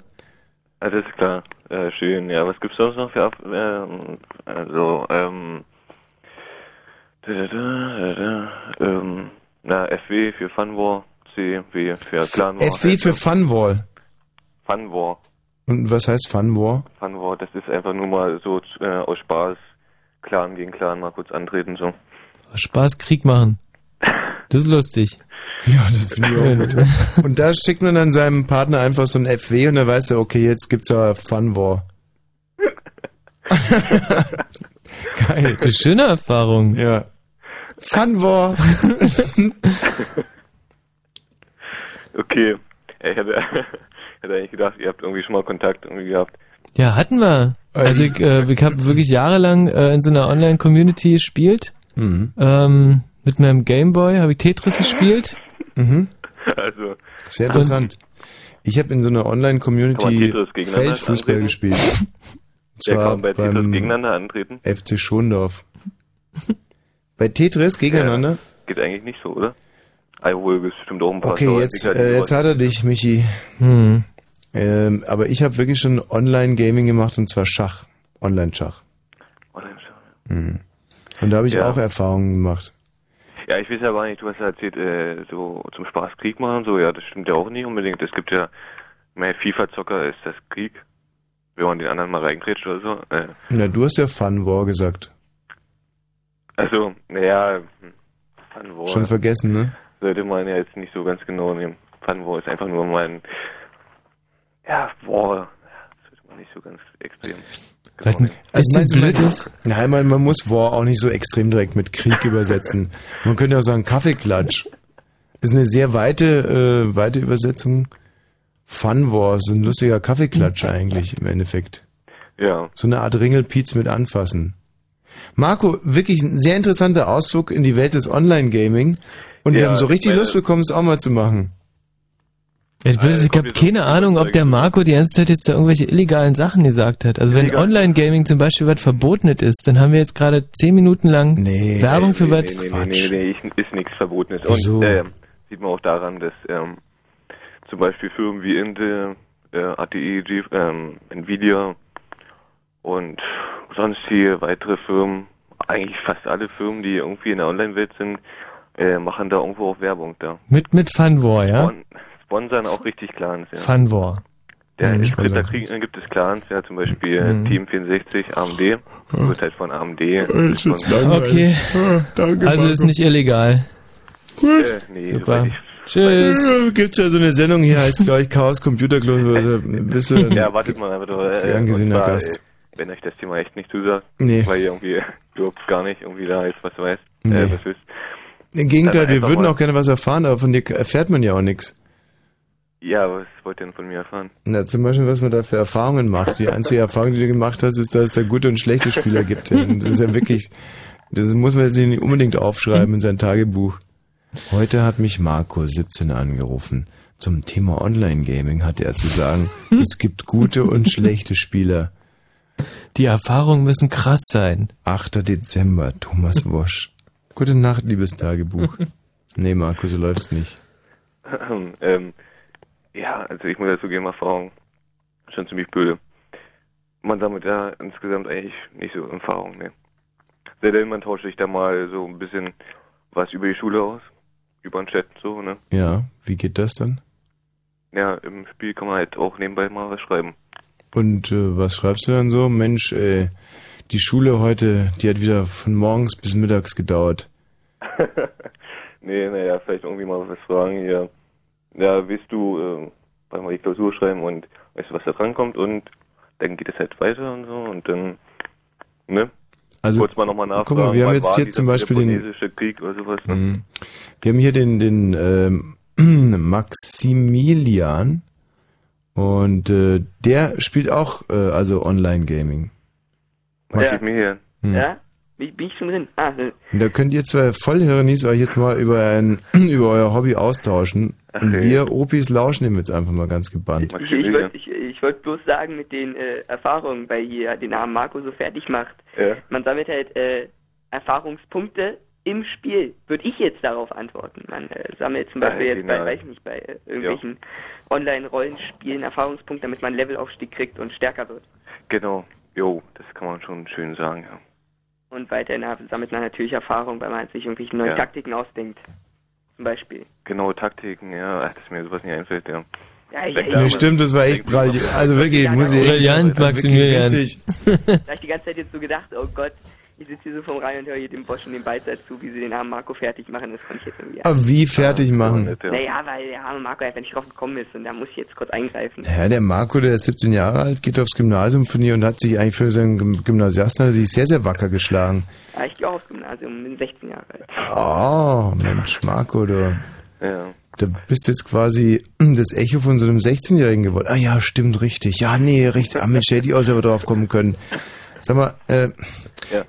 Speaker 15: Alles klar, äh, schön. Ja, was gibt's sonst noch für Ab ähm, also ähm, da, da, da, ähm, na FW für Fun War, CW für Clan War.
Speaker 2: FW für Funwall.
Speaker 15: Fun War,
Speaker 2: Und was heißt Fun War?
Speaker 15: Fun War, das ist einfach nur mal so äh, aus Spaß Clan gegen Clan mal kurz antreten so.
Speaker 3: Spaß Krieg machen. Das ist lustig.
Speaker 2: Ja, das finde ich auch gut. Und da schickt man dann seinem Partner einfach so ein FW und dann weiß er, okay, jetzt gibt's ja Fun War. Geil.
Speaker 3: Das ist schöne Erfahrung.
Speaker 2: Ja. Fun War.
Speaker 15: Okay, ich hatte, ich hatte eigentlich gedacht, ihr habt irgendwie schon mal Kontakt irgendwie gehabt.
Speaker 3: Ja, hatten wir. Also ich, äh, ich habe wirklich jahrelang äh, in so einer Online-Community gespielt.
Speaker 2: Mhm.
Speaker 3: Ähm, mit meinem Gameboy habe ich Tetris gespielt.
Speaker 2: Mhm.
Speaker 15: Also,
Speaker 2: Sehr interessant. Ich habe in so einer Online-Community Feldfußball
Speaker 15: antreten?
Speaker 2: gespielt. Und
Speaker 15: Ja, kann bei Tetris
Speaker 2: beim
Speaker 15: gegeneinander antreten?
Speaker 2: FC Schondorf. bei Tetris gegeneinander?
Speaker 15: Geht eigentlich nicht so, oder? Gibt bestimmt auch ein paar
Speaker 2: Okay, jetzt,
Speaker 15: Sauerentwickler, die
Speaker 2: äh, jetzt hat er dich, Michi.
Speaker 3: Hm.
Speaker 2: Ähm, aber ich habe wirklich schon Online-Gaming gemacht und zwar Schach. Online-Schach. Mhm. Und da habe ich
Speaker 15: Ja.
Speaker 2: auch Erfahrungen gemacht.
Speaker 15: Ja, ich weiß ja gar nicht, du hast ja erzählt, äh, so zum Spaß Krieg machen und so, ja, das stimmt ja auch nicht unbedingt. Es gibt ja, mehr FIFA-Zocker ist das Krieg, wenn man den anderen mal reingrätscht oder so. Äh,
Speaker 2: Na, du hast ja Fun War gesagt.
Speaker 15: also, naja, Fun War
Speaker 2: Schon vergessen, ne?
Speaker 15: sollte man ja jetzt nicht so ganz genau nehmen. Fun War ist einfach nur mal ein, ja, War, das sollte man nicht so ganz extrem.
Speaker 3: Vielleicht ein
Speaker 2: Also
Speaker 3: bisschen blöd
Speaker 2: nein, man, man muss War auch nicht so extrem direkt mit Krieg übersetzen. Man könnte auch sagen Kaffeeklatsch. Das ist eine sehr weite, äh, weite Übersetzung. Fun War, so ein lustiger Kaffeeklatsch eigentlich im Endeffekt.
Speaker 15: Ja.
Speaker 2: So eine Art Ringelpiez mit anfassen. Marco, wirklich ein sehr interessanter Ausflug in die Welt des Online-Gaming. Und wir
Speaker 15: Ja,
Speaker 2: haben so richtig
Speaker 15: ich meine-
Speaker 2: Lust bekommen, es auch mal zu machen.
Speaker 3: Ich,
Speaker 2: Ah,
Speaker 3: weiß, ich habe keine Ahnung, ob der Marco die ganze Zeit jetzt da irgendwelche illegalen Sachen gesagt hat. Also wenn. Online-Gaming zum Beispiel was Verbotenes ist, dann haben wir jetzt gerade zehn Minuten lang Werbung für was.
Speaker 15: Nee, nee, nee, nee, nee, ist nichts Verbotenes. Und
Speaker 3: Wieso?
Speaker 15: ähm, sieht man auch daran, dass ähm, zum Beispiel Firmen wie Intel, äh, ATI, G, ähm, Nvidia und sonstige weitere Firmen, eigentlich fast alle Firmen, die irgendwie in der Online-Welt sind, äh, machen da irgendwo auch Werbung da.
Speaker 3: Mit, mit Fun War, ja?
Speaker 15: Spon sponsern auch richtig Clans, ja.
Speaker 3: Fun War.
Speaker 15: Der
Speaker 3: Mhm.
Speaker 15: in äh, gibt es Clans, ja, zum Beispiel äh,
Speaker 3: Mhm.
Speaker 15: Team 64, AMD, wird halt von AMD.
Speaker 2: Ich.
Speaker 3: Okay.
Speaker 2: danke,
Speaker 3: also ist nicht illegal.
Speaker 15: Äh, nee,
Speaker 3: Super.
Speaker 15: ich
Speaker 3: Tschüss.
Speaker 2: Ja, Gibt's ja so eine Sendung hier, heißt gleich Chaos Computer Club. oder Bist du
Speaker 15: ja, wartet mal einfach nur.
Speaker 2: Gern gesehener
Speaker 15: und zwar,
Speaker 2: Gast.
Speaker 15: äh, Wenn euch das Thema echt nicht zusagt,
Speaker 2: Nee.
Speaker 15: weil ihr irgendwie überhaupt gar nicht irgendwie da jetzt was weiß,
Speaker 2: Nee.
Speaker 15: äh, was wisst.
Speaker 2: Im Gegenteil, wir würden auch gerne was erfahren, aber von dir erfährt man ja auch nichts.
Speaker 15: Ja, was wollt ihr denn von mir erfahren?
Speaker 2: Na, zum Beispiel, was man da für Erfahrungen macht. Die einzige Erfahrung, die du gemacht hast, ist, dass es da gute und schlechte Spieler gibt. Und Das ist ja wirklich, das muss man jetzt nicht unbedingt aufschreiben in sein Tagebuch. Heute hat mich Marco 17 angerufen. Zum Thema Online-Gaming hatte er zu sagen, es gibt gute und schlechte Spieler.
Speaker 3: Die Erfahrungen müssen krass sein.
Speaker 2: 8. Dezember, Thomas Wosch. Gute Nacht, liebes Tagebuch. Nee, Marco, so läuft's nicht.
Speaker 15: ähm, ja, also ich muss dazu geben, Erfahrung schon ziemlich blöde. Man sammelt ja insgesamt eigentlich nicht so Erfahrung, ne. Sehr denn, man tauscht sich da mal so ein bisschen was über die Schule aus, über den Chat so, ne.
Speaker 2: Ja, wie geht das dann?
Speaker 15: Ja, im Spiel kann man halt auch nebenbei mal was schreiben.
Speaker 2: Und äh, was schreibst du dann so? Mensch, ey, die Schule heute, die hat wieder von morgens bis mittags gedauert.
Speaker 15: nee, naja, vielleicht irgendwie mal was fragen, ja. Ja, willst du äh, bei mal die Klausur schreiben und weißt du, was da dran kommt und dann geht es halt weiter und so und dann, ne?
Speaker 2: Also,
Speaker 15: Kurz mal nochmal nachfragen.
Speaker 2: guck mal, wir haben jetzt hier zum Beispiel den-
Speaker 15: Krieg oder sowas, ne?
Speaker 2: Mhm. Wir haben hier den, den ähm, Maximilian und äh, der spielt auch äh, also Online-Gaming.
Speaker 15: Maximilian.
Speaker 2: Hm.
Speaker 6: Ja? Bin bin ich schon drin? Ah,
Speaker 2: Und da könnt ihr zwei Vollhirnis euch jetzt mal über, ein, über euer Hobby austauschen. Und
Speaker 6: Okay.
Speaker 2: wir Opis lauschen dem jetzt einfach mal ganz gebannt.
Speaker 6: ich, ich wollte ich, ich wollt bloß sagen, mit den äh, Erfahrungen, weil hier den armen Marco so fertig macht.
Speaker 15: Ja.
Speaker 6: Man sammelt halt äh, Erfahrungspunkte im Spiel. Würde ich jetzt darauf antworten. Man äh, sammelt zum Beispiel jetzt bei, weiß ich nicht, bei äh, irgendwelchen Online-Rollenspielen Erfahrungspunkte, damit man einen Levelaufstieg kriegt und stärker wird.
Speaker 15: Genau. Jo, das kann man schon schön sagen, ja.
Speaker 6: Und weiterhin sammelt man natürlich Erfahrung, weil man sich irgendwelche neuen
Speaker 15: Ja.
Speaker 6: Taktiken ausdenkt. Zum Beispiel.
Speaker 15: Genau, Taktiken, ja, ach, dass mir sowas nicht einfällt, ja.
Speaker 6: Ja, ja, ja.
Speaker 2: Stimmt, das war echt brillant. Also wirklich, muss ich echt
Speaker 3: Brillant,
Speaker 2: sagen,
Speaker 3: Maximilian.
Speaker 6: Da habe ich die ganze Zeit jetzt so gedacht, oh Gott, ich sitze hier so vom Reihe und höre hier dem Bosch und dem Beizer zu, wie sie den armen Marco fertig machen. Das konnte ich jetzt irgendwie.
Speaker 2: Aber wie fertig machen?
Speaker 6: Naja, weil der arme Marco einfach nicht drauf gekommen ist und da muss ich jetzt kurz eingreifen.
Speaker 2: Ja, der Marco, der ist 17 Jahre alt, geht aufs Gymnasium von hier und hat sich eigentlich für seinen Gym- Gymnasiasten hat er sich sehr, sehr wacker geschlagen.
Speaker 6: Ja, ich gehe auch aufs Gymnasium, bin 16 Jahre alt.
Speaker 2: Oh, Mensch, Marco, du.
Speaker 15: Ja.
Speaker 2: Da bist du jetzt quasi das Echo von so einem 16-Jährigen geworden. Ah ja, stimmt, richtig. Ja, nee, richtig. Ah, Mensch, hätte ich auch selber drauf kommen können. Sag mal, äh,
Speaker 15: Ja.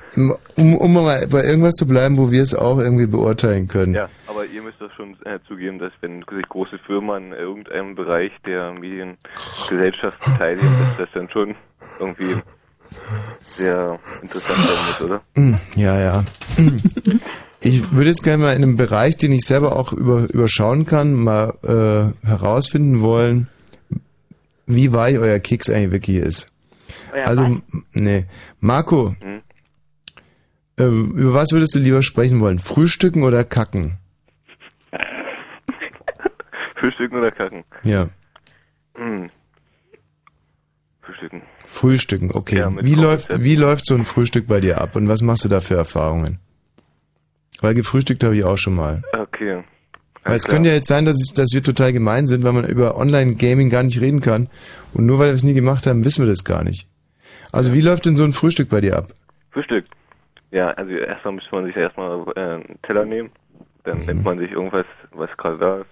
Speaker 2: um, um mal bei irgendwas zu bleiben, wo wir es auch irgendwie beurteilen können.
Speaker 15: Ja, aber ihr müsst doch schon äh, zugeben, dass wenn sich große Firmen in irgendeinem Bereich der Mediengesellschaft beteiligen, dass das dann schon irgendwie sehr interessant sein muss, oder?
Speaker 2: Hm, Ja, ja. Hm. Ich würde jetzt gerne mal in einem Bereich, den ich selber auch über, überschauen kann, mal äh, herausfinden wollen, wie weich euer Keks eigentlich wirklich ist.
Speaker 6: Euer
Speaker 2: also,
Speaker 6: was?
Speaker 2: m- nee. Marco,
Speaker 15: Hm?
Speaker 2: ähm, über was würdest du lieber sprechen wollen? Frühstücken oder kacken?
Speaker 15: Frühstücken oder kacken?
Speaker 2: Ja,
Speaker 15: Hm. Frühstücken.
Speaker 2: Frühstücken, okay.
Speaker 15: Ja,
Speaker 2: wie, läuft, wie läuft so ein Frühstück bei dir ab und was machst du da für Erfahrungen? Weil gefrühstückt habe ich auch schon mal.
Speaker 15: Okay.
Speaker 2: Weil es
Speaker 15: klar.
Speaker 2: könnte ja jetzt sein, dass, es, dass wir total gemein sind, weil man über Online-Gaming gar nicht reden kann. Und nur weil wir es nie gemacht haben, wissen wir das gar nicht. Also wie läuft denn so ein Frühstück bei dir ab?
Speaker 15: Frühstück. Ja, also erstmal müsste man sich erstmal äh, einen Teller nehmen. Dann nimmt man sich irgendwas, was gerade da ist.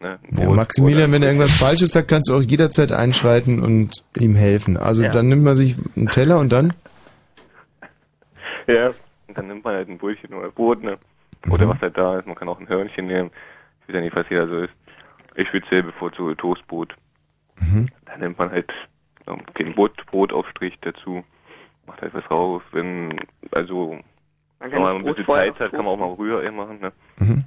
Speaker 15: Ne? ein
Speaker 2: Ja,
Speaker 15: Brot
Speaker 2: Maximilian, wenn er irgendwas Falsches sagt, kannst du auch jederzeit einschreiten und ihm helfen. Also
Speaker 15: Ja.
Speaker 2: dann nimmt man sich einen Teller und dann?
Speaker 15: Ja, und dann nimmt man halt ein Brötchen oder Brot, ne? Oder
Speaker 2: Mhm.
Speaker 15: was halt da ist. Man kann auch ein Hörnchen nehmen. Ich weiß ja nicht, was jeder so ist. Ich speziell bevorzuge Toastbrot.
Speaker 2: Mhm.
Speaker 15: Dann nimmt man halt ähm, den Brot, Brotaufstrich dazu. Macht halt was raus. Wenn, also,
Speaker 6: Man
Speaker 15: wenn
Speaker 6: kann
Speaker 15: man
Speaker 6: das
Speaker 15: ein bisschen Zeit hat, kann man auch mal Rührei machen, ne?
Speaker 2: Mhm.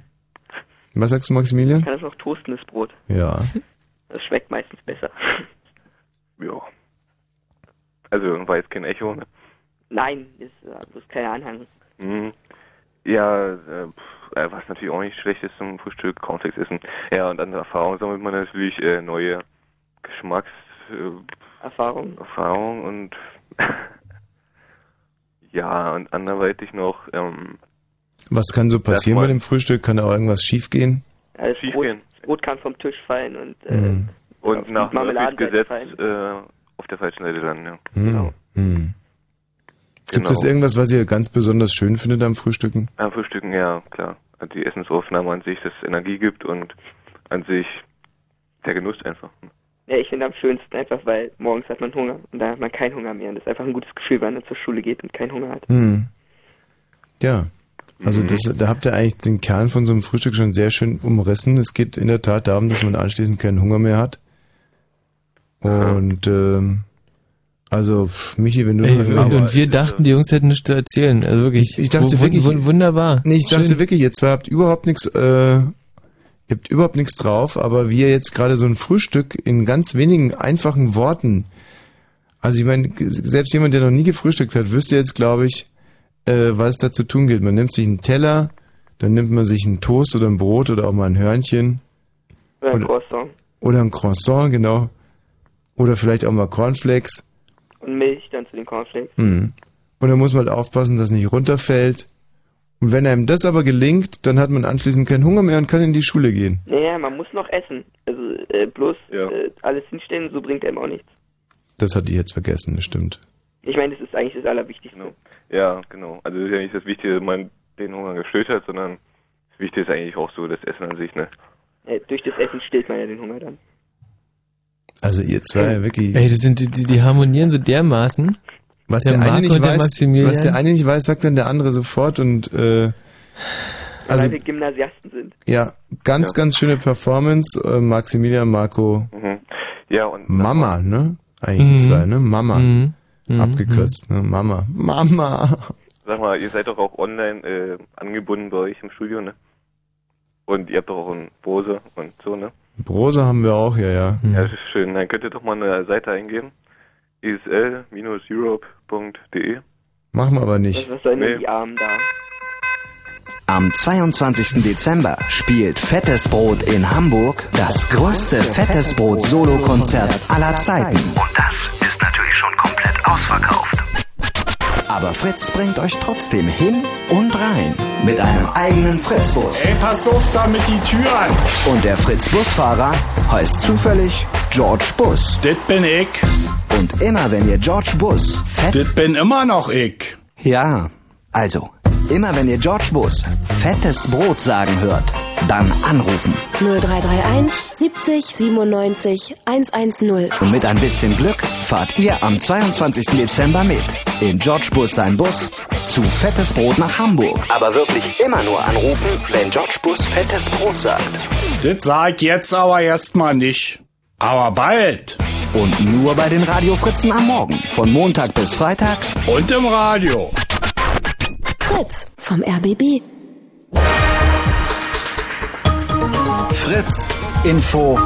Speaker 2: Was sagst du, Maximilian?
Speaker 6: Man kann das auch toasten, das Brot.
Speaker 2: Ja.
Speaker 6: Das schmeckt meistens besser.
Speaker 15: Ja. Also, war jetzt kein Echo, ne?
Speaker 6: Nein, ist äh, bloß kleiner Anhang.
Speaker 15: Mhm. Ja, äh, äh, was natürlich auch nicht schlecht ist zum Frühstück, Cornflakes essen. Ja, und an Erfahrung sammelt man natürlich äh, neue Geschmacks äh,
Speaker 6: Erfahrung.
Speaker 15: Erfahrung und ja, und anderweitig noch ähm,
Speaker 2: Was kann so passieren bei dem Frühstück? Kann da auch irgendwas schiefgehen?
Speaker 6: Ja, das Brot,
Speaker 15: Schiefgehen.
Speaker 6: das Brot kann vom Tisch fallen und äh,
Speaker 2: Mhm.
Speaker 15: und nach Murphys äh, auf der falschen Seite dann, ja.
Speaker 2: Mhm. Mhm. Gibt
Speaker 15: Genau.
Speaker 2: es irgendwas, was ihr ganz besonders schön findet am Frühstücken?
Speaker 15: Am Frühstücken, ja, klar. Also die Essensaufnahme an sich, das Energie gibt und an sich der Genuss einfach.
Speaker 6: Ja, ich finde am schönsten einfach, weil morgens hat man Hunger und dann hat man keinen Hunger mehr. Und das ist einfach ein gutes Gefühl, wenn man zur Schule geht und keinen Hunger hat.
Speaker 2: Mhm. Ja. Also
Speaker 15: Mhm.
Speaker 2: das, da habt ihr eigentlich den Kern von so einem Frühstück schon sehr schön umrissen. Es geht in der Tat darum, dass man anschließend keinen Hunger mehr hat. Und ähm, also Michi, wenn du
Speaker 3: Ey, und, und wir dachten, die Jungs hätten nichts zu erzählen. Also wirklich.
Speaker 2: Ich, ich dachte wirklich,
Speaker 3: wu- wunderbar.
Speaker 2: Nee, ich dachte
Speaker 3: Schön.
Speaker 2: wirklich, ihr zwei habt überhaupt nichts, äh, habt überhaupt nichts drauf, aber wie ihr jetzt gerade so ein Frühstück in ganz wenigen einfachen Worten, also ich meine, selbst jemand, der noch nie gefrühstückt hat, wüsste jetzt, glaube ich, äh, was da zu tun gilt. Man nimmt sich einen Teller, dann nimmt man sich einen Toast oder ein Brot oder auch mal ein Hörnchen
Speaker 6: Oder ein Croissant.
Speaker 2: oder ein Croissant, genau. Oder vielleicht auch mal Cornflakes.
Speaker 6: Und Milch dann zu den Cornflakes.
Speaker 2: Mhm. Und dann muss man halt aufpassen, dass nicht runterfällt. Und wenn einem das aber gelingt, dann hat man anschließend keinen Hunger mehr und kann in die Schule gehen.
Speaker 6: Naja, man muss noch essen. Also äh, bloß äh, alles hinstellen, so bringt einem auch nichts.
Speaker 2: Das hatte ich jetzt vergessen, das stimmt.
Speaker 6: Ich meine, das ist eigentlich das Allerwichtigste.
Speaker 15: Ja, genau. Also es ist ja nicht das Wichtige, dass man den Hunger gestillt hat, sondern das Wichtige ist eigentlich auch so das Essen an sich, ne?
Speaker 6: Äh, durch das Essen stillt man ja den Hunger dann.
Speaker 2: Also ihr zwei wirklich.
Speaker 3: Ey, die, sind, die, die, die harmonieren so dermaßen.
Speaker 2: Was
Speaker 3: der
Speaker 2: der, eine nicht
Speaker 3: der
Speaker 2: weiß, was der eine nicht weiß, sagt dann der andere sofort und äh, also
Speaker 6: weil wir Gymnasiasten sind.
Speaker 2: ja, ganz, ganz schöne Performance, äh, Maximilian, Marco,
Speaker 15: Mhm. Ja, und
Speaker 2: Mama, ne? Eigentlich die
Speaker 15: Mhm.
Speaker 2: zwei, ne? Mama.
Speaker 15: Mhm. Mhm.
Speaker 2: Abgekürzt, ne? Mama. Mama.
Speaker 15: Sag mal, ihr seid doch auch online äh, angebunden bei euch im Studio, ne? Und ihr habt doch auch einen Bose und so, ne?
Speaker 2: Brose haben wir auch, ja, ja.
Speaker 15: Ja, das ist schön. Dann könnt ihr doch mal eine Seite eingeben. esl-europe.de
Speaker 2: Machen wir aber nicht.
Speaker 6: Was sollen denn
Speaker 15: Nee.
Speaker 6: die Armen da?
Speaker 9: Am 22. Dezember spielt Fettes Brot in Hamburg das größte Fettes Brot Solokonzert aller Zeiten. Und das ist natürlich schon komplett ausverkauft. Aber Fritz bringt euch trotzdem hin und rein mit einem eigenen Fritz-Bus.
Speaker 8: Ey, pass auf da mit die Türen.
Speaker 9: Und der Fritz-Busfahrer heißt zufällig George Bus.
Speaker 8: Das bin ich.
Speaker 9: Und immer wenn ihr George Bus fett...
Speaker 8: Das bin immer noch ich.
Speaker 9: Ja, also, immer wenn ihr George Bus fettes Brot sagen hört, Dann anrufen.
Speaker 10: 0331 70 97 110.
Speaker 9: Und mit ein bisschen Glück fahrt ihr am 22. Dezember mit. In George Bus sein Bus zu Fettes Brot nach Hamburg. Aber wirklich immer nur anrufen, wenn George Bus Fettes Brot sagt.
Speaker 16: Das sag ich jetzt aber erstmal nicht. Aber bald.
Speaker 9: Und nur bei den Radiofritzen am Morgen. Von Montag bis Freitag.
Speaker 16: Und im Radio.
Speaker 10: Fritz vom RBB.
Speaker 9: Fritz Info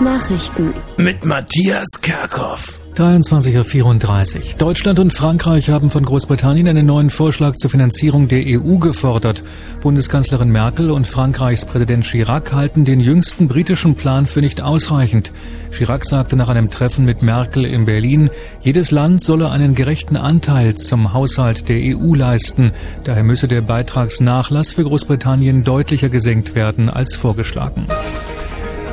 Speaker 10: Nachrichten.
Speaker 1: Mit Matthias Kerkhoff.
Speaker 7: 23.34 Uhr. Deutschland und Frankreich haben von Großbritannien einen neuen Vorschlag zur Finanzierung der EU gefordert. Bundeskanzlerin Merkel und Frankreichs Präsident Chirac halten den jüngsten britischen Plan für nicht ausreichend. Chirac sagte nach einem Treffen mit Merkel in Berlin, jedes Land solle einen gerechten Anteil zum Haushalt der EU leisten. Daher müsse der Beitragsnachlass für Großbritannien deutlicher gesenkt werden als vorgeschlagen.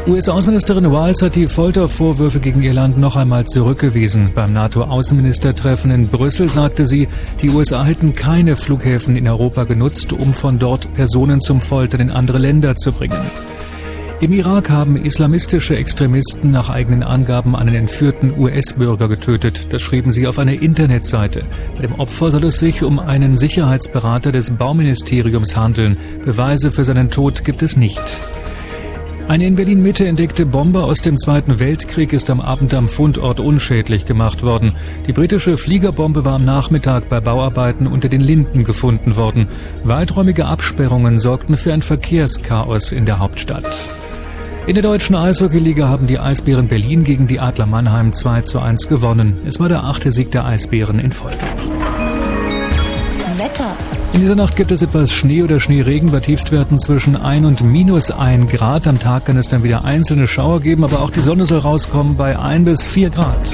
Speaker 7: US-Außenministerin Wise hat die Foltervorwürfe gegen ihr Land noch einmal zurückgewiesen. Beim NATO-Außenministertreffen in Brüssel sagte sie, die USA hätten keine Flughäfen in Europa genutzt, um von dort Personen zum Foltern in andere Länder zu bringen. Im Irak haben islamistische Extremisten nach eigenen Angaben einen entführten US-Bürger getötet. Das schrieben sie auf einer Internetseite. Bei dem Opfer soll es sich um einen Sicherheitsberater des Bauministeriums handeln. Beweise für seinen Tod gibt es nicht. Eine in Berlin-Mitte entdeckte Bombe aus dem Zweiten Weltkrieg ist am Abend am Fundort unschädlich gemacht worden. Die britische Fliegerbombe war am Nachmittag bei Bauarbeiten unter den Linden gefunden worden. Weiträumige Absperrungen sorgten für ein Verkehrschaos in der Hauptstadt. In der deutschen Eishockeyliga haben die Eisbären Berlin gegen die Adler Mannheim 2 zu 1 gewonnen. Es war der achte Sieg der Eisbären in Folge. In dieser Nacht gibt es etwas Schnee oder Schneeregen bei Tiefstwerten zwischen 1 und minus 1 Grad. Am Tag kann es dann wieder einzelne Schauer geben, aber auch die Sonne soll rauskommen bei 1 bis 4 Grad.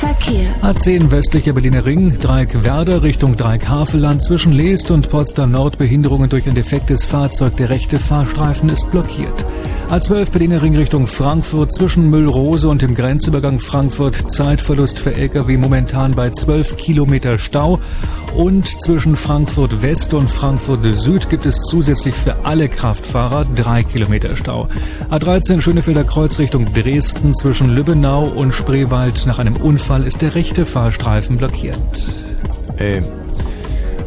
Speaker 10: Verkehr.
Speaker 7: A10 westlicher Berliner Ring, Dreieck Werder Richtung Dreieck Havelland zwischen Leest und Potsdam Nord Behinderungen durch ein defektes Fahrzeug. Der rechte Fahrstreifen ist blockiert. A12 Berliner Ring Richtung Frankfurt zwischen Müllrose und dem Grenzübergang Frankfurt Zeitverlust für Lkw momentan bei 12 Kilometer Stau und zwischen Frankfurt West und Frankfurt Süd gibt es zusätzlich für alle Kraftfahrer 3 Kilometer Stau. A13 Schönefelder Kreuz Richtung Dresden zwischen Lübbenau und Spreewald nach einem Unfall ist der rechte Fahrstreifen blockiert.
Speaker 2: Ey.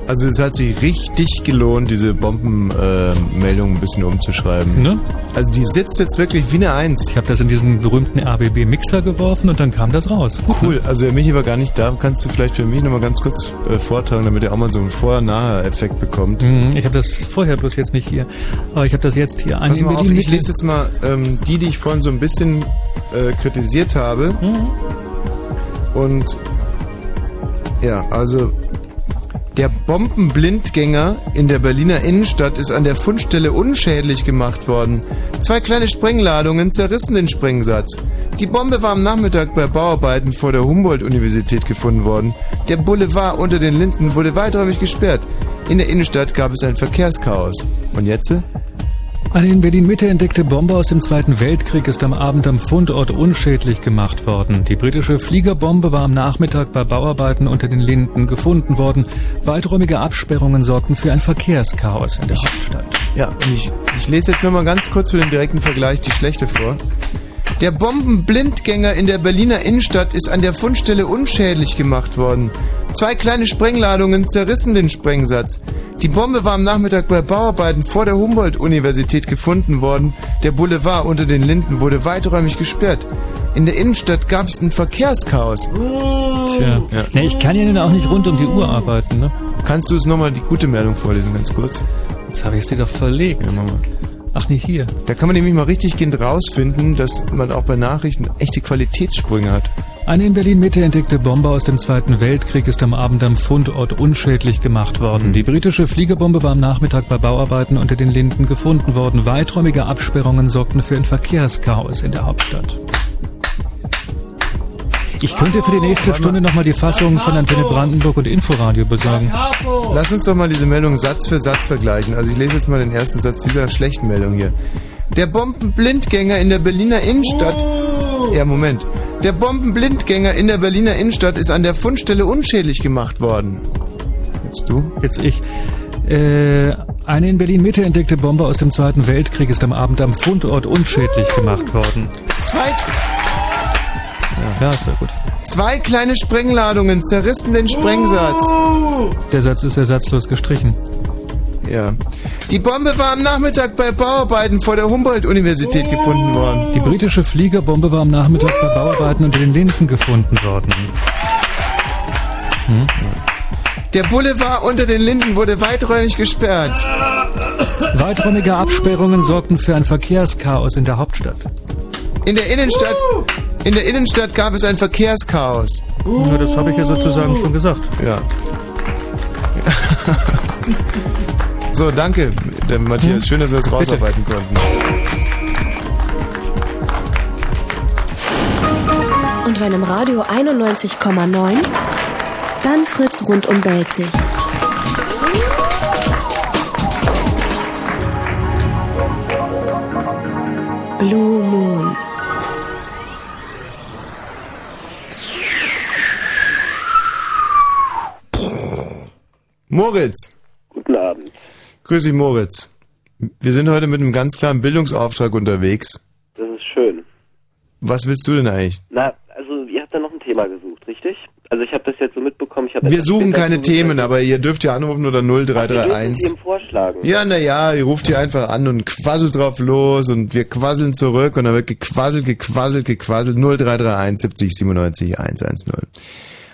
Speaker 2: Also es hat sich richtig gelohnt, diese Bombenmeldung äh, ein bisschen umzuschreiben.
Speaker 7: Ne?
Speaker 2: Also die sitzt jetzt wirklich wie eine Eins.
Speaker 7: Ich habe das in diesen berühmten RBB-Mixer geworfen und dann kam das raus.
Speaker 2: Cool, also der Michi war gar nicht da. Kannst du vielleicht für mich nochmal ganz kurz äh, vortragen, damit er auch mal so einen Vor-Nachher-Effekt bekommt?
Speaker 7: Mhm, ich habe das vorher bloß jetzt nicht hier. Aber ich habe das jetzt hier.
Speaker 2: Pass mal auf, ich lese jetzt mal ähm, die, die ich vorhin so ein bisschen äh, kritisiert habe.
Speaker 7: Mhm.
Speaker 2: Und ja, also der Bombenblindgänger in der Berliner Innenstadt ist an der Fundstelle unschädlich gemacht worden. Zwei kleine Sprengladungen zerrissen den Sprengsatz. Die Bombe war am Nachmittag bei Bauarbeiten vor der Humboldt-Universität gefunden worden. Der Boulevard unter den Linden wurde weiträumig gesperrt. In der Innenstadt gab es ein Verkehrschaos. Und jetzt?
Speaker 7: Eine in Berlin-Mitte entdeckte Bombe aus dem Zweiten Weltkrieg ist am Abend am Fundort unschädlich gemacht worden. Die britische Fliegerbombe war am Nachmittag bei Bauarbeiten unter den Linden gefunden worden. Weiträumige Absperrungen sorgten für ein Verkehrschaos in der Hauptstadt.
Speaker 2: Ja, ich, ich lese jetzt nur mal ganz kurz für den direkten Vergleich die schlechte vor. Der Bombenblindgänger in der Berliner Innenstadt ist an der Fundstelle unschädlich gemacht worden. Zwei kleine Sprengladungen zerrissen den Sprengsatz. Die Bombe war am Nachmittag bei Bauarbeiten vor der Humboldt-Universität gefunden worden. Der Boulevard unter den Linden wurde weiträumig gesperrt. In der Innenstadt gab es ein Verkehrschaos.
Speaker 7: Tja, ja. nee, ich kann ja nun auch nicht rund um die Uhr arbeiten, ne?
Speaker 2: Kannst du es nochmal die gute Meldung vorlesen, ganz kurz?
Speaker 7: Jetzt habe ich sie doch verlegt.
Speaker 2: Ja.
Speaker 7: Ach, nicht hier.
Speaker 2: Da kann man nämlich mal richtig gehend rausfinden, dass man auch bei Nachrichten echte Qualitätssprünge hat.
Speaker 7: Eine in Berlin-Mitte entdeckte Bombe aus dem Zweiten Weltkrieg ist am Abend am Fundort unschädlich gemacht worden. Die britische Fliegerbombe war am Nachmittag bei Bauarbeiten unter den Linden gefunden worden. Weiträumige Absperrungen sorgten für ein Verkehrschaos in der Hauptstadt. Ich könnte für die nächste Stunde nochmal die Fassung von Antenne Brandenburg und Inforadio besorgen.
Speaker 2: Lass uns doch mal diese Meldung Satz für Satz vergleichen. Also ich lese jetzt mal den ersten Satz dieser schlechten Meldung hier. Der Bombenblindgänger in der Berliner Innenstadt. Ja, Moment. Der Bombenblindgänger in der Berliner Innenstadt ist an der Fundstelle unschädlich gemacht worden. Jetzt du?
Speaker 7: Jetzt ich. Äh, Eine in Berlin-Mitte entdeckte Bombe aus dem Zweiten Weltkrieg ist am Abend am Fundort unschädlich gemacht worden.
Speaker 2: Zwei,
Speaker 7: Ja, ist ja gut.
Speaker 2: zwei kleine Sprengladungen zerrissen den Sprengsatz.
Speaker 7: Der Satz ist ersatzlos gestrichen.
Speaker 2: Ja. Die Bombe war am Nachmittag bei Bauarbeiten vor der Humboldt-Universität gefunden worden.
Speaker 7: Die britische Fliegerbombe war am Nachmittag bei Bauarbeiten unter den Linden gefunden worden. Hm?
Speaker 2: Der Boulevard unter den Linden wurde weiträumig gesperrt.
Speaker 7: Weiträumige Absperrungen sorgten für ein Verkehrschaos in der Hauptstadt.
Speaker 2: In der Innenstadt, in der Innenstadt gab es ein Verkehrschaos.
Speaker 7: Ja, das habe ich ja sozusagen schon gesagt.
Speaker 2: Ja. so, danke, der Matthias. Schön, dass wir das rausarbeiten konnten.
Speaker 10: Und wenn im Radio 91,9, dann Fritz rundum Belzig. Blue
Speaker 2: Moritz.
Speaker 12: Guten Abend.
Speaker 2: Grüß dich, Moritz. Wir sind heute mit einem ganz klaren Bildungsauftrag unterwegs.
Speaker 12: Das ist schön.
Speaker 2: Was willst du denn eigentlich?
Speaker 12: Na, also ihr habt da noch ein Thema gesucht, richtig? Also ich habe das jetzt so mitbekommen. Ich
Speaker 2: Wir suchen keine. Themen, aber ihr dürft ja anrufen oder
Speaker 12: Ach, ihr dürft
Speaker 2: 0331.
Speaker 12: Themen vorschlagen.
Speaker 2: Ja, na ja, ihr ruft hier einfach an und quasselt drauf los und wir quasseln zurück und dann wird gequasselt, gequasselt, gequasselt 0331 70 97 110.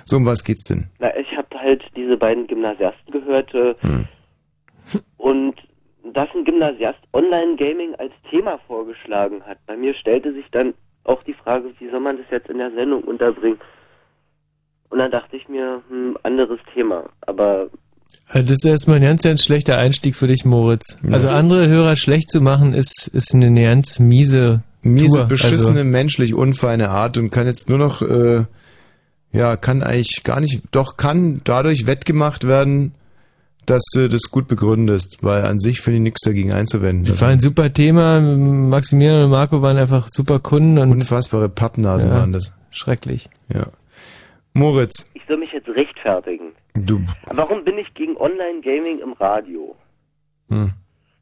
Speaker 2: So, um was geht's denn?
Speaker 12: Na, ich habe halt diese beiden Gymnasiasten gehört äh,
Speaker 2: Hm.
Speaker 12: und dass ein Gymnasiast Online-Gaming als Thema vorgeschlagen hat. Bei mir stellte sich dann auch die Frage, wie soll man das jetzt in der Sendung unterbringen? Und dann dachte ich mir, hm, anderes Thema. Aber
Speaker 3: Also Das ist erstmal ein ganz, ganz schlechter Einstieg für dich, Moritz. Also andere Hörer schlecht zu machen, ist, ist eine ganz miese
Speaker 2: Miese,
Speaker 3: Tour.
Speaker 2: beschissene,
Speaker 3: Also,
Speaker 2: menschlich unfeine Art und kann jetzt nur noch, äh, ja, kann eigentlich gar nicht, doch kann dadurch wettgemacht werden, dass du das gut begründest, weil an sich finde ich nichts dagegen einzuwenden.
Speaker 3: das war ein super Thema. Maximilian und Marco waren einfach super Kunden und
Speaker 2: Unfassbare Pappnasen
Speaker 3: Ja.
Speaker 2: waren das.
Speaker 3: schrecklich.
Speaker 2: Ja. Moritz,
Speaker 12: ich soll mich jetzt rechtfertigen.
Speaker 2: du,
Speaker 12: Warum bin ich gegen Online-Gaming im Radio?
Speaker 2: hm.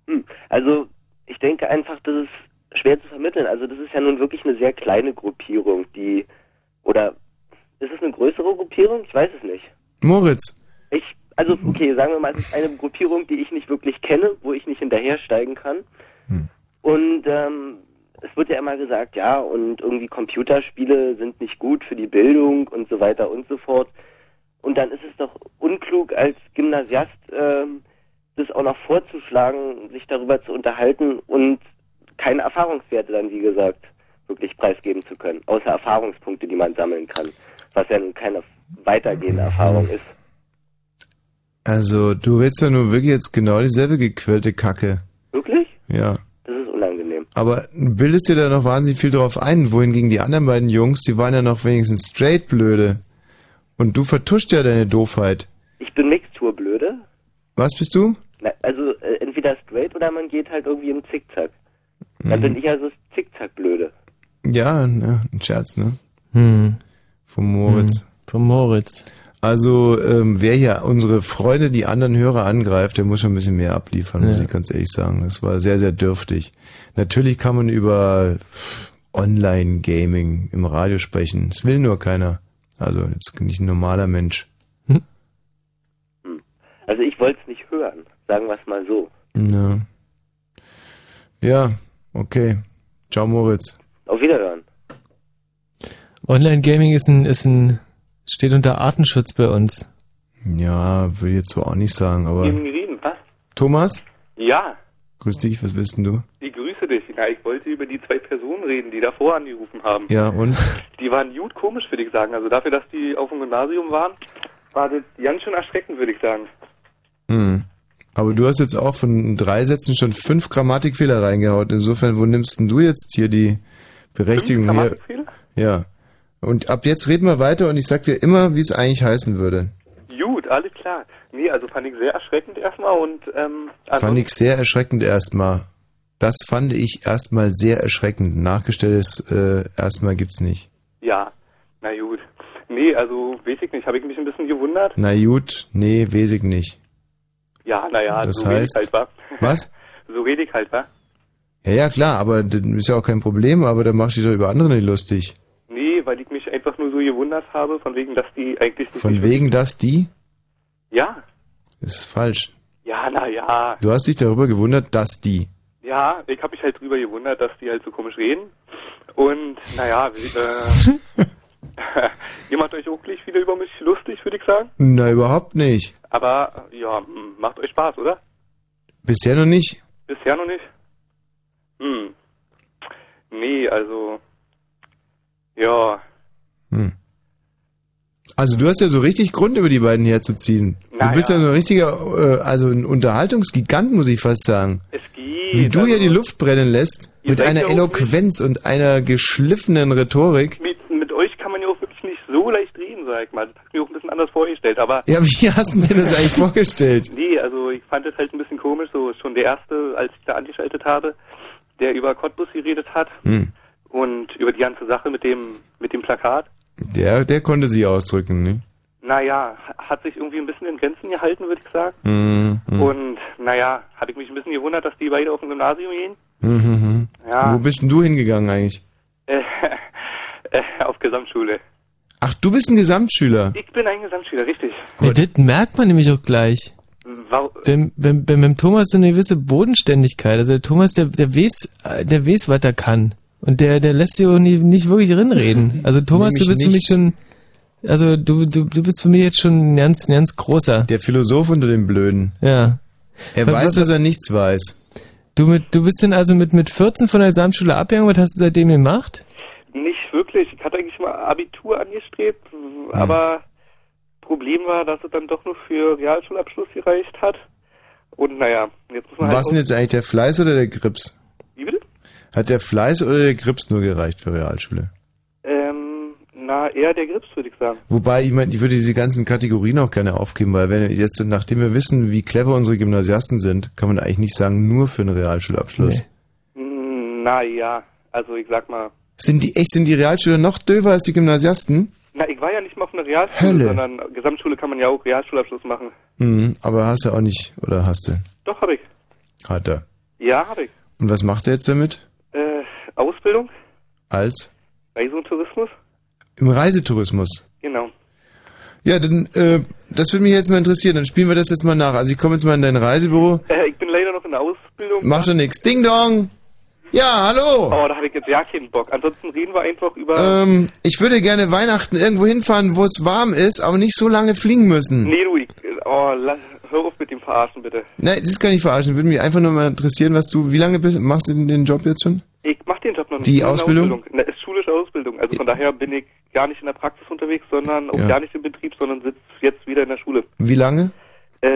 Speaker 12: Hm, Also, ich denke einfach, das ist schwer zu vermitteln. Also, das ist ja nun wirklich eine sehr kleine Gruppierung, die, oder, ist es eine größere Gruppierung? Ich weiß es nicht.
Speaker 2: Moritz,
Speaker 12: Ich, also, okay, sagen wir mal, es ist eine Gruppierung, die ich nicht wirklich kenne, wo ich nicht hinterhersteigen kann. Und, ähm, es wird ja immer gesagt, ja, und irgendwie Computerspiele sind nicht gut für die Bildung und so weiter und so fort. Und dann ist es doch unklug, als Gymnasiast ähm, das auch noch vorzuschlagen, sich darüber zu unterhalten und keine Erfahrungswerte dann, wie gesagt, wirklich preisgeben zu können. Außer Erfahrungspunkte, die man sammeln kann. Was ja nun keine weitergehende Erfahrung ist.
Speaker 2: also du redest ja nur wirklich jetzt genau dieselbe gequälte Kacke.
Speaker 12: Wirklich?
Speaker 2: Ja.
Speaker 12: Das ist unangenehm.
Speaker 2: Aber du bildest dir da noch wahnsinnig viel drauf ein, wohingegen die anderen beiden Jungs, die waren ja noch wenigstens straight blöde. Und du vertuscht ja deine Doofheit.
Speaker 12: Ich bin Mixturblöde.
Speaker 2: Was bist du?
Speaker 12: Na, also äh, entweder straight oder man geht halt irgendwie im Zickzack. Dann
Speaker 2: Mhm.
Speaker 12: bin ich also Zickzack-Blöde.
Speaker 2: Ja, ne, ein Scherz, ne?
Speaker 3: Hm.
Speaker 2: Vom Moritz.
Speaker 3: Hm, vom Moritz.
Speaker 2: Also, ähm, wer hier unsere Freunde, die anderen Hörer angreift, der muss schon ein bisschen mehr abliefern, muss
Speaker 3: Ja.
Speaker 2: ich ganz ehrlich sagen. Das war sehr, sehr dürftig. Natürlich kann man über Online-Gaming im Radio sprechen. Das will nur keiner. Also, jetzt nicht ein normaler Mensch.
Speaker 12: Also ich wollte es nicht hören, sagen wir es mal so.
Speaker 2: Ja. Ja, okay. Ciao, Moritz.
Speaker 12: Auf Wiederhören.
Speaker 3: Online-Gaming ist ein, ist ein, steht unter Artenschutz bei uns.
Speaker 2: Ja, will ich jetzt so auch nicht sagen, aber.
Speaker 17: reden, was?
Speaker 2: Thomas?
Speaker 17: Ja,
Speaker 2: Grüß dich, was willst denn du?
Speaker 17: ich grüße dich. Na, ich wollte über die zwei Personen reden, die davor angerufen haben.
Speaker 2: Ja, und?
Speaker 17: Die waren gut komisch, würde ich sagen. Also dafür, dass die auf dem Gymnasium waren, war das ganz schön erschreckend, würde ich sagen.
Speaker 2: Hm. Aber du hast jetzt auch von drei Sätzen schon fünf Grammatikfehler reingehaut. Insofern, wo nimmst denn du jetzt hier die Berechtigung
Speaker 17: Fünf
Speaker 2: her?
Speaker 17: Grammatikfehler?
Speaker 2: Ja. Und ab jetzt reden wir weiter und ich sag dir immer, wie es eigentlich heißen würde.
Speaker 17: Gut, alles klar. Nee, also fand ich sehr erschreckend erstmal und ähm,
Speaker 2: Fand ich sehr erschreckend erstmal. Das fand ich erstmal sehr erschreckend. Nachgestelltes äh, erstmal gibt's nicht.
Speaker 17: Ja, na gut. Nee, also weiß ich nicht, habe ich mich ein bisschen gewundert.
Speaker 2: Na gut, nee, weiß ich nicht.
Speaker 17: Ja, naja,
Speaker 2: Das
Speaker 17: so rede ich halt, wa?
Speaker 2: Was?
Speaker 17: So rede ich halt, wa?
Speaker 2: Ja, ja, klar, aber das ist ja auch kein Problem, aber da machst du dich doch über andere nicht lustig.
Speaker 17: Nee, weil ich mich einfach nur so gewundert habe, von wegen, dass die eigentlich nicht...
Speaker 2: Von wegen das die?
Speaker 17: Ja,
Speaker 2: Ist falsch.
Speaker 17: ja, naja.
Speaker 2: Du hast dich darüber gewundert, dass die.
Speaker 17: Ja, ich habe mich halt drüber gewundert, dass die halt so komisch reden. Und, naja, äh, ihr macht euch auch gleich wieder über mich lustig, würde ich sagen.
Speaker 2: Na, überhaupt nicht.
Speaker 17: Aber, ja, hm, macht euch Spaß, oder?
Speaker 2: Bisher noch nicht.
Speaker 17: Bisher noch nicht? Hm. Nee, also, ja,
Speaker 2: Hm. Also du hast ja so richtig Grund, über die beiden herzuziehen.
Speaker 17: Na
Speaker 2: du bist
Speaker 17: ja.
Speaker 2: so ein richtiger, äh, also ein Unterhaltungsgigant, muss ich fast sagen.
Speaker 17: es geht.
Speaker 2: Wie du hier die Luft brennen lässt, mit einer
Speaker 17: ja
Speaker 2: Eloquenz und einer geschliffenen Rhetorik.
Speaker 17: Mit, mit euch kann man ja auch wirklich nicht so leicht reden, sag ich mal. Das hab ich mir auch ein bisschen anders vorgestellt, aber...
Speaker 2: Ja, wie hast du dir das eigentlich vorgestellt?
Speaker 17: Nee, also ich fand es halt ein bisschen komisch, so schon der Erste, als ich da angeschaltet habe, der über Cottbus geredet hat
Speaker 2: Hm.
Speaker 17: und über die ganze Sache mit dem, mit dem Plakat.
Speaker 2: Der, der konnte sie ausdrücken, ne?
Speaker 17: Naja, hat sich irgendwie ein bisschen in Grenzen gehalten, würde ich sagen.
Speaker 2: Hm, hm.
Speaker 17: Und naja, hatte ich mich ein bisschen gewundert, dass die beide auf dem Gymnasium gehen.
Speaker 2: Hm, hm, hm.
Speaker 17: Ja.
Speaker 2: Wo bist denn du hingegangen eigentlich?
Speaker 17: Äh, äh, auf Gesamtschule.
Speaker 2: Ach, du bist ein Gesamtschüler.
Speaker 17: Ich bin ein Gesamtschüler, richtig.
Speaker 3: Ja, das merkt man nämlich auch gleich.
Speaker 17: Wa-
Speaker 3: Beim, beim, beim, beim Thomas so eine gewisse Bodenständigkeit. Also der Thomas, der, der weiß, der weiß, was er kann. Und der, der lässt sich auch nie, nicht wirklich rinreden. Also Thomas, du bist für mich schon, also du, du, du bist für mich jetzt schon ein ganz, ein ganz großer.
Speaker 2: Der Philosoph unter den Blöden.
Speaker 3: Ja.
Speaker 2: Er
Speaker 3: Was-
Speaker 2: weiß,
Speaker 3: was-
Speaker 2: dass er nichts weiß.
Speaker 3: Du mit, du bist denn also mit, mit 14 von der Gesamtschule abgegangen, was hast du seitdem gemacht?
Speaker 17: Nicht wirklich. Ich hatte eigentlich mal Abitur angestrebt,
Speaker 2: Hm.
Speaker 17: aber Problem war, dass es dann doch nur für Realschulabschluss gereicht hat. Und naja, jetzt muss man halt
Speaker 2: Was denn jetzt eigentlich, der Fleiß oder der Grips? Hat der Fleiß oder der Grips nur gereicht für Realschule?
Speaker 17: Ähm, na, eher der Grips, würde ich sagen.
Speaker 2: Wobei, ich meine, ich würde diese ganzen Kategorien auch gerne aufgeben, weil wenn jetzt, nachdem wir wissen, wie clever unsere Gymnasiasten sind, kann man eigentlich nicht sagen, nur für einen Realschulabschluss.
Speaker 17: Hm, Na ja, also ich sag mal,
Speaker 2: Sind die, echt, sind die Realschüler noch döver als die Gymnasiasten?
Speaker 17: na, ich war ja nicht mal auf einer Realschule,
Speaker 2: Hölle.
Speaker 17: sondern Gesamtschule kann man ja auch Realschulabschluss machen.
Speaker 2: Mhm, aber hast du auch nicht, oder hast du?
Speaker 17: Doch, hab ich.
Speaker 2: Hat er.
Speaker 17: Ja, hab ich.
Speaker 2: Und was macht er jetzt damit?
Speaker 17: Ausbildung,
Speaker 2: Als?
Speaker 17: Reise und Tourismus,
Speaker 2: Im Reisetourismus.
Speaker 17: genau.
Speaker 2: Ja, dann, äh, das würde mich jetzt mal interessieren. Dann spielen wir das jetzt mal nach. Also ich komme jetzt mal in dein Reisebüro.
Speaker 17: Äh, ich bin leider noch in der Ausbildung.
Speaker 2: Macht doch nix. Ding dong! Ja, hallo!
Speaker 17: Oh, da hatte ich jetzt ja keinen Bock. Ansonsten reden wir einfach über...
Speaker 2: Ähm, ich würde gerne Weihnachten irgendwo hinfahren, wo es warm ist, aber nicht so lange fliegen müssen.
Speaker 17: Nee, du, ich, oh, lass, hör auf mit dem Verarschen, bitte.
Speaker 2: Nein, das ist gar nicht verarschen. Würde mich einfach nur mal interessieren, was du, wie lange bist, machst du den Job jetzt schon?
Speaker 17: Ich mach den Job noch nicht.
Speaker 2: Die
Speaker 17: Ich
Speaker 2: Ausbildung?
Speaker 17: Ausbildung. Na, ist schulische Ausbildung. Also von daher bin ich gar nicht in der Praxis unterwegs, sondern auch
Speaker 2: Ja.
Speaker 17: gar nicht im Betrieb, sondern sitze jetzt wieder in der Schule.
Speaker 2: Wie lange?
Speaker 17: Äh,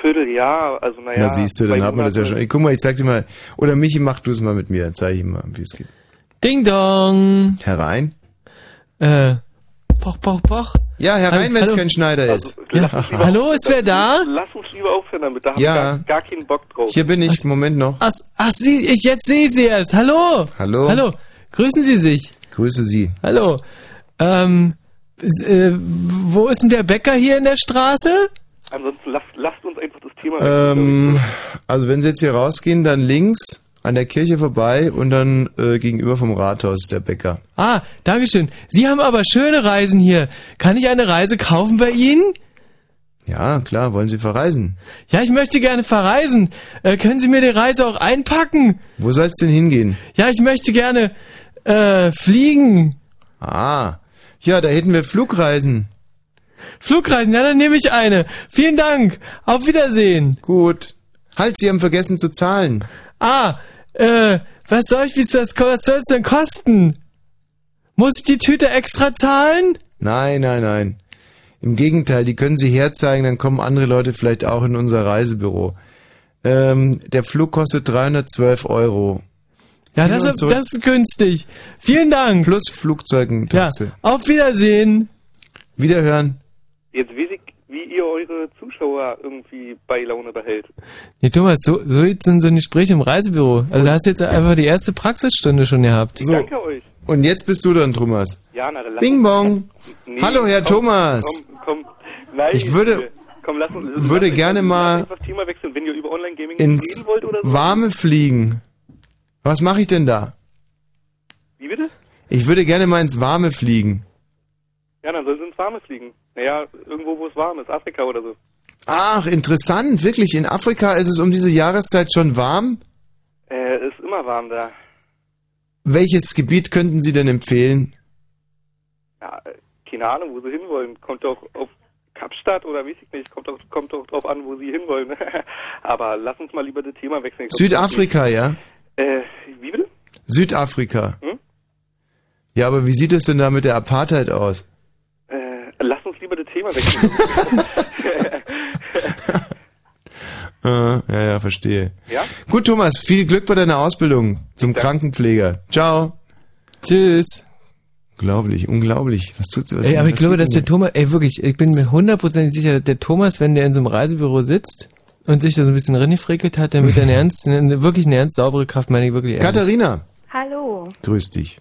Speaker 17: Vierteljahr, also naja.
Speaker 2: Na siehst du, dann hat man das ja schon. Ey, guck mal, ich zeig dir mal. Oder Michi, mach du es mal mit mir. Dann zeige ich ihm mal, wie es geht.
Speaker 3: Ding dong!
Speaker 2: Herein?
Speaker 3: Äh, poch, poch, poch.
Speaker 2: Ja, herein, wenn es kein Schneider ist.
Speaker 17: Lass
Speaker 2: Ja.
Speaker 3: Hallo, ist wer da?
Speaker 17: Lass uns lieber aufhören damit. Da
Speaker 2: Ja.
Speaker 17: ich gar, gar keinen Bock drauf.
Speaker 2: Hier bin ich, Moment noch.
Speaker 3: Ach, ach Sie, ich, jetzt sehe ich Sie erst. Hallo!
Speaker 2: Hallo.
Speaker 3: Hallo, grüßen Sie sich.
Speaker 2: Grüße Sie.
Speaker 3: Hallo. Ähm, äh, wo ist denn der Bäcker hier in der Straße?
Speaker 17: Ansonsten lasst, lasst uns einfach das Thema
Speaker 2: Ähm, also wenn Sie jetzt hier rausgehen, dann links an der Kirche vorbei und dann äh, gegenüber vom Rathaus ist der Bäcker.
Speaker 3: Ah, Dankeschön. Sie haben aber schöne Reisen hier. Kann ich eine Reise kaufen bei Ihnen?
Speaker 2: Ja, klar, wollen Sie verreisen?
Speaker 3: Ja, ich möchte gerne verreisen. Äh, können Sie mir die Reise auch einpacken?
Speaker 2: Wo soll's denn hingehen?
Speaker 3: Ja, ich möchte gerne äh, fliegen.
Speaker 2: Ah, ja, da hätten wir Flugreisen.
Speaker 3: Flugreisen, ja, dann nehme ich eine. Vielen Dank. Auf Wiedersehen.
Speaker 2: Gut. Halt, Sie haben vergessen zu zahlen.
Speaker 3: Ah, äh, was soll ich, wie das, was soll's denn kosten? Muss ich die Tüte extra zahlen?
Speaker 2: Nein, nein, nein. Im Gegenteil, die können Sie herzeigen, dann kommen andere Leute vielleicht auch in unser Reisebüro. Ähm, der Flug kostet 312 Euro.
Speaker 3: Ja, das, ist- das ist günstig. Vielen Dank.
Speaker 2: Plus Flugzeugentaxe.
Speaker 3: Ja, auf Wiedersehen.
Speaker 2: Wiederhören.
Speaker 17: Jetzt weiß ich, wie ihr eure Zuschauer irgendwie bei Laune behält.
Speaker 3: Nee, Thomas, so, so jetzt sind so ein Gespräch im Reisebüro. Also da hast du jetzt einfach die erste Praxisstunde schon gehabt.
Speaker 17: Ich danke euch.
Speaker 2: Und jetzt bist du dran, Thomas.
Speaker 17: Ja, na, dann lass
Speaker 2: Bing bong.
Speaker 17: Nee,
Speaker 2: Hallo, Herr
Speaker 17: komm,
Speaker 2: Thomas.
Speaker 17: Komm, komm. Nein,
Speaker 2: Ich würde,
Speaker 17: Komm, lass uns.
Speaker 2: Würde
Speaker 17: lass
Speaker 2: gerne
Speaker 17: uns
Speaker 2: mal
Speaker 17: einfach das Thema wechseln, wenn ihr über Online-Gaming
Speaker 2: ins
Speaker 17: reden wollt oder so.
Speaker 2: Warme fliegen. Was mache ich denn da?
Speaker 17: Wie bitte?
Speaker 2: Ich würde gerne mal ins Warme fliegen.
Speaker 17: Ja, dann soll sie ins Warme fliegen. Naja, irgendwo, wo es warm ist, Afrika oder so.
Speaker 2: Ach, interessant. Wirklich, in Afrika ist es um diese Jahreszeit schon warm?
Speaker 17: Äh, ist immer warm da.
Speaker 2: Welches Gebiet könnten Sie denn empfehlen?
Speaker 17: Ja, keine Ahnung, wo sie hinwollen. Kommt doch auf Kapstadt oder weiß ich nicht. Kommt doch, kommt doch drauf an, wo sie hinwollen. Aber lass uns mal lieber das Thema wechseln.
Speaker 2: Südafrika, ja?
Speaker 17: Äh, wie bitte?
Speaker 2: Südafrika.
Speaker 17: Hm?
Speaker 2: Ja, aber wie sieht es denn da mit der Apartheid aus?
Speaker 17: Äh, lass uns lieber das Thema wechseln.
Speaker 2: Äh, ja, ja, verstehe.
Speaker 17: Ja?
Speaker 2: Gut, Thomas, viel Glück bei deiner Ausbildung zum Krankenpfleger. Ciao.
Speaker 3: Tschüss.
Speaker 2: Unglaublich, unglaublich. Was tut was
Speaker 3: Ey, aber ich glaube, dass der? Thomas, ey wirklich, ich bin mir hundertprozentig sicher, dass der Thomas, wenn der in so einem Reisebüro sitzt und sich da so ein bisschen reingefrickelt hat, damit er eine ernst, eine, wirklich eine ernst saubere Kraft, meine ich wirklich ernst.
Speaker 2: Katharina,
Speaker 18: Hallo,
Speaker 2: grüß dich.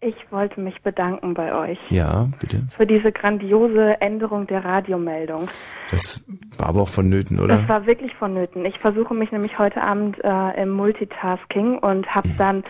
Speaker 18: Ich wollte mich bedanken bei euch
Speaker 2: Ja, bitte.
Speaker 18: für diese grandiose Änderung der Radiomeldung.
Speaker 2: Das war aber auch vonnöten, oder?
Speaker 18: Das war wirklich vonnöten. Ich versuche mich nämlich heute Abend äh, im Multitasking und habe
Speaker 2: Mhm.
Speaker 18: dann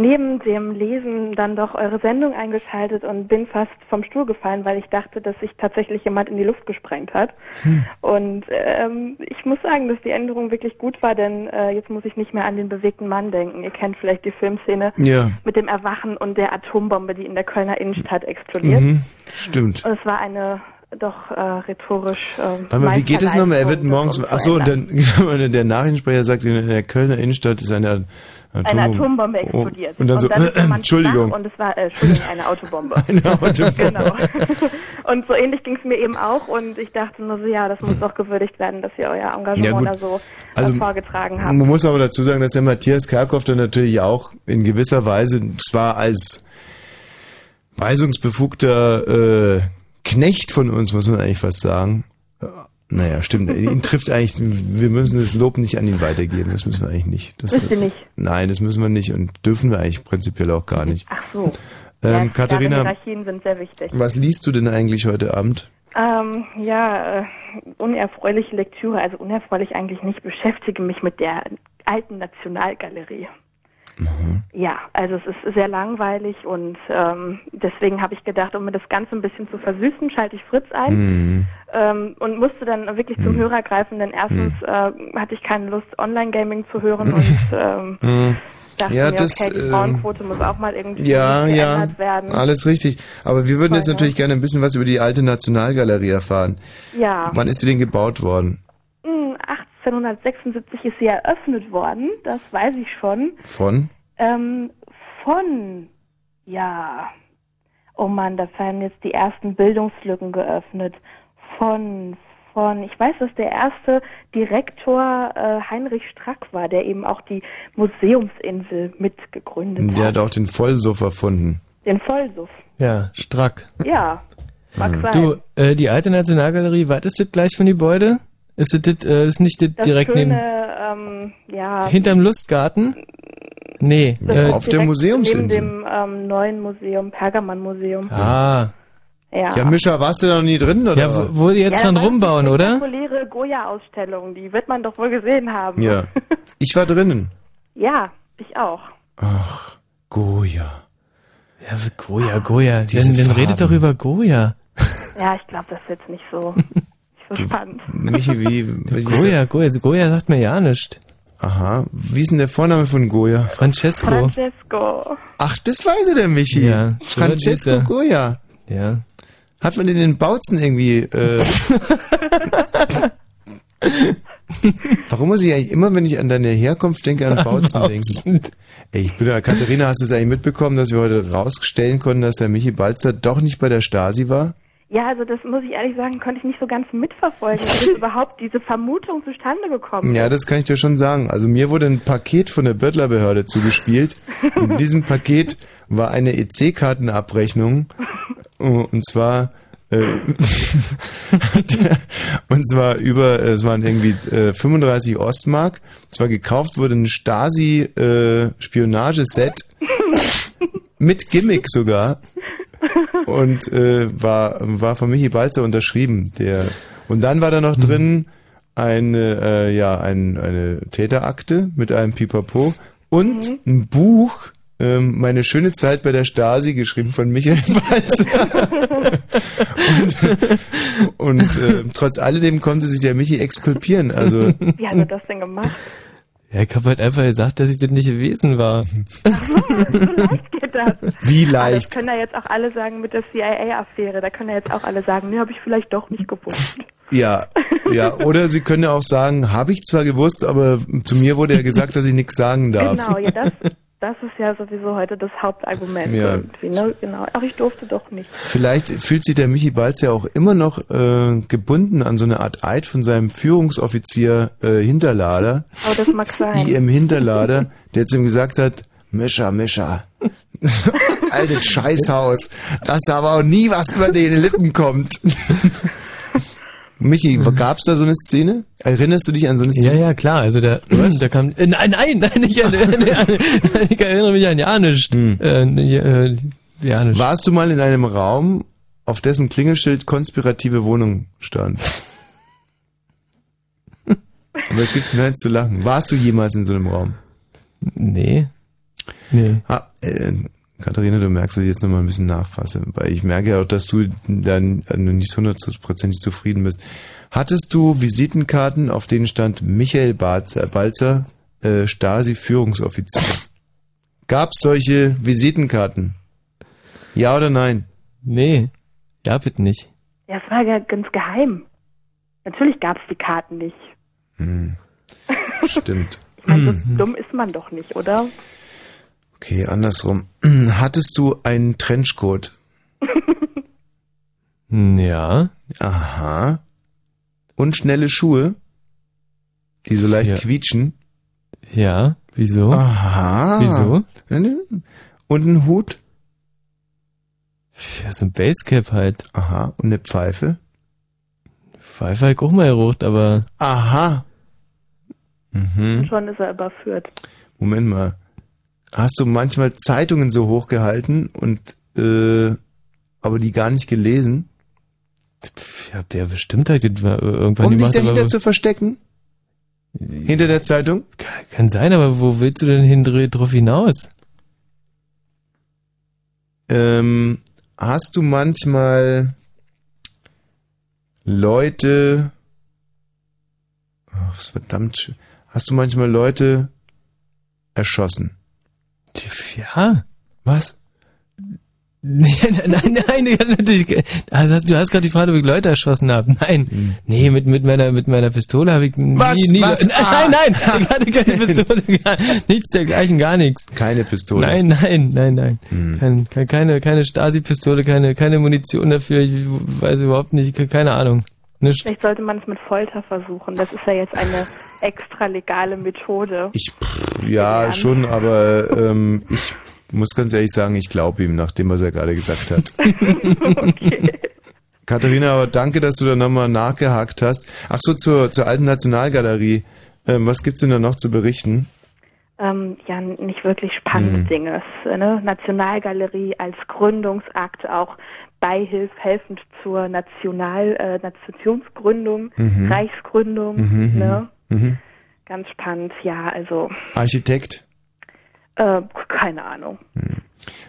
Speaker 18: neben dem Lesen dann doch eure Sendung eingeschaltet und bin fast vom Stuhl gefallen, weil ich dachte, dass sich tatsächlich jemand in die Luft gesprengt hat.
Speaker 2: Hm.
Speaker 18: Und ähm, ich muss sagen, dass die Änderung wirklich gut war, denn äh, jetzt muss ich nicht mehr an den bewegten Mann denken. Ihr kennt vielleicht die Filmszene
Speaker 2: Ja.
Speaker 18: mit dem Erwachen und der Atombombe, die in der Kölner Innenstadt explodiert.
Speaker 2: Mhm, stimmt.
Speaker 18: Und es war eine doch äh, rhetorisch. Äh,
Speaker 2: Warte mal, wie geht es nochmal? Er wird morgens.
Speaker 18: um
Speaker 2: Ach so, und dann der Nachrichtensprecher sagt, in der Kölner Innenstadt ist eine Atombombe.
Speaker 18: eine Atombombe explodiert.
Speaker 2: Und dann so,
Speaker 18: ist der Mann
Speaker 2: Entschuldigung.
Speaker 18: Und es war, äh, Entschuldigung, eine Autobombe.
Speaker 2: Eine Autobombe.
Speaker 18: genau. Und so ähnlich ging es mir eben auch und ich dachte nur so, ja, das muss doch gewürdigt werden, dass ihr euer Engagement
Speaker 2: Ja,
Speaker 18: da so
Speaker 2: Also,
Speaker 18: äh, vorgetragen habt.
Speaker 2: Man muss aber dazu sagen, dass der Matthias Kerkhoff dann natürlich auch in gewisser Weise zwar als weisungsbefugter äh, Knecht von uns, muss man eigentlich fast sagen. Naja, stimmt. Ihn trifft eigentlich, wir müssen das Lob nicht an ihn weitergeben. Das müssen wir eigentlich nicht. Das,
Speaker 18: Müsst ihr nicht?
Speaker 2: Nein, das müssen wir nicht und dürfen wir eigentlich prinzipiell auch gar nicht.
Speaker 18: Ach so.
Speaker 2: Ähm,
Speaker 18: ja,
Speaker 2: Katharina,
Speaker 18: Hierarchien sind sehr wichtig.
Speaker 2: was liest du denn eigentlich heute Abend?
Speaker 18: Ähm, ja, äh, unerfreuliche Lektüre, also unerfreulich eigentlich nicht, beschäftige mich mit der alten Nationalgalerie. Ja, also es ist sehr langweilig und ähm, deswegen habe ich gedacht, um mir das Ganze ein bisschen zu versüßen, schalte ich Fritz ein
Speaker 2: Mhm.
Speaker 18: ähm, und musste dann wirklich zum Hörer greifen, denn erstens äh, hatte ich keine Lust, Online-Gaming zu hören und ähm,
Speaker 2: Mhm.
Speaker 18: dachte
Speaker 2: Ja,
Speaker 18: mir,
Speaker 2: das,
Speaker 18: okay, die
Speaker 2: ähm,
Speaker 18: Frauenquote muss auch mal irgendwie
Speaker 2: Ja, ja,
Speaker 18: geändert werden.
Speaker 2: alles richtig. Aber wir würden jetzt
Speaker 18: Voll, ne?
Speaker 2: natürlich gerne ein bisschen was über die alte Nationalgalerie erfahren.
Speaker 18: Ja.
Speaker 2: Wann ist sie denn gebaut worden?
Speaker 18: Hm, 1876 ist sie eröffnet worden, das weiß ich schon.
Speaker 2: Von?
Speaker 18: Ähm, von, ja, oh Mann, da werden jetzt die ersten Bildungslücken geöffnet. Von, von, ich weiß, dass der erste Direktor äh, Heinrich Strack war, der eben auch die Museumsinsel mitgegründet
Speaker 2: Der
Speaker 18: hat.
Speaker 2: hat auch den Vollsuff erfunden.
Speaker 18: Den Vollsuff.
Speaker 3: Ja, strack.
Speaker 18: Ja, mag sein.
Speaker 3: Du, äh, die alte Nationalgalerie, was ist das gleich für ein Gebäude? Ist das, das äh, ist nicht das
Speaker 18: das
Speaker 3: direkt
Speaker 18: schöne,
Speaker 3: neben,
Speaker 18: ähm, ja,
Speaker 3: hinterm Lustgarten? Nee, äh,
Speaker 18: ist direkt Neben dem ähm, neuen Museum, Pergamonmuseum.
Speaker 3: Ah.
Speaker 18: Ja.
Speaker 2: Ja, Mischa, warst du da noch nie drin, oder?
Speaker 3: Ja, wo, wo die jetzt
Speaker 18: ja, war
Speaker 3: rumbauen,
Speaker 18: die
Speaker 3: oder?
Speaker 18: spektakuläre Goya-Ausstellung, die wird man doch wohl gesehen haben.
Speaker 2: Ja. Ich war drinnen.
Speaker 18: Ja, ich auch.
Speaker 2: Ach, Goya.
Speaker 3: Ja, Goya, Goya. Dann, dann
Speaker 2: Farben.
Speaker 3: redet doch über Goya.
Speaker 18: Ja, ich glaube, das ist jetzt nicht so, so spannend.
Speaker 2: Michi, wie... wie
Speaker 3: Goya, Goya. Goya sagt mir ja nichts.
Speaker 2: Aha. Wie ist denn der Vorname von Goya?
Speaker 3: Francesco.
Speaker 18: Francesco.
Speaker 2: Ach, das weiß er, der Michi.
Speaker 3: Ja,
Speaker 2: Francesco Goya.
Speaker 3: Ja.
Speaker 2: Hat man den in Bautzen irgendwie... Äh, Warum muss ich eigentlich immer, wenn ich an deine Herkunft denke, an
Speaker 3: An
Speaker 2: Bautzen
Speaker 3: Bautzen.
Speaker 2: denken? Ey, ich bin ja, Katharina, hast du es eigentlich mitbekommen, dass wir heute rausstellen konnten, dass der Michi Balzer doch nicht bei der Stasi war?
Speaker 18: Ja, also das muss ich ehrlich sagen, konnte ich nicht so ganz mitverfolgen, wie überhaupt diese Vermutung zustande gekommen
Speaker 2: Ja, das kann ich dir schon sagen. Also mir wurde ein Paket von der Böttlerbehörde zugespielt. Und in diesem Paket war eine EC-Kartenabrechnung. Und zwar äh, und zwar über, äh, es waren irgendwie äh, 35 Ostmark. Zwar gekauft wurde ein Stasi äh, Spionageset mit Gimmick sogar und äh, war war von Michi Balzer unterschrieben. Der Und dann war da noch drin eine, äh, ja, ein, eine Täterakte mit einem Pipapo und ein Buch, ähm, meine schöne Zeit bei der Stasi, geschrieben von Michael Balzer. und und äh, trotz alledem konnte sich der Michi exkulpieren. Also
Speaker 18: Wie hat er das denn gemacht?
Speaker 3: Ja, ich habe halt einfach gesagt, dass ich das nicht gewesen war.
Speaker 18: Geht das?
Speaker 2: Wie
Speaker 18: Aber
Speaker 2: leicht.
Speaker 18: Das können ja jetzt auch alle sagen mit der CIA-Affäre. Da können ja jetzt auch alle sagen, nee, habe ich vielleicht doch nicht gewusst.
Speaker 2: Ja, ja. Oder Sie können ja auch sagen, habe ich zwar gewusst, aber zu mir wurde ja gesagt, dass ich nichts sagen darf.
Speaker 18: Genau, ja, das, das ist ja sowieso heute das Hauptargument.
Speaker 2: Ja.
Speaker 18: Irgendwie, ne? Genau. Ach, ich durfte doch nicht.
Speaker 2: Vielleicht fühlt sich der Michi Balz ja auch immer noch äh, gebunden an so eine Art Eid von seinem Führungsoffizier äh, Hinterlader,
Speaker 18: Aber das mag sein.
Speaker 2: IM Hinterlader, der zu ihm gesagt hat, Mischa, Mischa, altes Scheißhaus, dass da aber auch nie was über die Lippen kommt. Michi, gab's da so eine Szene? Erinnerst du dich an so eine
Speaker 3: Ja,
Speaker 2: Szene?
Speaker 3: ja, klar. Also da, da kam. Äh, nein, nein, nein, ich, ich erinnere mich an Janisch. Äh, äh, Janisch.
Speaker 2: Warst du mal in einem Raum, auf dessen Klingelschild konspirative Wohnung stand? Aber es gibt's nein zu lachen. Warst du jemals in so einem Raum?
Speaker 3: Nee. Nee.
Speaker 2: Ah, äh, Katharina, du merkst, dass ich jetzt nochmal ein bisschen nachfasse, weil ich merke ja auch, dass du dann nicht hundertprozentig zufrieden bist. Hattest du Visitenkarten, auf denen stand Michael Balzer, Balzer äh, Stasi-Führungsoffizier? Gab's solche Visitenkarten? Ja oder nein?
Speaker 3: Nee. Ja, bitte nicht.
Speaker 18: Ja, es war ja ganz geheim. Natürlich gab es die Karten nicht.
Speaker 2: Hm. Stimmt.
Speaker 18: Ich meine, so dumm ist man doch nicht, oder?
Speaker 2: Okay, andersrum. Hattest du einen Trenchcoat?
Speaker 3: Ja.
Speaker 2: Aha. Und schnelle Schuhe, die so leicht
Speaker 3: Ja.
Speaker 2: quietschen?
Speaker 3: Ja. Wieso?
Speaker 2: Aha.
Speaker 3: Wieso?
Speaker 2: Und ein Hut?
Speaker 3: Ja, so ein Basecap halt.
Speaker 2: Aha. Und eine Pfeife?
Speaker 3: Pfeife hab ich auch mal gerucht, aber.
Speaker 2: Aha. Mhm.
Speaker 18: Schon ist er überführt.
Speaker 2: Moment mal. Hast du manchmal Zeitungen so hochgehalten und äh, aber die gar nicht gelesen?
Speaker 3: Ja, der bestimmt halt war irgendwann
Speaker 2: Um dich dahinter zu verstecken? Hinter der Zeitung?
Speaker 3: Kann sein, aber wo willst du denn hin drauf hinaus?
Speaker 2: Ähm, hast du manchmal Leute, ach, das ist verdammt, schön. hast du manchmal Leute erschossen?
Speaker 3: Ja.
Speaker 2: Was?
Speaker 3: Nee, nein, nein, nein, natürlich. Also du hast gerade die Frage, ob ich Leute erschossen habe. Nein, nee, mit, mit meiner mit meiner Pistole habe ich nie.
Speaker 2: Was?
Speaker 3: nie.
Speaker 2: Was?
Speaker 3: Nein,
Speaker 2: Ah.
Speaker 3: nein, nein, ich hatte keine Pistole, gar, nichts dergleichen, gar nichts.
Speaker 2: Keine Pistole.
Speaker 3: Nein, nein, nein, nein.
Speaker 2: Hm.
Speaker 3: Kein, kein, keine keine Stasi-Pistole, keine keine Munition dafür. Ich weiß überhaupt nicht, keine Ahnung. Nicht.
Speaker 18: Vielleicht sollte man es mit Folter versuchen. Das ist ja jetzt eine extra legale Methode.
Speaker 2: Ich, pff, ja, schon, aber ähm, ich muss ganz ehrlich sagen, ich glaube ihm, nachdem was er gerade gesagt hat. Katharina, aber danke, dass du da nochmal nachgehakt hast. Ach so, zur, zur alten Nationalgalerie. Ähm, was gibt's denn da noch zu berichten?
Speaker 18: ähm, ja nicht wirklich spannende
Speaker 2: Hm.
Speaker 18: Dinge. Es, ne? Nationalgalerie als Gründungsakt auch beihilf helfend zur National äh, Nationsgründung,
Speaker 2: Mhm.
Speaker 18: Reichsgründung,
Speaker 2: Mhm,
Speaker 18: ne?
Speaker 2: mhm.
Speaker 18: Ganz spannend, ja, also
Speaker 2: Architekt,
Speaker 18: äh, keine Ahnung.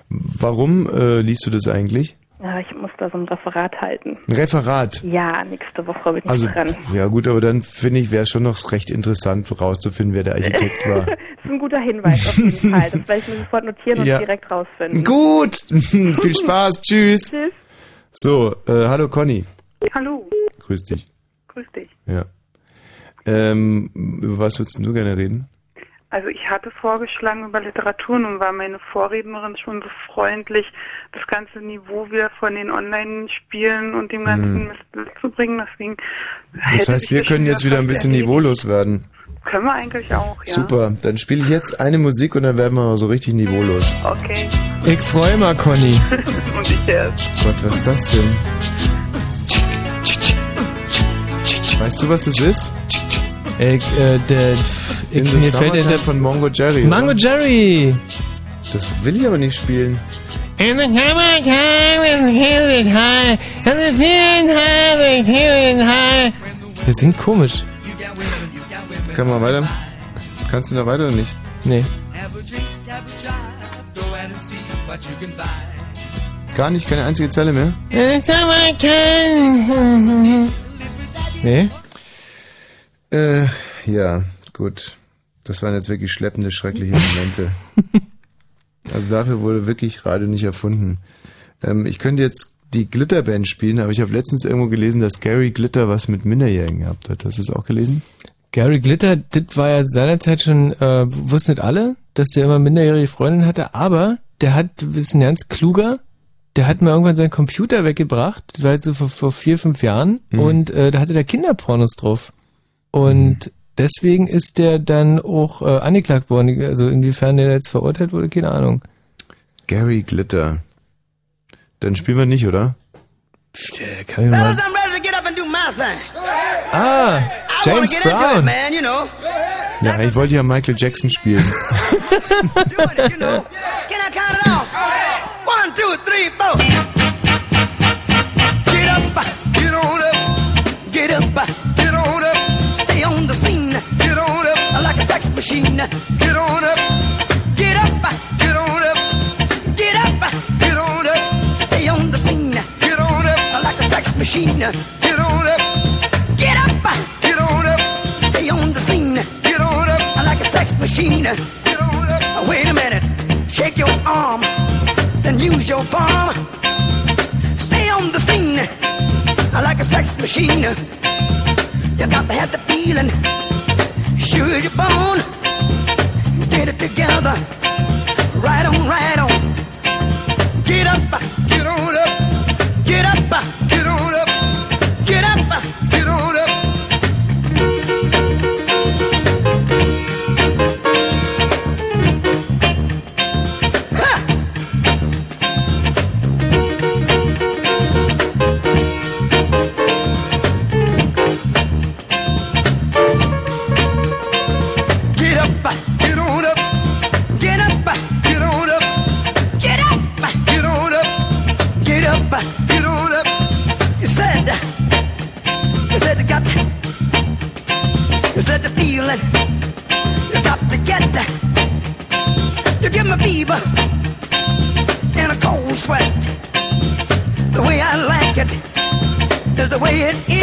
Speaker 2: warum äh, liest du das eigentlich?
Speaker 18: Ja, ich muss da so ein Referat halten.
Speaker 2: Ein Referat.
Speaker 18: Ja, nächste Woche bin ich
Speaker 2: Also,
Speaker 18: dran.
Speaker 2: ja gut, aber dann finde ich, wäre es schon noch recht interessant rauszufinden, wer der Architekt war.
Speaker 18: das ist ein guter Hinweis auf jeden Fall. Das werde ich mir sofort notieren und
Speaker 2: Ja.
Speaker 18: direkt rausfinden.
Speaker 2: Gut, viel Spaß, tschüss.
Speaker 18: Tschüss.
Speaker 2: So, äh, hallo Conny,
Speaker 19: Hallo,
Speaker 2: grüß dich.
Speaker 19: grüß dich.
Speaker 2: Ja. Ähm, über was würdest du gerne reden?
Speaker 19: Also ich hatte vorgeschlagen über Literatur, nun war meine Vorrednerin schon so freundlich, das ganze Niveau wieder von den Online-Spielen und dem ganzen
Speaker 2: Hm.
Speaker 19: Mist wegzubringen. Deswegen
Speaker 2: Das heißt, wir können jetzt wieder ein bisschen niveaulos werden.
Speaker 19: Können wir eigentlich auch, ja.
Speaker 2: Super, dann spiele ich jetzt eine Musik und dann werden wir mal so richtig niveaulos.
Speaker 19: Okay.
Speaker 3: Ich freue mich, Conny.
Speaker 19: und ich erst.
Speaker 2: Gott, was ist das denn? Weißt du, was das ist?
Speaker 3: Ich, äh, der,
Speaker 2: In
Speaker 3: ich,
Speaker 2: the
Speaker 3: mir fällt der
Speaker 2: von Mongo Jerry.
Speaker 3: Mango
Speaker 2: oder?
Speaker 3: Jerry.
Speaker 2: Das will ich aber nicht spielen.
Speaker 3: In the summertime, it's high, and the feeling high, Wir sind komisch.
Speaker 2: Kann man weiter? Kannst du noch weiter oder nicht?
Speaker 3: Nee.
Speaker 2: Gar nicht, keine einzige Zelle mehr?
Speaker 3: Nee?
Speaker 2: Äh, ja, gut. Das waren jetzt wirklich schleppende, schreckliche Momente. also dafür wurde wirklich Radio nicht erfunden. Ähm, ich könnte jetzt die Glitterband spielen, aber ich habe letztens irgendwo gelesen, dass Gary Glitter was mit Minderjährigen gehabt hat. Hast du es auch gelesen?
Speaker 3: Gary Glitter, das war ja seinerzeit schon, äh, wussten nicht alle, dass der immer minderjährige Freundin hatte, aber der hat, ist ein ganz kluger, der hat mir irgendwann seinen Computer weggebracht, das war jetzt so vor, vor vier, fünf Jahren,
Speaker 2: Mhm.
Speaker 3: und äh, da hatte der Kinderpornos drauf. Und deswegen ist der dann auch äh, angeklagt worden. Also inwiefern der jetzt verurteilt wurde, keine Ahnung.
Speaker 2: Gary Glitter. Dann spielen wir nicht, oder?
Speaker 3: Der kann ich mal. Ah, James
Speaker 8: get into it,
Speaker 3: Brown.
Speaker 8: man, you know.
Speaker 2: Ja, ich wollte ja Michael Jackson spielen.
Speaker 8: Can I count it off? One, two, three, four. Get up, get on up, get up, get on up. Stay on the scene, get on up like a sex machine. Get on up, get up, get on up, get up, get on up. Stay on the scene, get on up like a sex machine. Get on up, get up, get on up. On the scene, get on up like a sex machine. Get on up. Wait a minute, shake your arm, then use your palm. Stay on the scene like a sex machine. You got to have the feeling, sure you're born. Get it together, right on, right on. Get up, get on up, get up, get on up, get up, the way it is.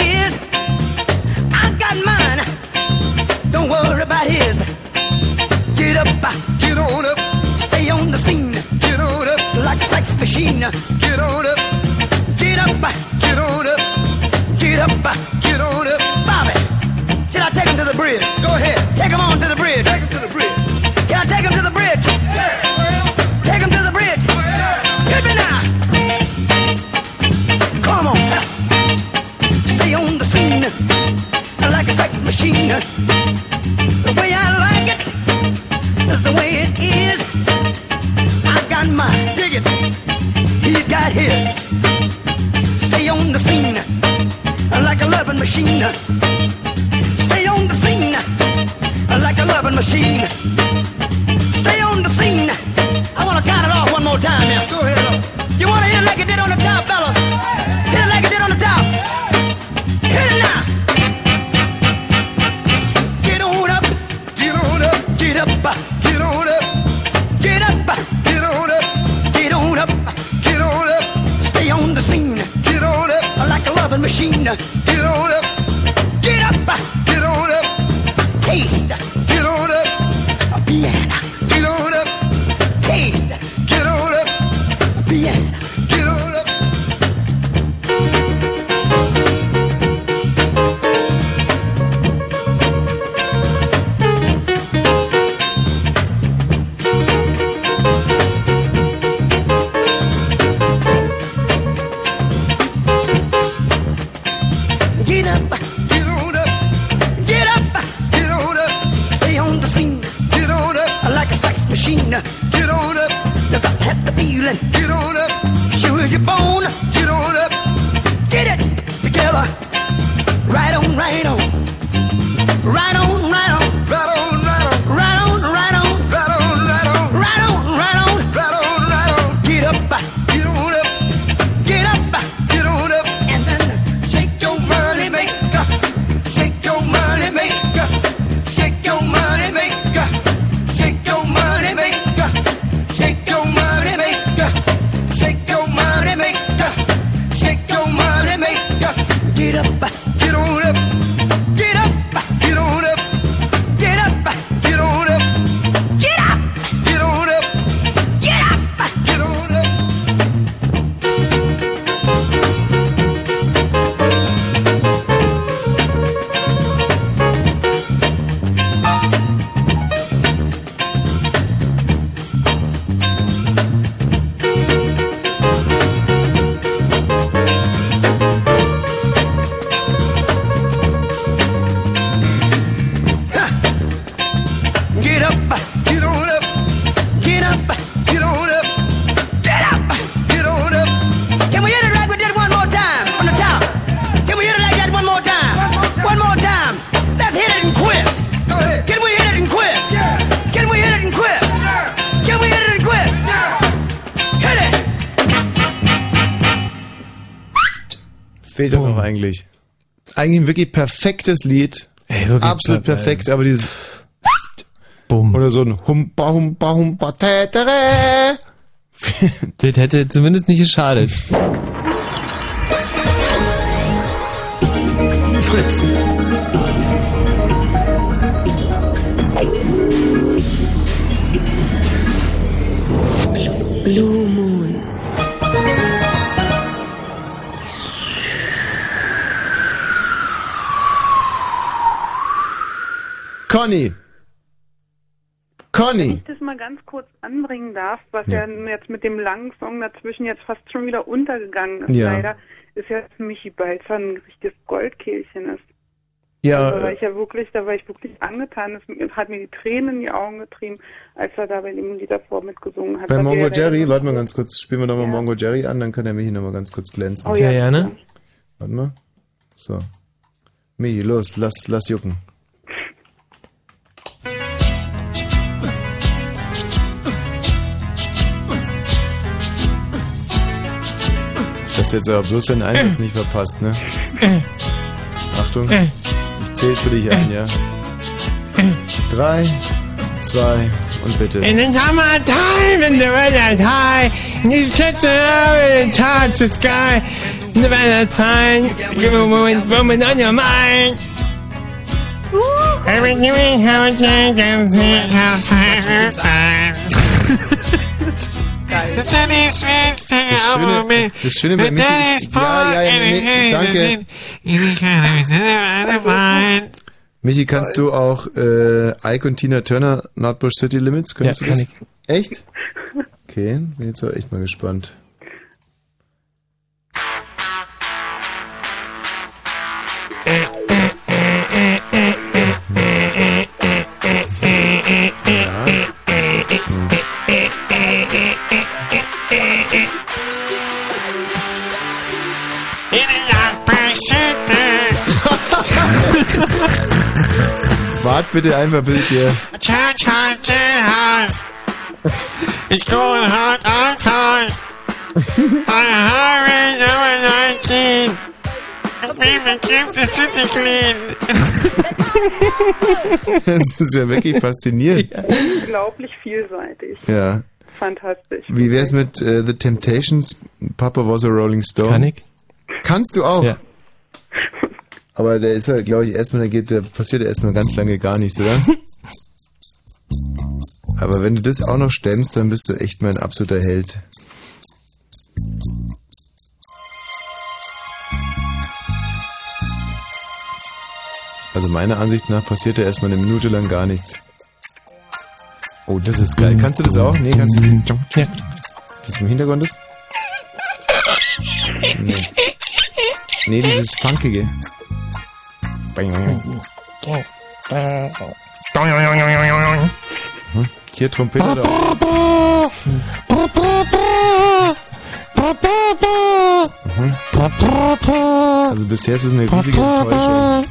Speaker 2: Wirklich perfektes Lied.
Speaker 3: Ey, wirklich
Speaker 2: Absolut
Speaker 3: top,
Speaker 2: perfekt, aber dieses
Speaker 3: Bumm.
Speaker 2: oder so ein Humpa Humpa Humpa Tätere.
Speaker 3: Das hätte zumindest nicht geschadet.
Speaker 8: Fritz.
Speaker 2: Conny.
Speaker 19: Wenn
Speaker 2: Conny.
Speaker 19: ich das mal ganz kurz anbringen darf, was
Speaker 2: Ja.
Speaker 19: ja, jetzt mit dem langen Song dazwischen jetzt fast schon wieder untergegangen ist,
Speaker 2: Ja.
Speaker 19: leider, ist ja dass Michi Balzer ein richtiges Goldkehlchen ist.
Speaker 2: Ja,
Speaker 19: Also, da war
Speaker 2: äh,
Speaker 19: ich ja wirklich, da war ich wirklich angetan. Es hat mir die Tränen in die Augen getrieben, als er da bei dem Lied davor mitgesungen hat.
Speaker 2: bei Mongo
Speaker 19: er
Speaker 2: Jerry, warte mal ganz kurz, spielen wir nochmal Mongo Jerry an, dann kann der Michi nochmal ganz kurz glänzen.
Speaker 19: Oh ja, Ja, gerne.
Speaker 2: Warte mal. So. Michi, los, lass, lass jucken. Das ist jetzt aber bloß deinen Einsatz nicht verpasst, ne? Achtung. Ich zähl's für dich ein, ja? Drei, zwei und bitte.
Speaker 20: In the summertime, in the weather's high, you touch the earth, touch the sky, in the weather's fine, give a woman, woman on your mind. Every day, how it changes, how fine The take
Speaker 2: Das Schöne, das Schöne bei
Speaker 20: The
Speaker 2: Michi ist,
Speaker 20: is
Speaker 2: ja, ja, ja, nee, danke. Michi, kannst du auch äh, Ike und Tina Turner Nordbush City Limits? Könntest
Speaker 3: Ja,
Speaker 2: du
Speaker 3: kann
Speaker 2: das? Echt? Okay, bin jetzt auch echt mal gespannt. Wart bitte einfach, bitte dir.
Speaker 20: Church house, jailhouse. It's going hot out house. On highway number 19. People keep the city clean.
Speaker 2: Das ist ja wirklich faszinierend.
Speaker 19: Unglaublich vielseitig.
Speaker 2: Ja.
Speaker 19: Fantastisch.
Speaker 2: Wie wär's mit äh, The Temptations? Papa was a Rolling Stone.
Speaker 3: Kann ich?
Speaker 2: Kannst du auch?
Speaker 3: Ja.
Speaker 2: Aber der ist ja, glaube ich, erstmal, da geht, da passiert erstmal ganz lange gar nichts, oder? Aber wenn du das auch noch stemmst, dann bist du echt mein absoluter Held. Also meiner Ansicht nach passiert da erstmal eine Minute lang gar nichts. Oh, das ist geil. Kannst du das auch? Nee, kannst du das?
Speaker 3: Ja.
Speaker 2: Das im Hintergrund ist? Nee. Nee, dieses Funkige. Hm? Hier Trompete da. Mhm. Also bisher ist es eine riesige Enttäuschung.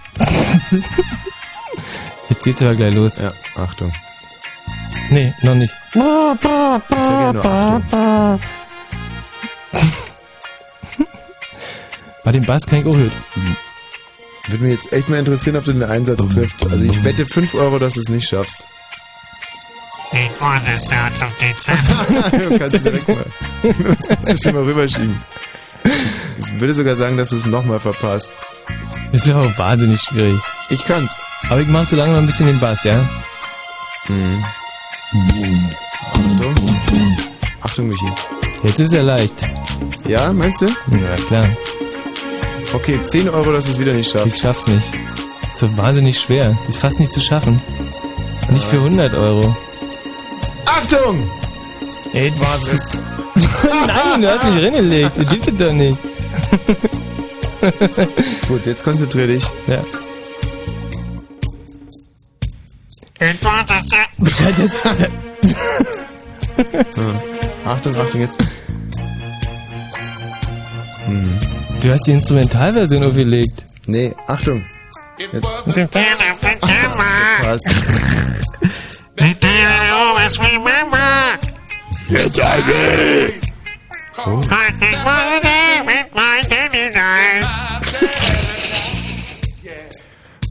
Speaker 3: Jetzt geht's aber gleich los.
Speaker 2: Ja, Achtung.
Speaker 3: Nee, noch nicht.
Speaker 2: Ich sag ja nur Achtung.
Speaker 3: Bei dem Bass kann ich auch hören.
Speaker 2: Würde mich jetzt echt mal interessieren, ob du den Einsatz trifft. Also ich wette 5 Euro, dass du es nicht schaffst.
Speaker 20: Was the sound of
Speaker 2: du kannst du direkt mal. Das kannst du schon mal rüberschieben. Ich würde sogar sagen, dass du es nochmal verpasst.
Speaker 3: Das ist aber wahnsinnig schwierig.
Speaker 2: Ich kann's.
Speaker 3: Aber ich mach so lange mal ein bisschen den Bass, ja?
Speaker 2: Mhm. Achtung. Achtung, Michi.
Speaker 3: Jetzt ist er leicht.
Speaker 2: Ja, meinst du?
Speaker 3: Ja, klar.
Speaker 2: Okay, 10 Euro, dass du es wieder nicht schaffst.
Speaker 3: Ich schaff's nicht. Ist so wahnsinnig schwer. Ist fast nicht zu schaffen. Nicht für 100 Euro.
Speaker 2: Achtung!
Speaker 3: Ey, was ist... Nein, du hast mich reingelegt. Das gibt's doch nicht.
Speaker 2: Gut, jetzt konzentrier dich.
Speaker 3: Ja.
Speaker 2: Achtung, Achtung, jetzt. Mhm.
Speaker 3: Du hast die Instrumentalversion aufgelegt.
Speaker 2: Nee, Achtung. Jetzt.
Speaker 20: Tale I always remember.
Speaker 2: Jetzt eine.
Speaker 20: I think one day with my daddy died.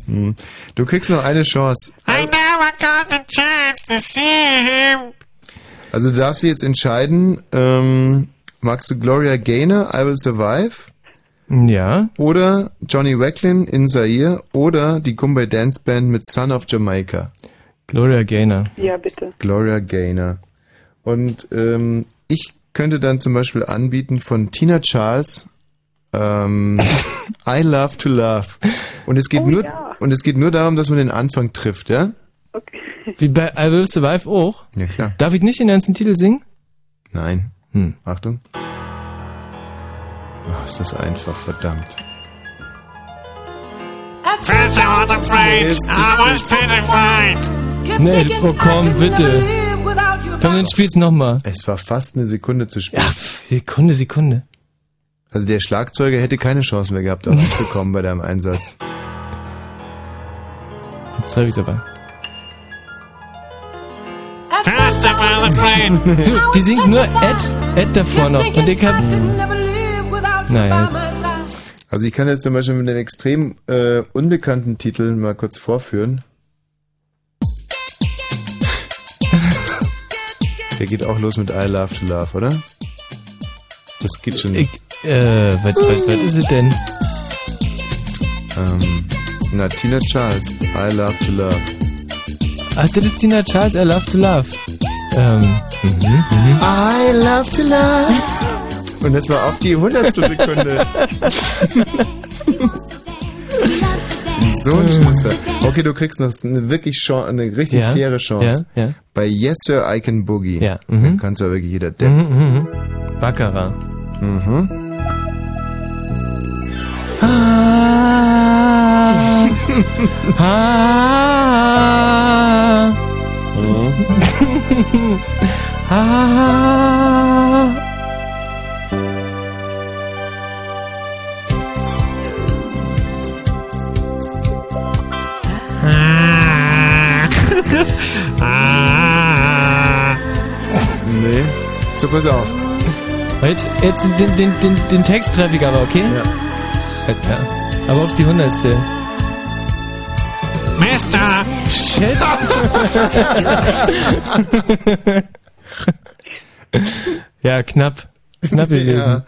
Speaker 2: Hm. Du kriegst noch eine Chance.
Speaker 20: I never got the chance to see him.
Speaker 2: Also du darfst dich jetzt entscheiden, ähm, magst du Gloria Gaynor, I Will Survive?
Speaker 3: Ja.
Speaker 2: Oder Johnny Wacklin in Zaire oder die Kumbay Dance Band mit Son of Jamaica.
Speaker 3: Gloria Gaynor.
Speaker 19: Ja, bitte.
Speaker 2: Gloria Gaynor. Und ähm, ich könnte dann zum Beispiel anbieten von Tina Charles ähm, I Love to Love. Und es geht
Speaker 19: Oh,
Speaker 2: nur
Speaker 19: ja.
Speaker 2: und es geht nur darum, dass man den Anfang trifft, ja?
Speaker 3: Wie bei I Will Survive auch?
Speaker 2: Ja klar.
Speaker 3: Darf ich nicht den ganzen Titel singen?
Speaker 2: Nein.
Speaker 3: Hm.
Speaker 2: Achtung. Oh, ist das einfach, verdammt.
Speaker 20: First I was afraid, I was petrified.
Speaker 3: Nee, oh komm, bitte. Komm, dann spiel's nochmal.
Speaker 2: Es war fast eine Sekunde zu spät.
Speaker 3: Ja, Sekunde, Sekunde.
Speaker 2: Also der Schlagzeuger hätte keine Chance mehr gehabt, da ranzukommen bei deinem Einsatz.
Speaker 3: Jetzt treffe ich's aber.
Speaker 20: First I was afraid.
Speaker 3: Du, die singt nur Ed, Ed davor noch. Und ich hab... Naja.
Speaker 2: Also ich kann jetzt zum Beispiel mit einem extrem äh, unbekannten Titel mal kurz vorführen. Der geht auch los mit I Love to Love, oder? Das geht schon.
Speaker 3: Ich, äh, was, was, was ist es denn?
Speaker 2: Ähm, na, Tina Charles, I Love to Love.
Speaker 3: Ach, das ist Tina Charles, I Love to Love. Ähm, mhm, mhm.
Speaker 2: I love to love. Und das war auf die hundertstel Sekunde. so ein Schnitzer. Okay, du kriegst noch eine wirklich Chance, eine richtig
Speaker 3: Ja,
Speaker 2: faire Chance.
Speaker 3: ja, ja.
Speaker 2: Bei Yes Sir I Can Boogie.
Speaker 3: Ja,
Speaker 2: Dann
Speaker 3: mhm.
Speaker 2: kannst du ja wirklich jeder Depp.
Speaker 3: Mhm, mhm, mhm. Baccarat.
Speaker 2: Mhm.
Speaker 3: Ah, ah, ah.
Speaker 2: Nee. So, pass auf.
Speaker 3: Jetzt, jetzt den, den, den, den Text treffe ich aber, okay?
Speaker 2: Ja.
Speaker 3: Ja. Aber auf die hundertste.
Speaker 20: Mister.
Speaker 3: Shit. ja, knapp. Knapp gewesen.
Speaker 2: Ja.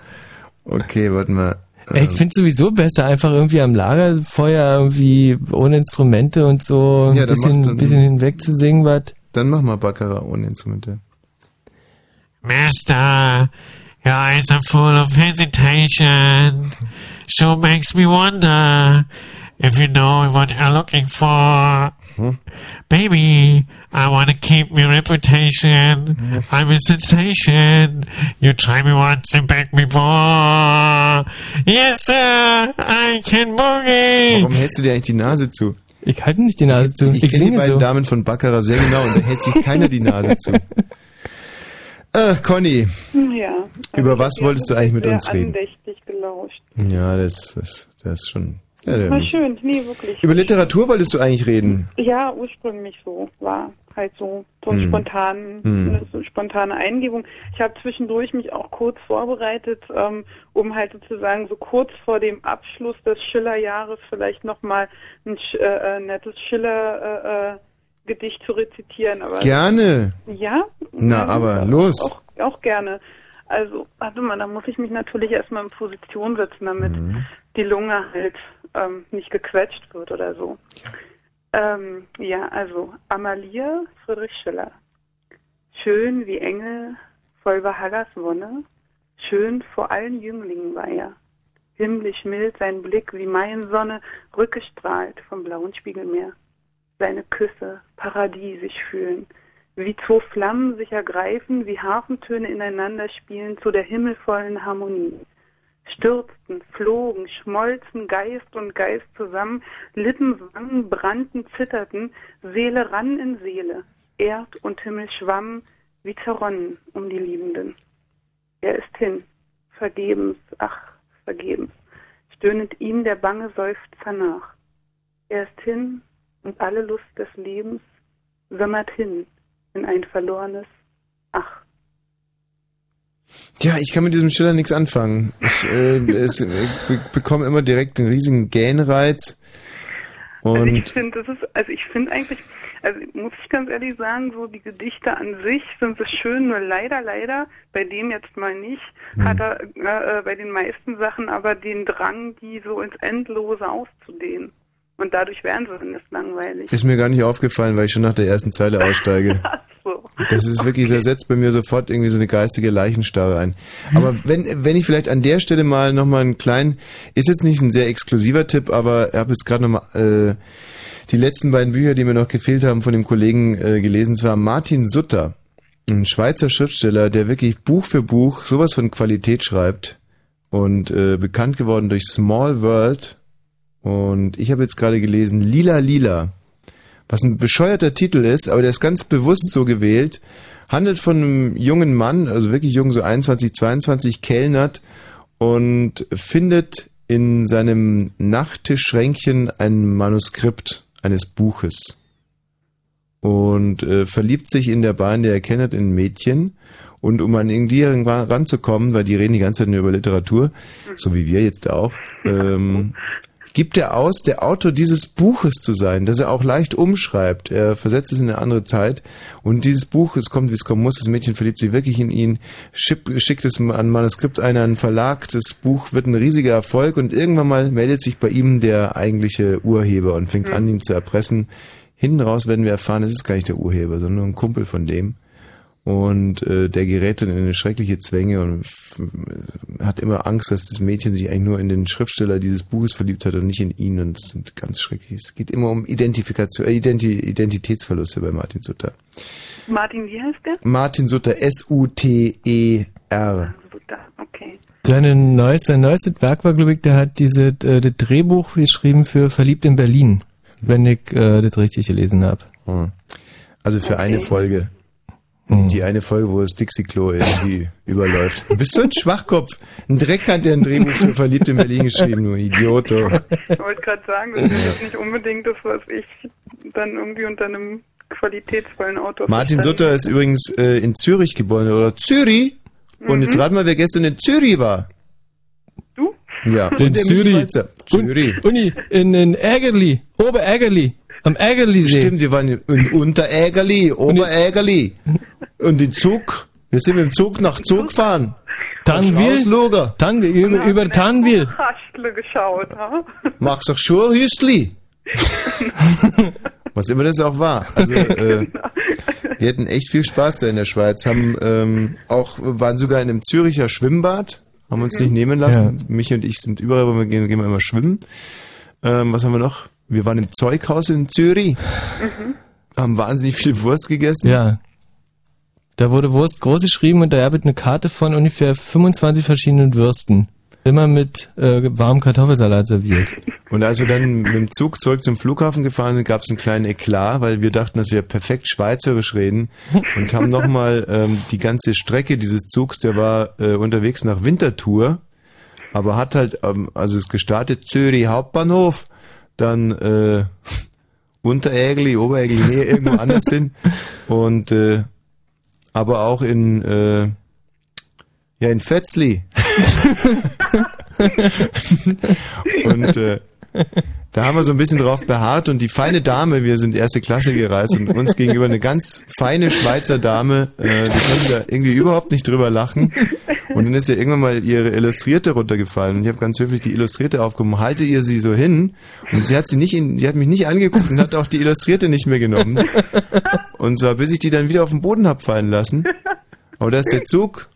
Speaker 2: Okay, warte mal.
Speaker 3: Ey, ich finde sowieso besser, einfach irgendwie am Lagerfeuer irgendwie ohne Instrumente und so
Speaker 2: Ja,
Speaker 3: ein bisschen,
Speaker 2: dann-
Speaker 3: bisschen hinweg zu singen, was.
Speaker 2: Dann mach mal Baccarat ohne Instrumente.
Speaker 20: Mister, your eyes are full of hesitation. So makes me wonder if you know what you're looking for. Baby, I want to keep my reputation. I'm a sensation. You try me once and beg me more. Yes, sir, I can boogie.
Speaker 2: Warum hältst du dir eigentlich die Nase zu?
Speaker 3: Ich halte nicht die Nase
Speaker 2: ich,
Speaker 3: zu.
Speaker 2: Ich,
Speaker 3: Ich
Speaker 2: kenne die beiden
Speaker 3: so.
Speaker 2: Damen von Baccarat sehr genau und da hält sich keiner die Nase zu. Äh, Conny,
Speaker 19: Ja.
Speaker 2: über was wolltest du eigentlich mit uns reden?
Speaker 19: andächtig gelauscht.
Speaker 2: Ja, das, das, das ist schon. Ja, der-
Speaker 19: War schön, nee, wirklich.
Speaker 2: Über Literatur wolltest du eigentlich reden.
Speaker 19: Ja, ursprünglich so. War halt so, so
Speaker 2: Hm.
Speaker 19: spontan,
Speaker 2: Hm.
Speaker 19: eine so spontane Eingebung. Ich habe zwischendurch mich auch kurz vorbereitet, ähm, um halt sozusagen so kurz vor dem Abschluss des Schiller-Jahres vielleicht nochmal ein äh, äh, nettes Schiller- äh, äh, Gedicht zu rezitieren. Aber
Speaker 2: Gerne.
Speaker 19: Ja?
Speaker 2: Na,
Speaker 19: Ja,
Speaker 2: aber los.
Speaker 19: Auch, auch gerne. Also, warte mal, da muss ich mich natürlich erstmal in Position setzen, damit
Speaker 2: Mhm.
Speaker 19: die Lunge halt ähm, nicht gequetscht wird oder so. Ähm, ja, also Amalia Friedrich Schiller. Schön wie Engel, voll Bahagas Wonne, schön vor allen Jünglingen war er. Himmlisch mild sein Blick wie Maiensonne, rückgestrahlt vom blauen Spiegelmeer. Seine Küsse paradiesisch fühlen, wie zwei Flammen sich ergreifen, wie Harfentöne ineinander spielen zu der himmelvollen Harmonie. Stürzten, flogen, schmolzen Geist und Geist zusammen, Lippen sangen, brannten, zitterten, Seele rann in Seele, Erd und Himmel schwammen wie zerronnen um die Liebenden. Er ist hin, vergebens, ach, vergebens, stöhnet ihm der bange Seufzer nach. Er ist hin und alle Lust des Lebens wimmert hin in ein verlorenes Ach.
Speaker 2: Ja, ich kann mit diesem Schiller nichts anfangen. Ich, äh, es, ich be bekomme immer direkt einen riesigen Gähnreiz.
Speaker 19: Also ich
Speaker 2: Und
Speaker 19: finde, das ist, also ich finde eigentlich, also muss ich ganz ehrlich sagen, so die Gedichte an sich sind es schön, nur leider, leider, bei dem jetzt mal nicht,
Speaker 2: Hm.
Speaker 19: hat er äh, äh, bei den meisten Sachen aber den Drang, die so ins Endlose auszudehnen. Und dadurch werden sie dann erst langweilig.
Speaker 2: ist mir gar nicht aufgefallen, weil ich schon nach der ersten Zeile aussteige. Das ist wirklich, das setzt bei mir sofort irgendwie so eine geistige Leichenstarre ein. Aber wenn, wenn ich vielleicht an der Stelle mal nochmal einen kleinen, ist jetzt nicht ein sehr exklusiver Tipp, aber ich habe jetzt gerade nochmal äh, die letzten beiden Bücher, die mir noch gefehlt haben, von dem Kollegen äh, gelesen. Zwar Martin Sutter, ein Schweizer Schriftsteller, der wirklich Buch für Buch sowas von Qualität schreibt und äh, bekannt geworden durch Small World. Und ich habe jetzt gerade gelesen Lila Lila was ein bescheuerter Titel ist, aber der ist ganz bewusst so gewählt, handelt von einem jungen Mann, also wirklich jung, so 21, 22, kellnert und findet in seinem Nachttischschränkchen ein Manuskript eines Buches und äh, verliebt sich in der Bahn, der er kellnert, in ein Mädchen. Und um an irgendwie ranzukommen, weil die reden die ganze Zeit nur über Literatur, so wie wir jetzt auch, ähm, gibt er aus, der Autor dieses Buches zu sein, das er auch leicht umschreibt. Er versetzt es in eine andere Zeit und dieses Buch, es kommt, wie es kommen muss, das Mädchen verliebt sich wirklich in ihn, schickt es an Manuskript ein, an einen Verlag, das Buch wird ein riesiger Erfolg und irgendwann mal meldet sich bei ihm der eigentliche Urheber und fängt an, ihn zu erpressen. Hinten raus werden wir erfahren, es ist gar nicht der Urheber, sondern nur ein Kumpel von dem. Und äh, der gerät dann in eine schreckliche Zwänge und hat immer Angst, dass das Mädchen sich eigentlich nur in den Schriftsteller dieses Buches verliebt hat und nicht in ihn. Und es sind ganz schrecklich. Es geht immer um Identifikation, äh, Identi Identitätsverluste bei Martin Sutter.
Speaker 19: Martin, wie heißt der?
Speaker 2: Martin Sutter, S-U-T-E-R.
Speaker 19: Sutter, okay.
Speaker 3: Seine neues, sein neuestes Werk war, glaube ich, der hat diese, äh, das Drehbuch geschrieben für Verliebt in Berlin, wenn ich äh, das richtig gelesen habe.
Speaker 2: Hm. Also für eine Folge.
Speaker 3: Hm.
Speaker 2: Die eine Folge, wo das Dixie-Klo irgendwie überläuft. Du bist so ein Schwachkopf. Ein Dreck hat der ein Drehbuch für Verliebt in Berlin geschrieben, du Idiot.
Speaker 19: Ich wollte gerade sagen, das ist jetzt nicht unbedingt das, was ich dann irgendwie unter einem qualitätsvollen Autor
Speaker 2: Martin Sutter ist übrigens äh, in Zürich geboren, oder Zürich. Und jetzt
Speaker 19: Mhm.
Speaker 2: rat mal, wer gestern in Zürich war.
Speaker 19: Du?
Speaker 2: Ja.
Speaker 3: In Zürich.
Speaker 2: Zürich.
Speaker 3: Uni, in, in Ärgerli, Oberägerli, am Ärgerli-See.
Speaker 2: Stimmt, wir waren in Unterägerli, Oberägerli. Und den Zug, wir sind mit dem Zug nach Zug gefahren.
Speaker 3: Tannwil?
Speaker 2: Luger.
Speaker 3: Tannwil, über, über Tannwil.
Speaker 19: Kastle geschaut, ha?
Speaker 2: Mach's doch schon, Hüstli. Was immer das auch war. Also, äh, wir hatten echt viel Spaß da in der Schweiz, haben ähm, auch, waren sogar in einem Züricher Schwimmbad, haben uns nicht nehmen lassen. Michi und ich sind überall, wo wir gehen, gehen wir immer schwimmen. Ähm, was haben wir noch? Wir waren im Zeughaus in Zürich, haben wahnsinnig viel Wurst gegessen.
Speaker 3: Ja. Da wurde Wurst groß geschrieben und da es eine Karte von ungefähr 25 verschiedenen Würsten. Immer mit äh, warmem Kartoffelsalat serviert.
Speaker 2: Und als wir dann mit dem Zug zurück zum Flughafen gefahren sind, gab es einen kleinen Eklat, weil wir dachten, dass wir perfekt schweizerisch reden und haben nochmal ähm, die ganze Strecke dieses Zugs, der war äh, unterwegs nach Winterthur, aber hat halt, ähm, also es gestartet Zürich Hauptbahnhof, dann äh, Unterägli, Oberägli, nee, irgendwo anders hin und äh, aber auch in äh, ja in Fötzli. und äh, da haben wir so ein bisschen drauf beharrt und die feine Dame, wir sind erste Klasse gereist und uns gegenüber eine ganz feine Schweizer Dame, äh, die konnte da irgendwie überhaupt nicht drüber lachen. Und dann ist ja irgendwann mal ihre Illustrierte runtergefallen und ich habe ganz höflich die Illustrierte aufgehoben, halte ihr sie so hin und sie hat sie nicht, in, sie hat mich nicht angeguckt und hat auch die Illustrierte nicht mehr genommen. Und zwar bis ich die dann wieder auf den Boden hab fallen lassen. Aber da ist der Zug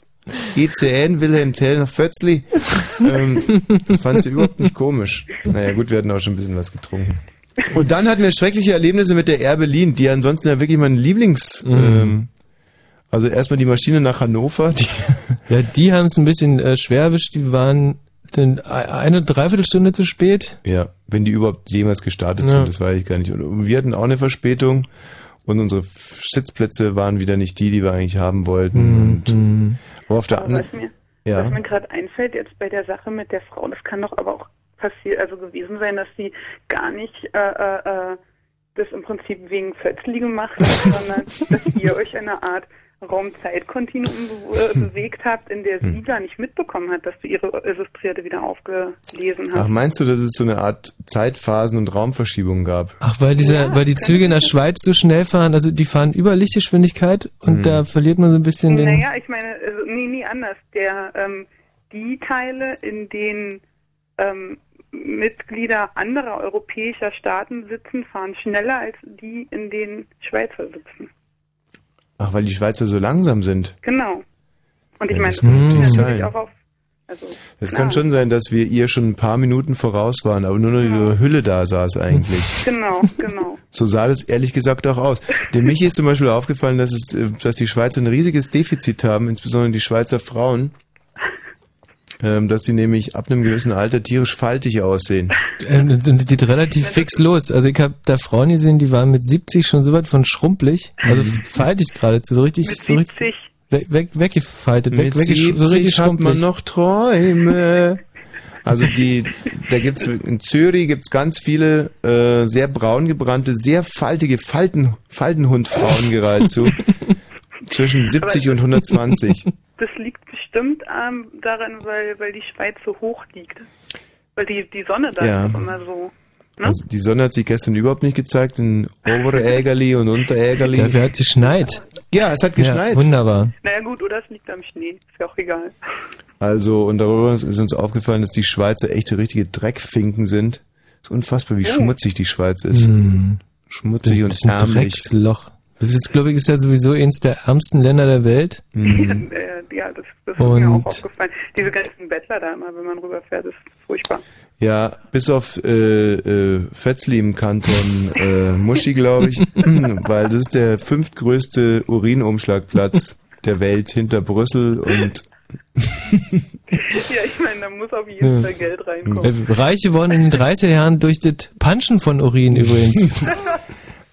Speaker 2: ICN Wilhelm Tell nach Fötzli. Ähm, das fand sie überhaupt nicht komisch. Naja, gut, wir hatten auch schon ein bisschen was getrunken. Und dann hatten wir schreckliche Erlebnisse mit der Air Berlin, die ansonsten ja wirklich mein Lieblings... Ähm, also erstmal die Maschine nach Hannover. Die
Speaker 3: Ja, die haben es ein bisschen äh, schwer erwischt. Die waren denn eine Dreiviertelstunde zu spät.
Speaker 2: ja, wenn die überhaupt jemals gestartet
Speaker 3: Ja.
Speaker 2: sind, das weiß ich gar nicht. Und wir hatten auch eine Verspätung und unsere Sitzplätze waren wieder nicht die, die wir eigentlich haben wollten. Und, aber auf der anderen...
Speaker 19: was mir,
Speaker 2: Ja.
Speaker 19: was mir gerade einfällt jetzt bei der Sache mit der Frau, das kann doch aber auch passiert, also gewesen sein, dass sie gar nicht äh, äh, äh, das im Prinzip wegen Fötzli gemacht hat, sondern dass ihr euch eine Art Raumzeitkontinuum be äh, bewegt habt, in der
Speaker 2: Hm.
Speaker 19: sie gar nicht mitbekommen hat, dass du ihre Illustrierte wieder aufgelesen hast.
Speaker 2: Ach, meinst du, dass es so eine Art Zeitphasen- und Raumverschiebung gab?
Speaker 3: Ach, weil dieser, weil die Züge in der Schweiz so schnell fahren, also die fahren über Lichtgeschwindigkeit und
Speaker 2: Hm.
Speaker 3: da verliert man so ein bisschen den.
Speaker 19: Naja, ich meine, also, nee, nee, anders. Der, ähm, die Teile, in denen ähm, Mitglieder anderer europäischer Staaten sitzen, fahren schneller als die, in denen Schweizer sitzen.
Speaker 2: Ach, weil die Schweizer so langsam sind.
Speaker 19: Genau. Und ich
Speaker 2: Ja,
Speaker 19: meine,
Speaker 2: das kann sein.
Speaker 19: auch auf. Also,
Speaker 2: kann schon sein, dass wir ihr schon ein paar Minuten voraus waren, aber nur noch ihre Hülle da saß eigentlich.
Speaker 19: Genau, genau.
Speaker 2: So sah das ehrlich gesagt auch aus. Dem Michi ist zum Beispiel aufgefallen, dass, es, äh, dass die Schweizer ein riesiges Defizit haben, insbesondere die Schweizer Frauen, ähm, dass sie nämlich ab einem gewissen Alter tierisch faltig aussehen.
Speaker 3: Ähm, Und das geht relativ fix los. Also ich habe da Frauen gesehen, die waren mit 70 schon so weit von schrumpelig, also
Speaker 2: Mhm.
Speaker 3: faltig geradezu, so richtig, so richtig weg, weg, weggefaltet, weg,
Speaker 2: Mit
Speaker 3: weg, so
Speaker 2: 70
Speaker 3: richtig
Speaker 2: hat man
Speaker 3: schrumpelig.
Speaker 2: noch Träume. Also die, da gibt's in Zürich gibt's ganz viele äh, sehr braun gebrannte, sehr faltige Falten, Faltenhundfrauen geradezu. zwischen 70 und 120.
Speaker 19: Das liegt bestimmt ähm, daran, weil, weil die Schweiz so hoch liegt. Weil die, die Sonne da
Speaker 2: Ja.
Speaker 19: ist immer so. Ne?
Speaker 2: Also die Sonne hat sich gestern überhaupt nicht gezeigt in Oberägerli und Unterägerli.
Speaker 3: Dafür hat es geschneit.
Speaker 2: Ja, es hat geschneit.
Speaker 3: Ja, wunderbar.
Speaker 19: Naja gut, oder es liegt am Schnee. Ist ja auch egal.
Speaker 2: Also, und darüber ist uns aufgefallen, dass die Schweizer echte richtige Dreckfinken sind. Es ist unfassbar, wie
Speaker 19: Oh.
Speaker 2: schmutzig die Schweiz ist.
Speaker 3: Hm.
Speaker 2: Schmutzig
Speaker 3: Das
Speaker 2: und
Speaker 3: ist ein
Speaker 2: ärmlich.
Speaker 3: Drecksloch. Das ist, glaube ich, ist ja sowieso eines der ärmsten Länder der Welt.
Speaker 2: Mhm.
Speaker 19: ja, das, das ist mir auch
Speaker 3: Und-
Speaker 19: aufgefallen. Diese ganzen Bettler da immer, wenn man rüberfährt, ist furchtbar.
Speaker 2: Ja, bis auf äh, äh, Fetzli im Kanton äh, Muschi, glaube ich, weil das ist der fünftgrößte Urinumschlagplatz der Welt hinter Brüssel und
Speaker 19: ja, ich meine, da muss auf jeden. Fall Geld reinkommen.
Speaker 3: Äh, Reiche wurden in den 30er Jahren durch das Punchen von Urin übrigens.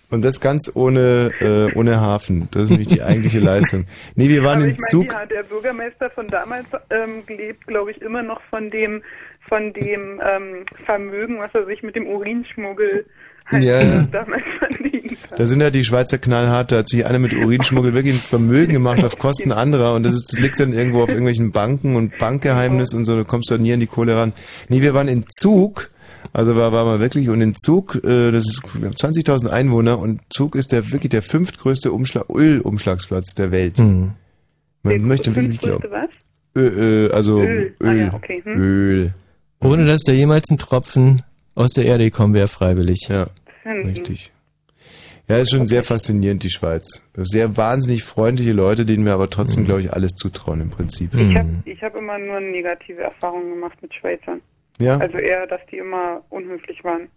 Speaker 2: und das ganz ohne äh, ohne Hafen. Das ist nämlich die eigentliche Leistung. Nee, wir waren im Zug.
Speaker 19: hat der Bürgermeister von damals ähm, lebt, glaube ich, immer noch von dem von dem ähm, Vermögen, was er sich mit dem Urinschmuggel halt
Speaker 2: Ja, ja.
Speaker 19: damals verdient hat.
Speaker 2: Da sind ja die Schweizer knallhart, da hat sich einer mit Urinschmuggel wirklich ein Vermögen gemacht auf Kosten anderer und das, ist, das liegt dann irgendwo auf irgendwelchen Banken und Bankgeheimnis und so, da kommst du nie an die Kohle ran. Nee, wir waren in Zug, also war, war mal wirklich, und in Zug, äh, das ist wir haben 20.000 Einwohner und Zug ist der wirklich der fünftgrößte Umschlag, Ölumschlagsplatz der Welt.
Speaker 3: Hm.
Speaker 2: Man möchte wirklich nicht glauben.
Speaker 19: Fünftgrößte was?
Speaker 2: Ö, äh, also
Speaker 19: Öl.
Speaker 2: Öl.
Speaker 19: Ah ja, okay. Hm.
Speaker 2: Öl.
Speaker 3: Ohne dass da jemals ein Tropfen aus der Erde gekommen wäre, freiwillig.
Speaker 2: Ja, richtig. Ja, ist schon sehr faszinierend, die Schweiz. Sehr wahnsinnig freundliche Leute, denen wir aber trotzdem, glaube ich, alles zutrauen im Prinzip.
Speaker 19: Ich habe ich hab immer nur negative Erfahrungen gemacht mit Schweizern.
Speaker 2: Ja?
Speaker 19: Also eher, dass die immer unhöflich waren.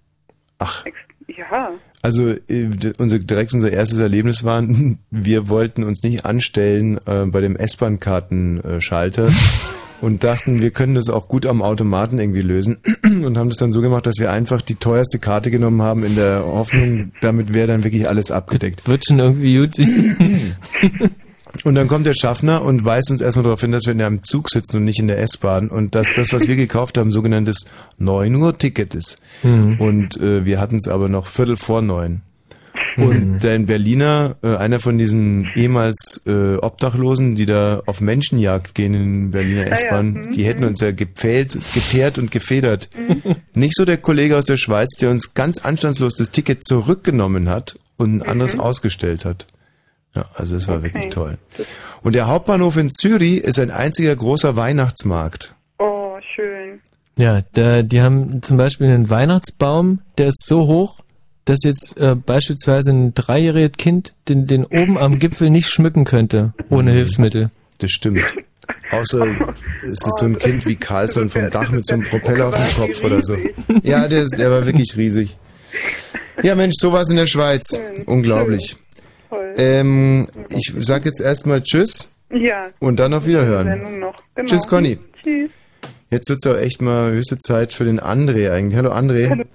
Speaker 2: Ach.
Speaker 19: Ja.
Speaker 2: Also äh, unser, direkt unser erstes Erlebnis war, wir wollten uns nicht anstellen äh, bei dem S-Bahn-Kartenschalter und dachten, wir können das auch gut am Automaten irgendwie lösen und haben das dann so gemacht, dass wir einfach die teuerste Karte genommen haben in der Hoffnung, damit wäre dann wirklich alles abgedeckt.
Speaker 3: Wird schon irgendwie gut.
Speaker 2: Und dann kommt der Schaffner und weist uns erstmal darauf hin, dass wir in einem Zug sitzen und nicht in der S-Bahn und dass das, was wir gekauft haben, sogenanntes 9 Uhr Ticket ist.
Speaker 3: Mhm.
Speaker 2: Und äh, wir hatten es aber noch Viertel vor neun. Und der in Berliner, äh, einer von diesen ehemals äh, Obdachlosen, die da auf Menschenjagd gehen in Berliner
Speaker 19: ja,
Speaker 2: S-Bahn,
Speaker 19: mhm.
Speaker 2: die hätten uns ja gepfählt, geteert und gefedert.
Speaker 19: Mhm.
Speaker 2: Nicht so der Kollege aus der Schweiz, der uns ganz anstandslos das Ticket zurückgenommen hat und ein anderes ausgestellt hat. Ja, also es war wirklich toll. Und der Hauptbahnhof in Zürich ist ein einziger großer Weihnachtsmarkt.
Speaker 19: Oh, schön.
Speaker 3: Ja, da, die haben zum Beispiel einen Weihnachtsbaum, der ist so hoch, dass jetzt äh, beispielsweise ein dreijähriges Kind den, den oben am Gipfel nicht schmücken könnte, ohne Hilfsmittel.
Speaker 2: Das stimmt. Außer es ist so ein Kind wie Carlson vom Dach mit so einem Propeller auf dem Kopf oder so. Ja, der, ist, der war wirklich riesig. Ja, Mensch, sowas in der Schweiz. Unglaublich. Ähm, ich sag jetzt erstmal Tschüss
Speaker 19: Ja.
Speaker 2: und dann auf Wiederhören.
Speaker 19: Noch. Genau.
Speaker 2: Tschüss, Conny.
Speaker 19: Tschüss.
Speaker 2: Jetzt wird's auch echt mal höchste Zeit für den André eigentlich. Hallo André.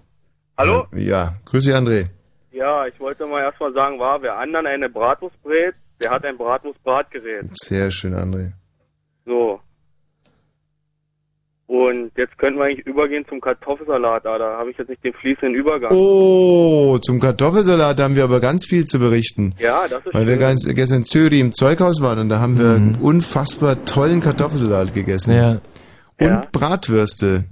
Speaker 21: Hallo?
Speaker 2: Ja, grüße dich André.
Speaker 21: Ja, ich wollte mal erstmal sagen, war, wer anderen eine Bratwurst brät, der hat ein Bratwurst-Bratgerät.
Speaker 2: Sehr schön, André.
Speaker 21: So. Und jetzt könnten wir eigentlich übergehen zum Kartoffelsalat. Ah, da habe ich jetzt nicht den fließenden Übergang.
Speaker 2: Oh, zum Kartoffelsalat haben wir aber ganz viel zu berichten.
Speaker 21: Ja, das ist
Speaker 2: Weil wir
Speaker 21: schön.
Speaker 2: ganz, gestern in Zürich im Zeughaus waren und da haben wir einen unfassbar tollen Kartoffelsalat gegessen.
Speaker 3: Ja.
Speaker 2: Und
Speaker 21: Ja.
Speaker 2: Bratwürste.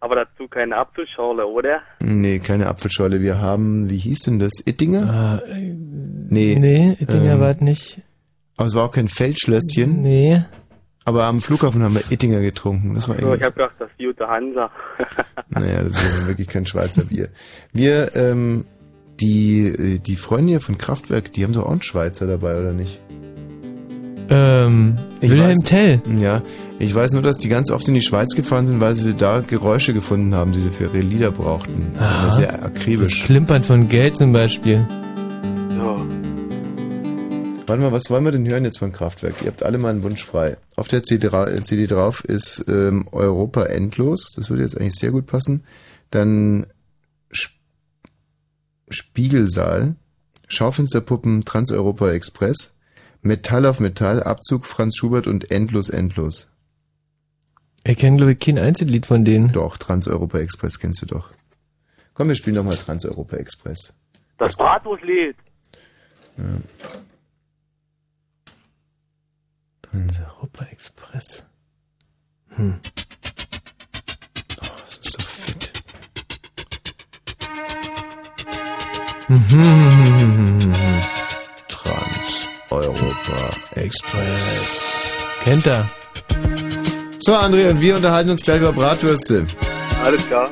Speaker 21: Aber dazu keine Apfelschorle, oder?
Speaker 2: Nee, keine Apfelschorle. Wir haben, wie hieß denn das? Ittinger? nee.
Speaker 3: Nee, Ittinger
Speaker 2: ähm,
Speaker 3: war es nicht.
Speaker 2: Aber es war auch kein Feldschlösschen.
Speaker 3: Nee.
Speaker 2: Aber am Flughafen haben wir Ittinger getrunken. Das war
Speaker 21: So, ich habe gedacht, das ist Jute Hansa.
Speaker 2: Naja, das ist wirklich kein Schweizer Bier. Wir, ähm, die, äh, die Freunde hier von Kraftwerk, die haben doch auch einen Schweizer dabei, oder nicht?
Speaker 3: Ähm,
Speaker 2: Ich
Speaker 3: Wilhelm
Speaker 2: weiß-
Speaker 3: Tell.
Speaker 2: Ja, ich weiß nur, dass die ganz oft in die Schweiz gefahren sind, weil sie da Geräusche gefunden haben, die sie für ihre Lieder brauchten.
Speaker 3: Aha.
Speaker 2: Sehr
Speaker 3: Das
Speaker 2: akribisch.
Speaker 3: Klimpern von Geld zum Beispiel.
Speaker 21: Ja.
Speaker 2: Warte mal, was wollen wir denn hören jetzt von Kraftwerk? Ihr habt alle mal einen Wunsch frei. Auf der CD, dra CD drauf ist ähm, Europa endlos. Das würde jetzt eigentlich sehr gut passen. Dann Sp Spiegelsaal, Schaufensterpuppen, Transeuropa Express, Metall auf Metall, Abzug Franz Schubert und Endlos Endlos.
Speaker 3: Ich kenne, glaube ich, kein Einzellied von denen.
Speaker 2: Doch, Transeuropa Express kennst du doch. Komm, wir spielen doch mal Transeuropa Express.
Speaker 21: Das Bratwurstlied.
Speaker 2: Ja.
Speaker 3: Europa Express. Hm.
Speaker 2: Oh, das ist so fit.
Speaker 3: Mhm.
Speaker 2: Trans-Europa Express.
Speaker 3: Kennt er.
Speaker 2: So, André, und wir unterhalten uns gleich über Bratwürste.
Speaker 21: Alles klar.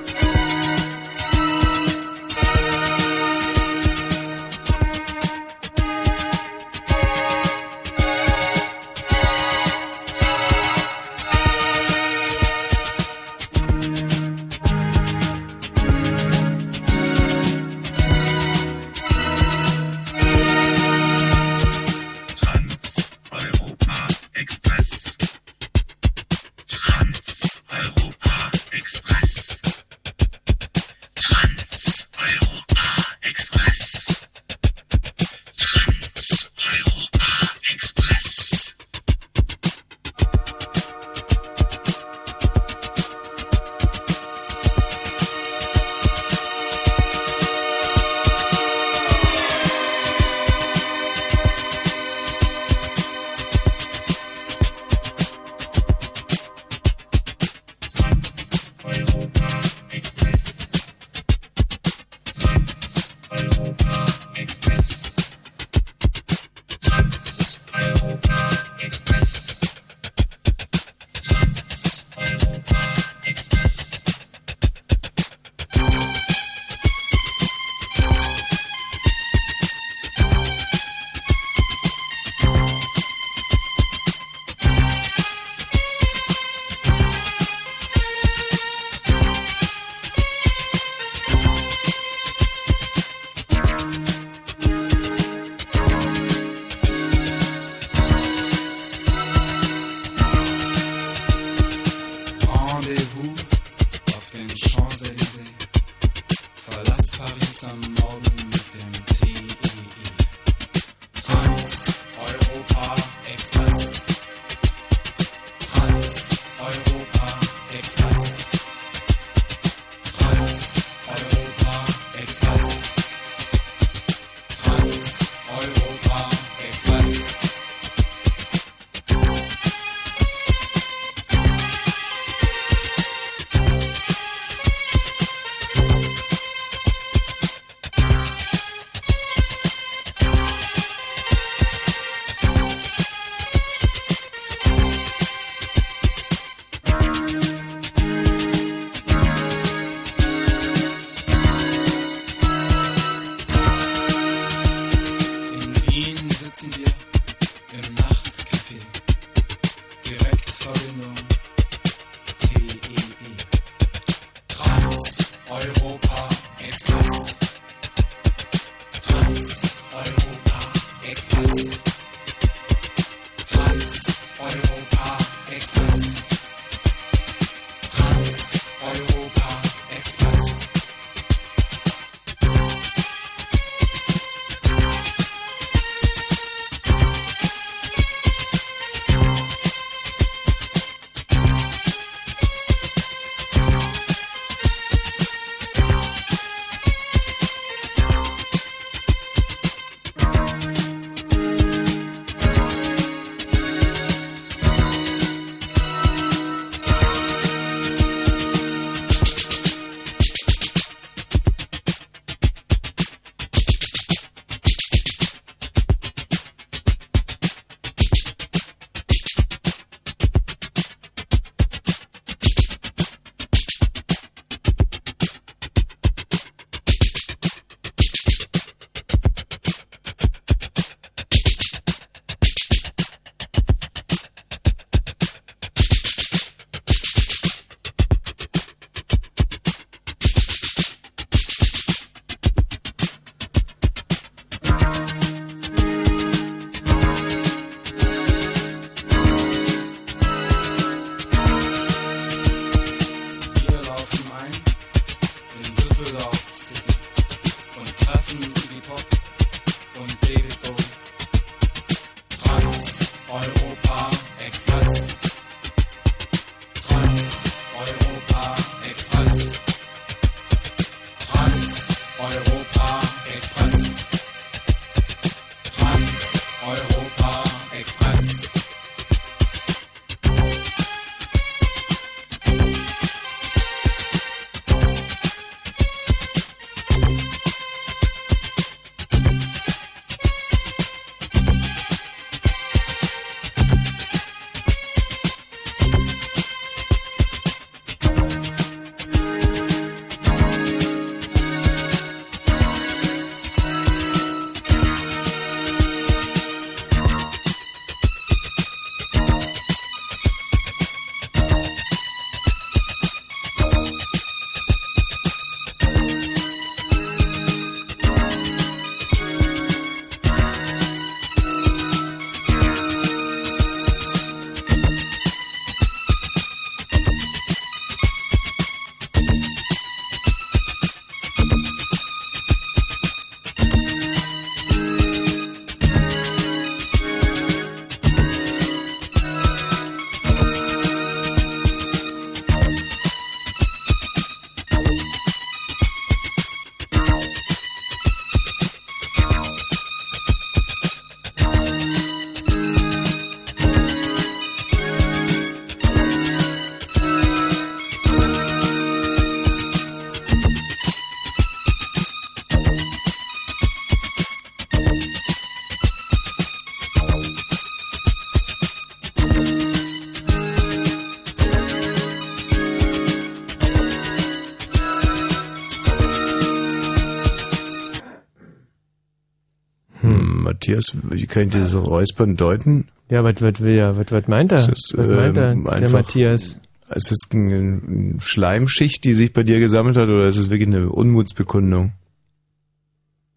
Speaker 2: Matthias, wie kann ich dieses Räuspern deuten?
Speaker 3: Ja, was, will er? Was, meint er?
Speaker 2: Es ist,
Speaker 3: was meint er,
Speaker 2: ähm,
Speaker 3: der Matthias?
Speaker 2: Ist es eine eine Schleimschicht, die sich bei dir gesammelt hat, oder ist es wirklich eine Unmutsbekundung?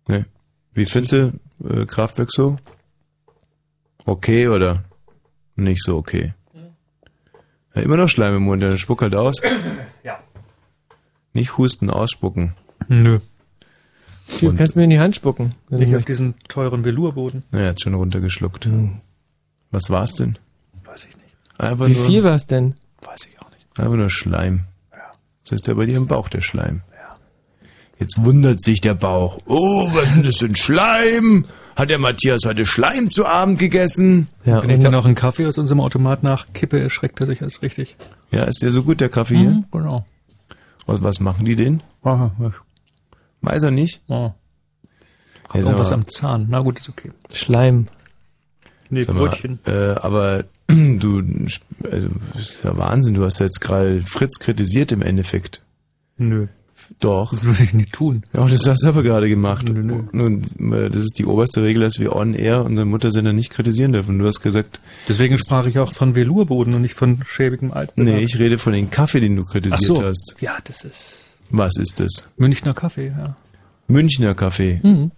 Speaker 2: Ne? Wie findest du äh, Kraftwerk so? Okay oder nicht so okay? Ja, immer noch Schleim im Mund, dann spuck halt aus.
Speaker 7: Ja.
Speaker 2: Nicht husten, ausspucken.
Speaker 7: Nö.
Speaker 3: Du kannst mir in die Hand spucken.
Speaker 7: Nicht auf diesen teuren Velourboden.
Speaker 2: Na, er hat schon runtergeschluckt. Was war's denn?
Speaker 7: Weiß ich nicht.
Speaker 2: Einfach
Speaker 3: Wie
Speaker 2: nur,
Speaker 3: viel war's denn?
Speaker 2: Einfach nur Schleim. Das ist ja bei dir im Bauch, der Schleim. Jetzt wundert sich der Bauch. Oh, was ist denn das für ein Schleim? Hat der Matthias heute Schleim zu Abend gegessen?
Speaker 7: Wenn ich dann noch einen Kaffee aus unserem Automat nachkippe, erschreckt er sich als richtig.
Speaker 2: Ja, ist der so gut, der Kaffee hier?
Speaker 7: Mhm, genau.
Speaker 2: Und was machen die denn?
Speaker 7: Aha, ja.
Speaker 2: Weiß er nicht?
Speaker 7: Oh.
Speaker 2: Ja, sag
Speaker 7: Irgendwas
Speaker 2: mal,
Speaker 7: am Zahn. Na gut, ist okay.
Speaker 3: Schleim.
Speaker 7: Nee,
Speaker 2: sag mal,
Speaker 7: Brötchen.
Speaker 2: Äh, aber du, also, ist ja Wahnsinn, du hast ja jetzt gerade Fritz kritisiert im Endeffekt.
Speaker 7: Nö.
Speaker 2: Doch.
Speaker 7: Das würde ich nie tun.
Speaker 2: Ja, das hast du aber gerade gemacht. Nun, äh, das ist die oberste Regel, dass wir on air unsere Muttersender nicht kritisieren dürfen. Du hast gesagt,
Speaker 7: Deswegen sprach ich auch von Velourboden und nicht von schäbigem Altbelag.
Speaker 2: nee, ich rede von dem Kaffee, den du kritisiert
Speaker 7: Ach so.
Speaker 2: hast.
Speaker 7: Ja, das ist
Speaker 2: Was ist das?
Speaker 7: Münchner Kaffee, ja.
Speaker 2: Münchner Kaffee.
Speaker 7: Mhm.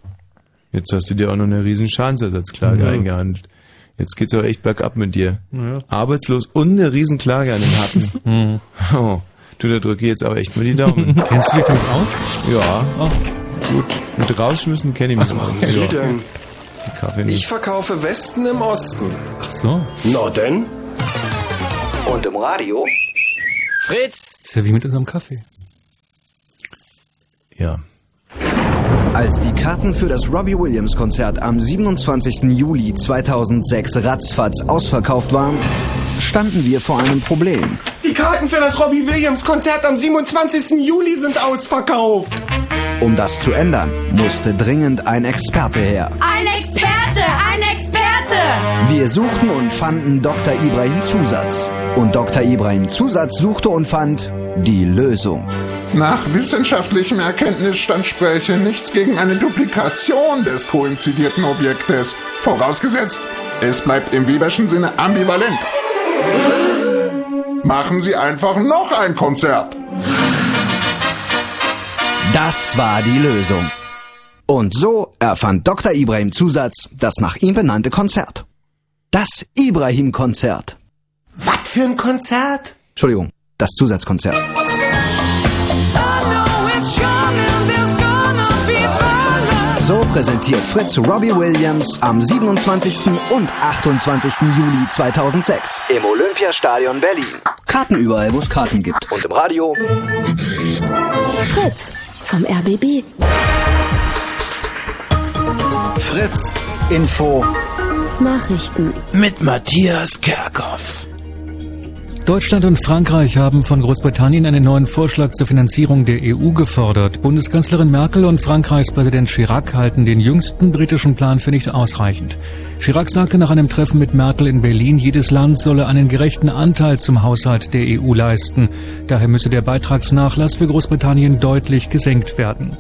Speaker 2: Jetzt hast du dir auch noch eine riesen Schadensersatzklage
Speaker 7: Ja.
Speaker 2: eingehandelt. Jetzt geht's aber echt bergab mit dir.
Speaker 7: Ja.
Speaker 2: Arbeitslos und eine Riesenklage an den Hacken. oh, du, da drücke ich jetzt aber echt mal die Daumen.
Speaker 7: Kennst du dich damit aus?
Speaker 2: Ja.
Speaker 7: Oh.
Speaker 2: Gut. Mit rausschmissen kenne ich mich
Speaker 22: Was
Speaker 2: nicht.
Speaker 22: Sie
Speaker 2: Ja.
Speaker 22: denn?
Speaker 2: Kaffee
Speaker 22: Ich
Speaker 2: nicht.
Speaker 22: verkaufe Westen im Osten.
Speaker 7: Ach so.
Speaker 22: Na denn?
Speaker 9: Und im Radio?
Speaker 22: Fritz!
Speaker 7: Ist ja wie mit unserem Kaffee.
Speaker 2: Ja.
Speaker 9: Als die Karten für das Robbie Williams Konzert am 27. Juli 2006 ratzfatz ausverkauft waren, standen wir vor einem Problem.
Speaker 16: Die Karten für das Robbie Williams Konzert am 27. Juli sind ausverkauft.
Speaker 9: Um das zu ändern, musste dringend ein Experte her.
Speaker 23: Ein Experte, ein Experte!
Speaker 9: Wir suchten und fanden Dr. Ibrahim Zusatz. Und Dr. Ibrahim Zusatz suchte und fand die Lösung.
Speaker 24: Nach wissenschaftlichem Erkenntnisstand spräche nichts gegen eine Duplikation des koinzidierten Objektes. Vorausgesetzt, es bleibt im Weberschen Sinne ambivalent. Machen Sie einfach noch ein Konzert.
Speaker 9: Das war die Lösung. Und so erfand Dr. Ibrahim Zusatz das nach ihm benannte Konzert. Das Ibrahim-Konzert.
Speaker 16: Was für ein Konzert?
Speaker 9: Entschuldigung, das Zusatzkonzert. So präsentiert Fritz Robbie Williams am 27. und 28. Juli 2006 im Olympiastadion Berlin. Karten überall, wo es Karten gibt. Und im Radio
Speaker 10: Fritz vom RBB.
Speaker 9: Fritz Info
Speaker 10: Nachrichten.
Speaker 1: Mit Matthias Kerkhoff.
Speaker 7: Deutschland und Frankreich haben von Großbritannien einen neuen Vorschlag zur Finanzierung der EU gefordert. Bundeskanzlerin Merkel und Frankreichs Präsident Chirac halten den jüngsten britischen Plan für nicht ausreichend. Chirac sagte nach einem Treffen mit Merkel in Berlin, jedes Land solle einen gerechten Anteil zum Haushalt der EU leisten. Daher müsse der Beitragsnachlass für Großbritannien deutlich gesenkt werden.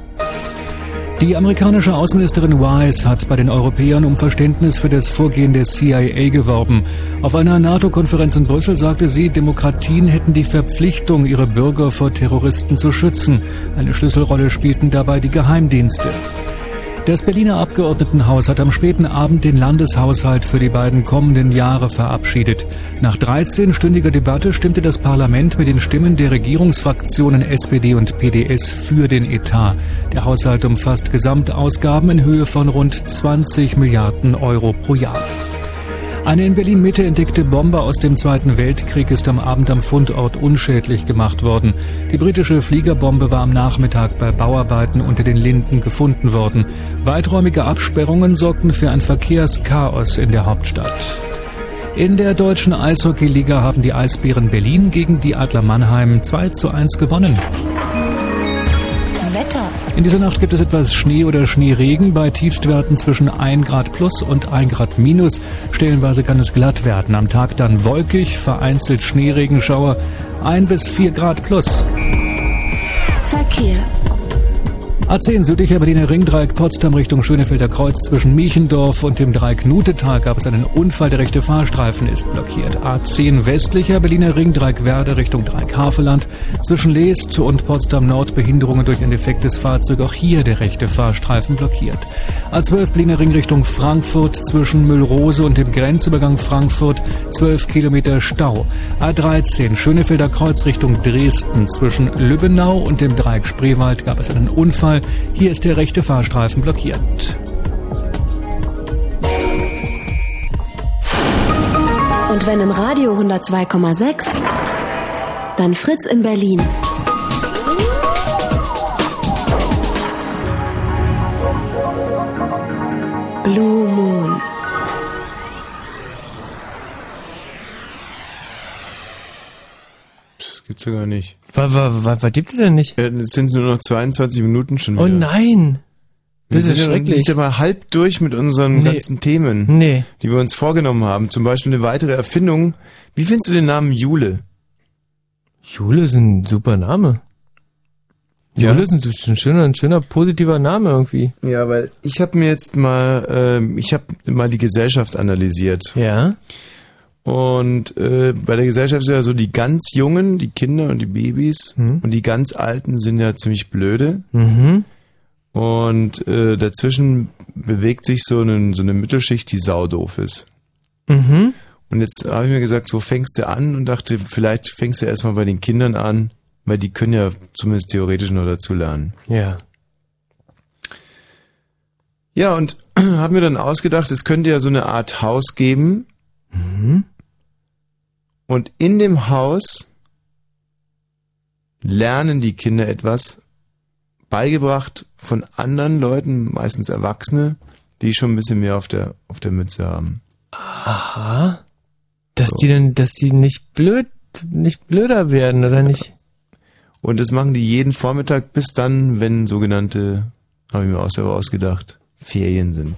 Speaker 7: Die amerikanische Außenministerin Wise hat bei den Europäern um Verständnis für das Vorgehen der CIA geworben. Auf einer NATO-Konferenz in Brüssel sagte sie, Demokratien hätten die Verpflichtung, ihre Bürger vor Terroristen zu schützen. Eine Schlüsselrolle spielten dabei die Geheimdienste. Das Berliner Abgeordnetenhaus hat am späten Abend den Landeshaushalt für die beiden kommenden Jahre verabschiedet. Nach 13-stündiger Debatte stimmte das Parlament mit den Stimmen der Regierungsfraktionen SPD und PDS für den Etat. Der Haushalt umfasst Gesamtausgaben in Höhe von rund 20 Milliarden Euro pro Jahr. Eine in Berlin-Mitte entdeckte Bombe aus dem Zweiten Weltkrieg ist am Abend am Fundort unschädlich gemacht worden. Die britische Fliegerbombe war am Nachmittag bei Bauarbeiten unter den Linden gefunden worden. Weiträumige Absperrungen sorgten für ein Verkehrschaos in der Hauptstadt. In der deutschen Eishockeyliga haben die Eisbären Berlin gegen die Adler Mannheim 2 zu 1 gewonnen.
Speaker 10: Wetter.
Speaker 7: In dieser Nacht gibt es etwas Schnee oder Schneeregen bei Tiefstwerten zwischen 1 Grad plus und 1 Grad minus. Stellenweise kann es glatt werden. Am Tag dann wolkig, vereinzelt Schneeregenschauer, 1 bis 4 Grad plus.
Speaker 10: Verkehr.
Speaker 7: A10 südlicher Berliner Ringdreieck Potsdam Richtung Schönefelder Kreuz zwischen Miechendorf und dem Dreieck Nutetal gab es einen Unfall. Der rechte Fahrstreifen ist blockiert. A10 westlicher Berliner Ringdreieck Werde Richtung Dreieck Haveland zwischen Leest und Potsdam Nord Behinderungen durch ein defektes Fahrzeug. Auch hier der rechte Fahrstreifen blockiert. A12 Berliner Ring Richtung Frankfurt zwischen Müllrose und dem Grenzübergang Frankfurt 12 Kilometer Stau. A13 Schönefelder Kreuz Richtung Dresden zwischen Lübbenau und dem Dreieck Spreewald gab es einen Unfall. Hier ist der rechte Fahrstreifen blockiert.
Speaker 10: Und wenn im Radio 102,6, dann Fritz in Berlin.
Speaker 2: Gibt's ja gar nicht.
Speaker 3: Was, was, was, was gibt es denn nicht?
Speaker 2: Äh, Es sind nur noch 22 Minuten schon wieder.
Speaker 3: Oh nein!
Speaker 2: Wir
Speaker 3: Das
Speaker 2: sind
Speaker 3: ist
Speaker 2: noch
Speaker 3: schrecklich.
Speaker 2: nicht einmal halb durch mit unseren
Speaker 3: Nee.
Speaker 2: ganzen Themen,
Speaker 3: Nee.
Speaker 2: die wir uns vorgenommen haben. Zum Beispiel eine weitere Erfindung. Wie findest du den Namen Jule?
Speaker 3: Jule ist ein super Name.
Speaker 2: Ja?
Speaker 3: Jule ist ein, ist ein schöner, ein schöner positiver Name irgendwie.
Speaker 2: Ja, weil ich habe mir jetzt mal, ähm, ich habe mal die Gesellschaft analysiert.
Speaker 3: Ja.
Speaker 2: Und äh, bei der Gesellschaft sind ja so die ganz Jungen, die Kinder und die Babys und die ganz Alten sind ja ziemlich blöde.
Speaker 3: Mhm.
Speaker 2: Und äh, dazwischen bewegt sich so eine, so eine Mittelschicht, die saudoof ist.
Speaker 3: Mhm.
Speaker 2: Und jetzt habe ich mir gesagt, wo fängst du an? Und dachte, vielleicht fängst du erstmal bei den Kindern an, weil die können ja zumindest theoretisch noch dazu lernen.
Speaker 3: Ja.
Speaker 2: Ja, und habe mir dann ausgedacht, es könnte ja so eine Art Haus geben.
Speaker 3: Mhm.
Speaker 2: Und in dem Haus lernen die Kinder etwas, beigebracht von anderen Leuten, meistens Erwachsene, die schon ein bisschen mehr auf der, auf der Mütze haben.
Speaker 3: Aha. Dass die dann, dass die nicht blöd, nicht blöder werden, oder nicht?
Speaker 2: Und das machen die jeden Vormittag bis dann, wenn sogenannte, habe ich mir auch selber ausgedacht, Ferien sind.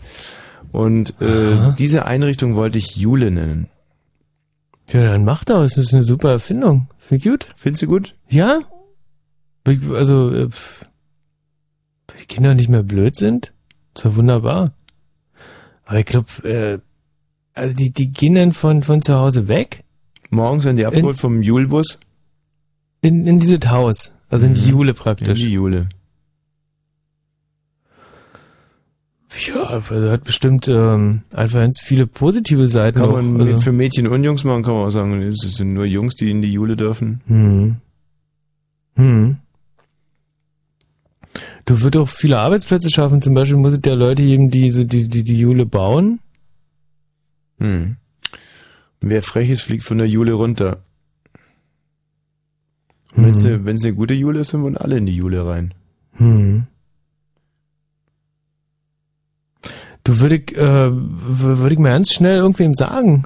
Speaker 2: Und äh, diese Einrichtung wollte ich Jule nennen.
Speaker 3: Ja, dann mach das. Das ist eine super Erfindung. Finde ich gut.
Speaker 2: Findest du gut?
Speaker 3: Ja. Also, äh, weil die Kinder nicht mehr blöd sind. Ist ja wunderbar. Aber ich glaube, äh, also die, die gehen dann von, von zu Hause weg
Speaker 2: Morgens werden die abgeholt vom Julebus.
Speaker 3: in, in dieses Haus. Also in die Jule praktisch.
Speaker 2: In die Jule.
Speaker 3: Ja, also hat bestimmt ähm, einfach ganz viele positive Seiten.
Speaker 2: Kann
Speaker 3: auch.
Speaker 2: man
Speaker 3: also,
Speaker 2: für Mädchen und Jungs machen, kann man auch sagen, es sind nur Jungs, die in die Jule dürfen.
Speaker 3: Hm. Hm. Du würdest auch viele Arbeitsplätze schaffen. Zum Beispiel muss es ja Leute geben, die so die, die, die Jule bauen.
Speaker 2: Hm. Wer frech ist, fliegt von der Jule runter. Und wenn es eine gute Jule ist, dann wollen alle in die Jule rein.
Speaker 3: Hm. Du würde ich, äh, würde ich mal ganz schnell irgendwem sagen.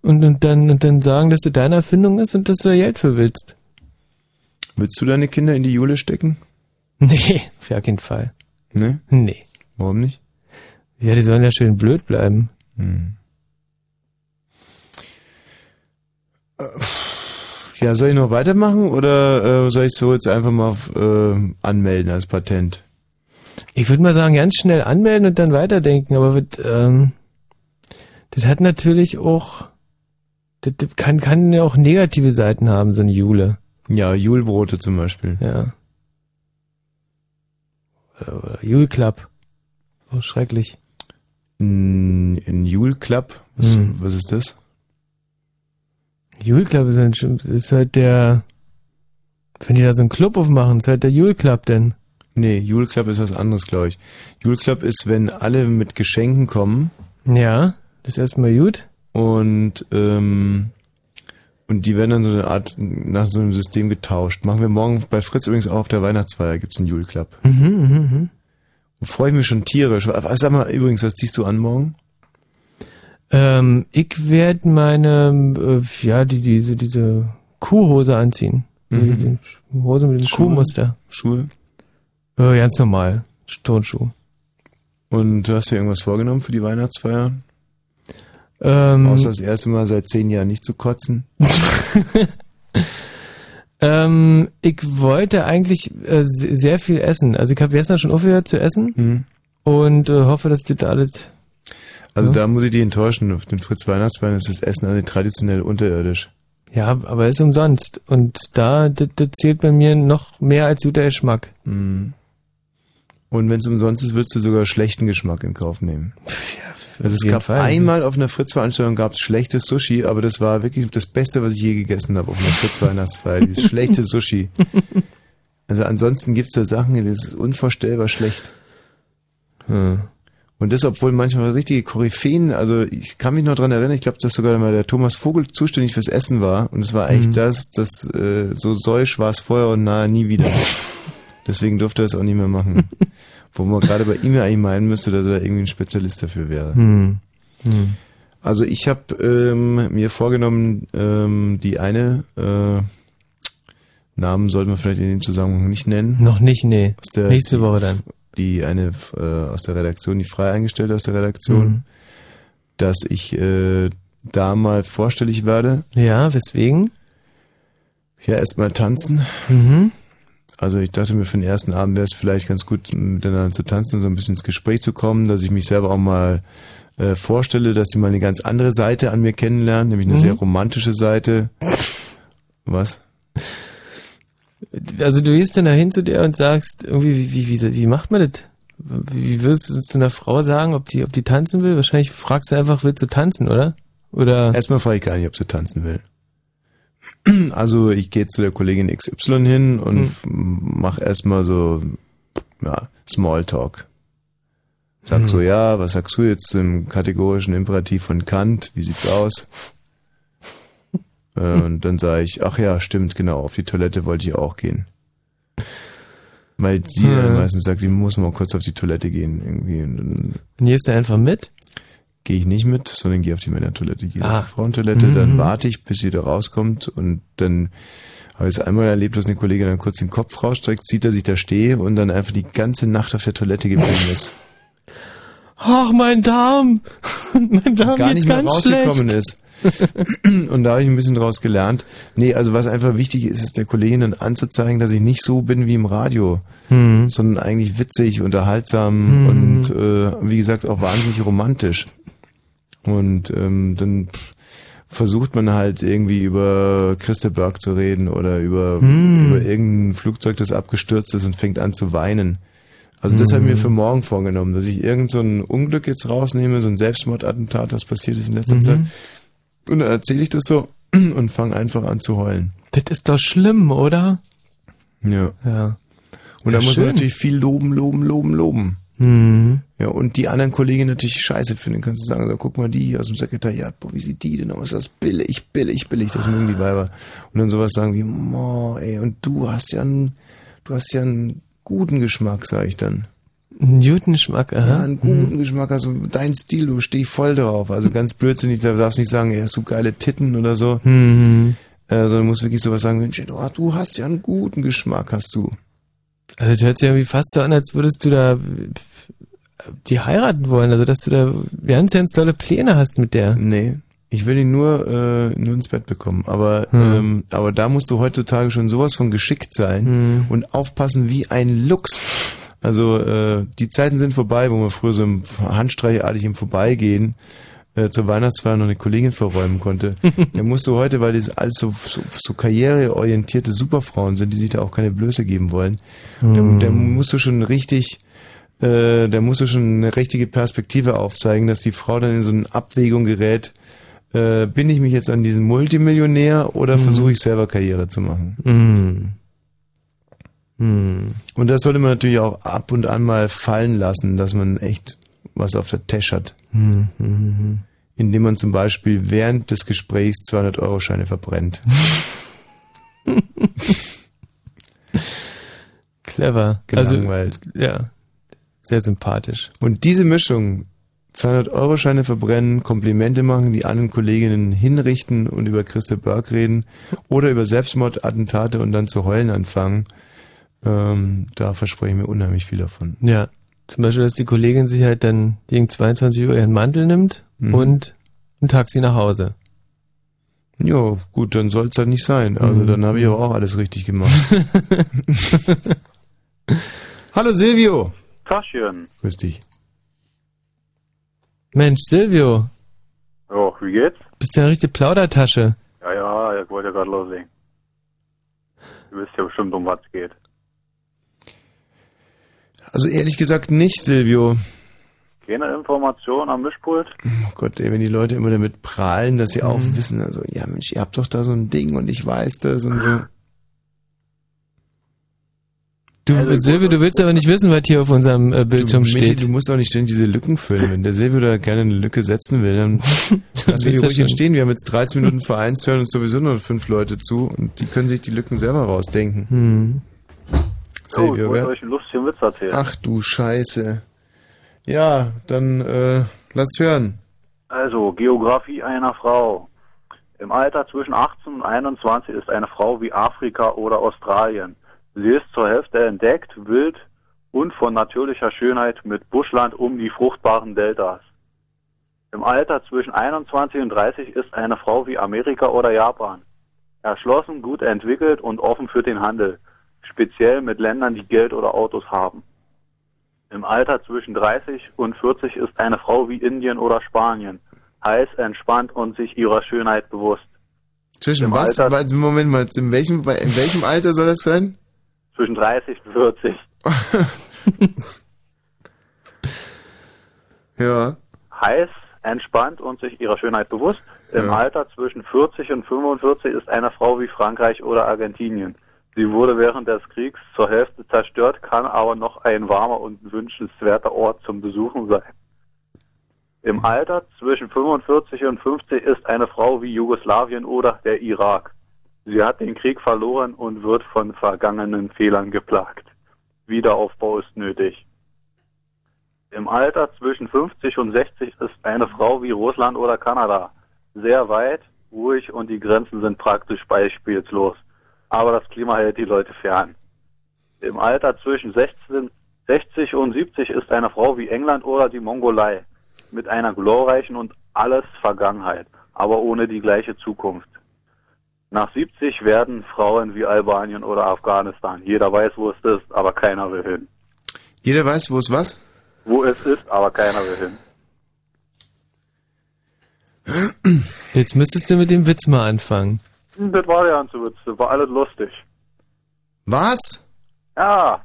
Speaker 3: Und, und, dann, und dann sagen, dass es deine Erfindung ist und dass du da Geld für willst.
Speaker 2: Willst du deine Kinder in die Jule stecken?
Speaker 3: Nee, auf gar keinen Fall.
Speaker 2: Ne?
Speaker 3: Nee.
Speaker 2: Warum nicht?
Speaker 3: Ja, die sollen ja schön blöd bleiben.
Speaker 2: Hm. Ja, soll ich noch weitermachen oder äh, soll ich so jetzt einfach mal äh, anmelden als Patent?
Speaker 3: Ich würde mal sagen, ganz schnell anmelden und dann weiterdenken, aber wird, ähm, das hat natürlich auch, das, das kann, kann ja auch negative Seiten haben, so eine Jule.
Speaker 2: Ja, Julebrote zum Beispiel.
Speaker 3: Ja. Oder, oder Jule Club. Oh, schrecklich.
Speaker 2: Ein, ein Jule Club? Was,
Speaker 3: Hm.
Speaker 2: was ist das?
Speaker 3: Jule Club ist, ein, ist halt der, wenn die da so einen Club aufmachen, ist halt der Jule Club denn.
Speaker 2: Nee, Jule Club ist was anderes, glaube ich. Jule Club ist, wenn alle mit Geschenken kommen.
Speaker 3: Ja, das ist erstmal gut.
Speaker 2: Und, ähm, und die werden dann so eine Art, nach so einem System getauscht. Machen wir morgen bei Fritz übrigens auch auf der Weihnachtsfeier, gibt's einen Jule Club.
Speaker 3: Mhm, mhm.
Speaker 2: Da freue ich mich schon tierisch. Was, sag mal, übrigens, was ziehst du an morgen?
Speaker 3: Ähm, ich werde meine, äh, ja, die, diese, diese Kuhhose anziehen.
Speaker 2: Mhm.
Speaker 3: Diese Hose mit dem
Speaker 2: Schuhe?
Speaker 3: Kuhmuster.
Speaker 2: Schuhe?
Speaker 3: Äh, ganz normal. Turnschuh.
Speaker 2: Und du hast dir irgendwas vorgenommen für die Weihnachtsfeier?
Speaker 3: Ähm,
Speaker 2: Außer das erste Mal seit zehn Jahren nicht zu kotzen?
Speaker 3: Ähm, ich wollte eigentlich äh, se- sehr viel essen. Also ich habe gestern schon aufgehört zu essen
Speaker 2: Mhm.
Speaker 3: und äh, hoffe, dass das alles...
Speaker 2: Also
Speaker 3: Ja.
Speaker 2: da muss ich dich enttäuschen. Auf den Fritz Weihnachtswein ist das Essen also traditionell unterirdisch.
Speaker 3: Ja, aber ist umsonst. Und da, das, das zählt bei mir noch mehr als guter Geschmack.
Speaker 2: Mhm. Und wenn es umsonst ist, würdest du sogar schlechten Geschmack in Kauf nehmen. also es gab
Speaker 3: Fall.
Speaker 2: einmal auf einer Fritz-Veranstaltung gab es schlechtes Sushi, aber das war wirklich das Beste, was ich je gegessen habe auf einer Fritz-Weihnachtsfeier. Dieses schlechte Sushi. Also ansonsten gibt es da Sachen, das ist unvorstellbar schlecht.
Speaker 3: Hm.
Speaker 2: Und das, obwohl manchmal richtige Koryphäen, also ich kann mich noch dran erinnern, ich glaube, dass sogar mal der Thomas Vogel zuständig fürs Essen war. Und es war echt
Speaker 3: Mhm.
Speaker 2: das, das äh, so säusch war es vorher und nahe nie wieder. Deswegen durfte er es auch nicht mehr machen. Wo man gerade bei ihm ja eigentlich meinen müsste, dass er irgendwie ein Spezialist dafür wäre.
Speaker 3: Hm. Hm.
Speaker 2: Also ich habe ähm, mir vorgenommen, ähm, die eine äh, Namen sollten wir vielleicht in dem Zusammenhang nicht nennen.
Speaker 3: Noch nicht, nee.
Speaker 2: Aus der,
Speaker 3: Nächste Woche dann.
Speaker 2: Die eine äh, aus der Redaktion, die frei eingestellte aus der Redaktion,
Speaker 3: Mhm.
Speaker 2: dass ich äh, da mal vorstellig werde.
Speaker 3: Ja, weswegen?
Speaker 2: Ja, erstmal tanzen.
Speaker 3: Mhm.
Speaker 2: Also ich dachte mir, für den ersten Abend wäre es vielleicht ganz gut, miteinander zu tanzen und so ein bisschen ins Gespräch zu kommen, dass ich mich selber auch mal äh, vorstelle, dass sie mal eine ganz andere Seite an mir kennenlernen, nämlich eine
Speaker 3: Mhm.
Speaker 2: sehr romantische Seite. Was?
Speaker 3: Also du gehst dann dahin zu der und sagst, irgendwie, wie, wie, wie, wie macht man das? Wie würdest du zu einer Frau sagen, ob die, ob die tanzen will? Wahrscheinlich fragst du einfach, willst du tanzen, oder? Oder?
Speaker 2: Erstmal frage ich gar nicht, ob sie tanzen will. Also ich gehe zu der Kollegin XY hin und
Speaker 3: Hm.
Speaker 2: f- mach erstmal so ja, Smalltalk. Sag
Speaker 3: Hm.
Speaker 2: so, ja, was sagst du jetzt zum kategorischen Imperativ von Kant? Wie sieht's aus? äh, und dann sage ich, ach ja, stimmt, genau, auf die Toilette wollte ich auch gehen. Weil die
Speaker 3: Hm.
Speaker 2: meistens sagt, die muss mal kurz auf die Toilette gehen irgendwie. Und dann
Speaker 3: Gehst du einfach mit?
Speaker 2: Gehe ich nicht mit, sondern gehe auf die Männertoilette, gehe
Speaker 3: Ah.
Speaker 2: auf die Frauentoilette,
Speaker 3: Mhm.
Speaker 2: dann warte ich, bis sie da rauskommt und dann habe ich es einmal erlebt, dass eine Kollegin dann kurz den Kopf rausstreckt, sieht, dass ich da stehe und dann einfach die ganze Nacht auf der Toilette geblieben ist.
Speaker 3: Ach, mein Darm! mein Darm
Speaker 2: gar nicht mehr rausgekommen
Speaker 3: schlecht.
Speaker 2: ist. und da habe ich ein bisschen draus gelernt. Nee, also was einfach wichtig ist, ist der Kollegin dann anzuzeigen, dass ich nicht so bin wie im Radio,
Speaker 3: Hm.
Speaker 2: sondern eigentlich witzig, unterhaltsam
Speaker 3: Hm.
Speaker 2: und äh, wie gesagt auch wahnsinnig romantisch. Und ähm, dann versucht man halt irgendwie über Christa Berg zu reden oder über,
Speaker 3: Hm.
Speaker 2: über irgendein Flugzeug, das abgestürzt ist und fängt an zu weinen. Also das habe ich mir
Speaker 3: Hm.
Speaker 2: für morgen vorgenommen, dass ich irgend so ein Unglück jetzt rausnehme, so ein Selbstmordattentat, was passiert ist in letzter
Speaker 3: Mhm.
Speaker 2: Zeit. Und dann erzähle ich das so und fange einfach an zu heulen.
Speaker 3: Das ist doch schlimm, oder?
Speaker 2: Ja.
Speaker 3: Ja.
Speaker 2: Und
Speaker 3: Ja,
Speaker 2: da muss man natürlich viel loben, loben, loben, loben.
Speaker 3: Mhm.
Speaker 2: Ja, und die anderen Kolleginnen natürlich scheiße finden, kannst du sagen, so, guck mal die hier aus dem Sekretariat, boah, wie sieht die denn aus? Das ist billig, billig, billig, das mögen die Weiber. Und dann sowas sagen wie, oh, ey, und du hast ja einen, du hast ja einen guten Geschmack, sag ich dann.
Speaker 3: Einen guten Geschmack, aha.
Speaker 2: Ja, einen guten
Speaker 3: Mhm.
Speaker 2: Geschmack, also dein Stil, du steh ich voll drauf. Also ganz blödsinnig, da darfst nicht sagen, ey, hast du geile Titten oder so.
Speaker 3: Mhm.
Speaker 2: Sondern du musst wirklich sowas sagen, Mensch, oh, du hast ja einen guten Geschmack, hast du.
Speaker 3: Also das hört sich irgendwie fast so an, als würdest du da die heiraten wollen, also dass du da ganz, ganz tolle Pläne hast mit der.
Speaker 2: Nee. Ich will ihn nur, äh, nur ins Bett bekommen. Aber,
Speaker 3: Hm.
Speaker 2: ähm, aber da musst du heutzutage schon sowas von geschickt sein
Speaker 3: Hm.
Speaker 2: und aufpassen wie ein Luchs. Also äh, die Zeiten sind vorbei, wo man früher so im handstreichartig im Vorbeigehen äh, zur Weihnachtsfeier noch eine Kollegin verräumen konnte. da musst du heute, weil das alles so, so, so karriereorientierte Superfrauen sind, die sich da auch keine Blöße geben wollen,
Speaker 3: Hm.
Speaker 2: da, da musst du schon richtig äh, da musst du schon eine richtige Perspektive aufzeigen, dass die Frau dann in so eine Abwägung gerät, äh, bin ich mich jetzt an diesen Multimillionär oder
Speaker 3: Mhm.
Speaker 2: versuche ich selber Karriere zu machen?
Speaker 3: Mhm.
Speaker 2: Und das sollte man natürlich auch ab und an mal fallen lassen, dass man echt was auf der Tasche hat.
Speaker 3: Mhm. Mhm.
Speaker 2: Indem man zum Beispiel während des Gesprächs 200-Euro-Scheine verbrennt.
Speaker 3: Clever.
Speaker 2: Gelangweilt.
Speaker 3: Also, ja. Sehr sympathisch.
Speaker 2: Und diese Mischung, 200-Euro-Scheine verbrennen, Komplimente machen, die anderen Kolleginnen hinrichten und über Christa Berg reden oder über Selbstmordattentate und dann zu heulen anfangen, ähm, da verspreche ich mir unheimlich viel davon.
Speaker 3: Ja. Zum Beispiel, dass die Kollegin sich halt dann gegen 22 Uhr ihren Mantel nimmt
Speaker 2: Mhm.
Speaker 3: und ein Taxi nach Hause.
Speaker 2: Ja, gut, dann soll es halt nicht sein. Also
Speaker 3: Mhm.
Speaker 2: dann habe ich aber auch alles richtig gemacht. Hallo Silvio.
Speaker 25: Taschen.
Speaker 2: Grüß dich.
Speaker 3: Mensch, Silvio,
Speaker 25: Ja, wie geht's?
Speaker 3: bist ja eine richtige Plaudertasche.
Speaker 25: Ja, ja, ich wollte ja gerade loslegen. Du wisst ja bestimmt, um was es geht.
Speaker 2: Also ehrlich gesagt nicht, Silvio.
Speaker 25: Keine Information am Mischpult?
Speaker 2: Oh Gott, ey, wenn die Leute immer damit prahlen, dass sie auch
Speaker 3: Mhm.
Speaker 2: wissen, also, ja Mensch, ihr habt doch da so ein Ding und ich weiß das und so.
Speaker 3: Du, Silvio, du willst aber nicht wissen, was hier auf unserem äh, Bildschirm
Speaker 2: du, Michi,
Speaker 3: steht.
Speaker 2: du musst doch nicht ständig diese Lücken füllen. Wenn der Silvio da gerne eine Lücke setzen will, dann lassen wir die ruhig entstehen. Wir haben jetzt 13 Minuten Vereins, hören uns sowieso nur fünf Leute zu und die können sich die Lücken selber rausdenken.
Speaker 3: Hm.
Speaker 25: Oh, ich euch einen lustigen Witz erzählen.
Speaker 2: Ach du Scheiße. Ja, dann äh, lass hören.
Speaker 25: Also, Geografie einer Frau. Im Alter zwischen 18 und 21 ist eine Frau wie Afrika oder Australien. Sie ist zur Hälfte entdeckt, wild und von natürlicher Schönheit mit Buschland um die fruchtbaren Deltas. Im Alter zwischen 21 und 30 ist eine Frau wie Amerika oder Japan. Erschlossen, gut entwickelt und offen für den Handel, speziell mit Ländern, die Geld oder Autos haben. Im Alter zwischen 30 und 40 ist eine Frau wie Indien oder Spanien, heiß, entspannt und sich ihrer Schönheit bewusst.
Speaker 2: Zwischen
Speaker 25: Im
Speaker 2: was?
Speaker 25: Alter-
Speaker 2: Moment mal, in welchem, in welchem Alter soll das sein?
Speaker 25: Zwischen 30 und 40.
Speaker 2: Ja.
Speaker 25: Heiß, entspannt und sich ihrer Schönheit bewusst. Im
Speaker 2: Ja.
Speaker 25: Alter zwischen 40 und 45 ist eine Frau wie Frankreich oder Argentinien. Sie wurde während des Kriegs zur Hälfte zerstört, kann aber noch ein warmer und wünschenswerter Ort zum Besuchen sein. Im Alter zwischen 45 und 50 ist eine Frau wie Jugoslawien oder der Irak. Sie hat den Krieg verloren und wird von vergangenen Fehlern geplagt. Wiederaufbau ist nötig. Im Alter zwischen 50 und 60 ist eine Frau wie Russland oder Kanada. Sehr weit, ruhig und die Grenzen sind praktisch beispielslos. Aber das Klima hält die Leute fern. Im Alter zwischen 16, 60 und 70 ist eine Frau wie England oder die Mongolei. Mit einer glorreichen und alles Vergangenheit, aber ohne die gleiche Zukunft. Nach 70 werden Frauen wie Albanien oder Afghanistan. Jeder weiß, wo es ist, aber keiner will hin.
Speaker 2: Jeder weiß, wo es was?
Speaker 25: Wo es ist, aber keiner will hin.
Speaker 3: Jetzt müsstest du mit dem Witz mal anfangen.
Speaker 25: Das war der ganze Witz, das war alles lustig.
Speaker 2: Was?
Speaker 25: Ja,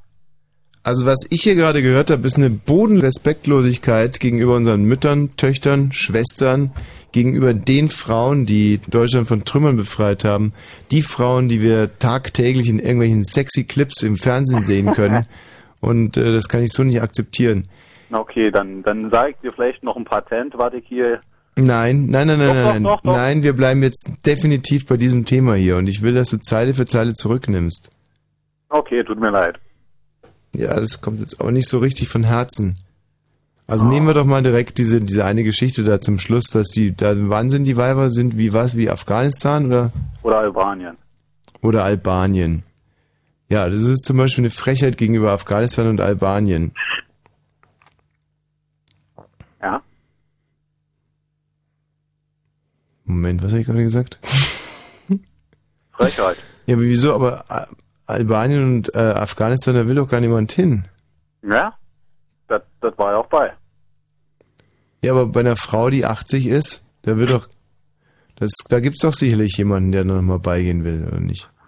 Speaker 2: Also was ich hier gerade gehört habe, ist eine Bodenrespektlosigkeit gegenüber unseren Müttern, Töchtern, Schwestern, gegenüber den Frauen, die Deutschland von Trümmern befreit haben, die Frauen, die wir tagtäglich in irgendwelchen sexy Clips im Fernsehen sehen können. Und äh, das kann ich so nicht akzeptieren.
Speaker 25: okay, dann, dann sage ich dir vielleicht noch ein Patent, was ich hier...
Speaker 2: Nein, nein, nein, nein,
Speaker 25: Doch, doch,
Speaker 2: nein,
Speaker 25: doch, doch.
Speaker 2: nein, wir bleiben jetzt definitiv bei diesem Thema hier und ich will, dass du Zeile für Zeile zurücknimmst.
Speaker 25: Okay, tut mir leid.
Speaker 2: Ja, das kommt jetzt aber nicht so richtig von Herzen. Also nehmen wir doch mal direkt diese, diese eine Geschichte da zum Schluss, dass die, da, wann sind die Weiber, sind wie was, wie Afghanistan oder,
Speaker 25: Oder Albanien.
Speaker 2: oder Albanien? Ja, das ist zum Beispiel eine Frechheit gegenüber Afghanistan und Albanien.
Speaker 25: Ja?
Speaker 2: Moment, was habe ich gerade gesagt?
Speaker 25: Frechheit.
Speaker 2: Ja, aber wieso? Aber A- Albanien und äh, Afghanistan, da will doch gar niemand hin.
Speaker 25: Ja? Das, das war ja auch bei.
Speaker 2: Ja, aber bei einer Frau, die 80 ist, da wird doch, das, da gibt's doch sicherlich jemanden, der noch mal beigehen will, oder nicht?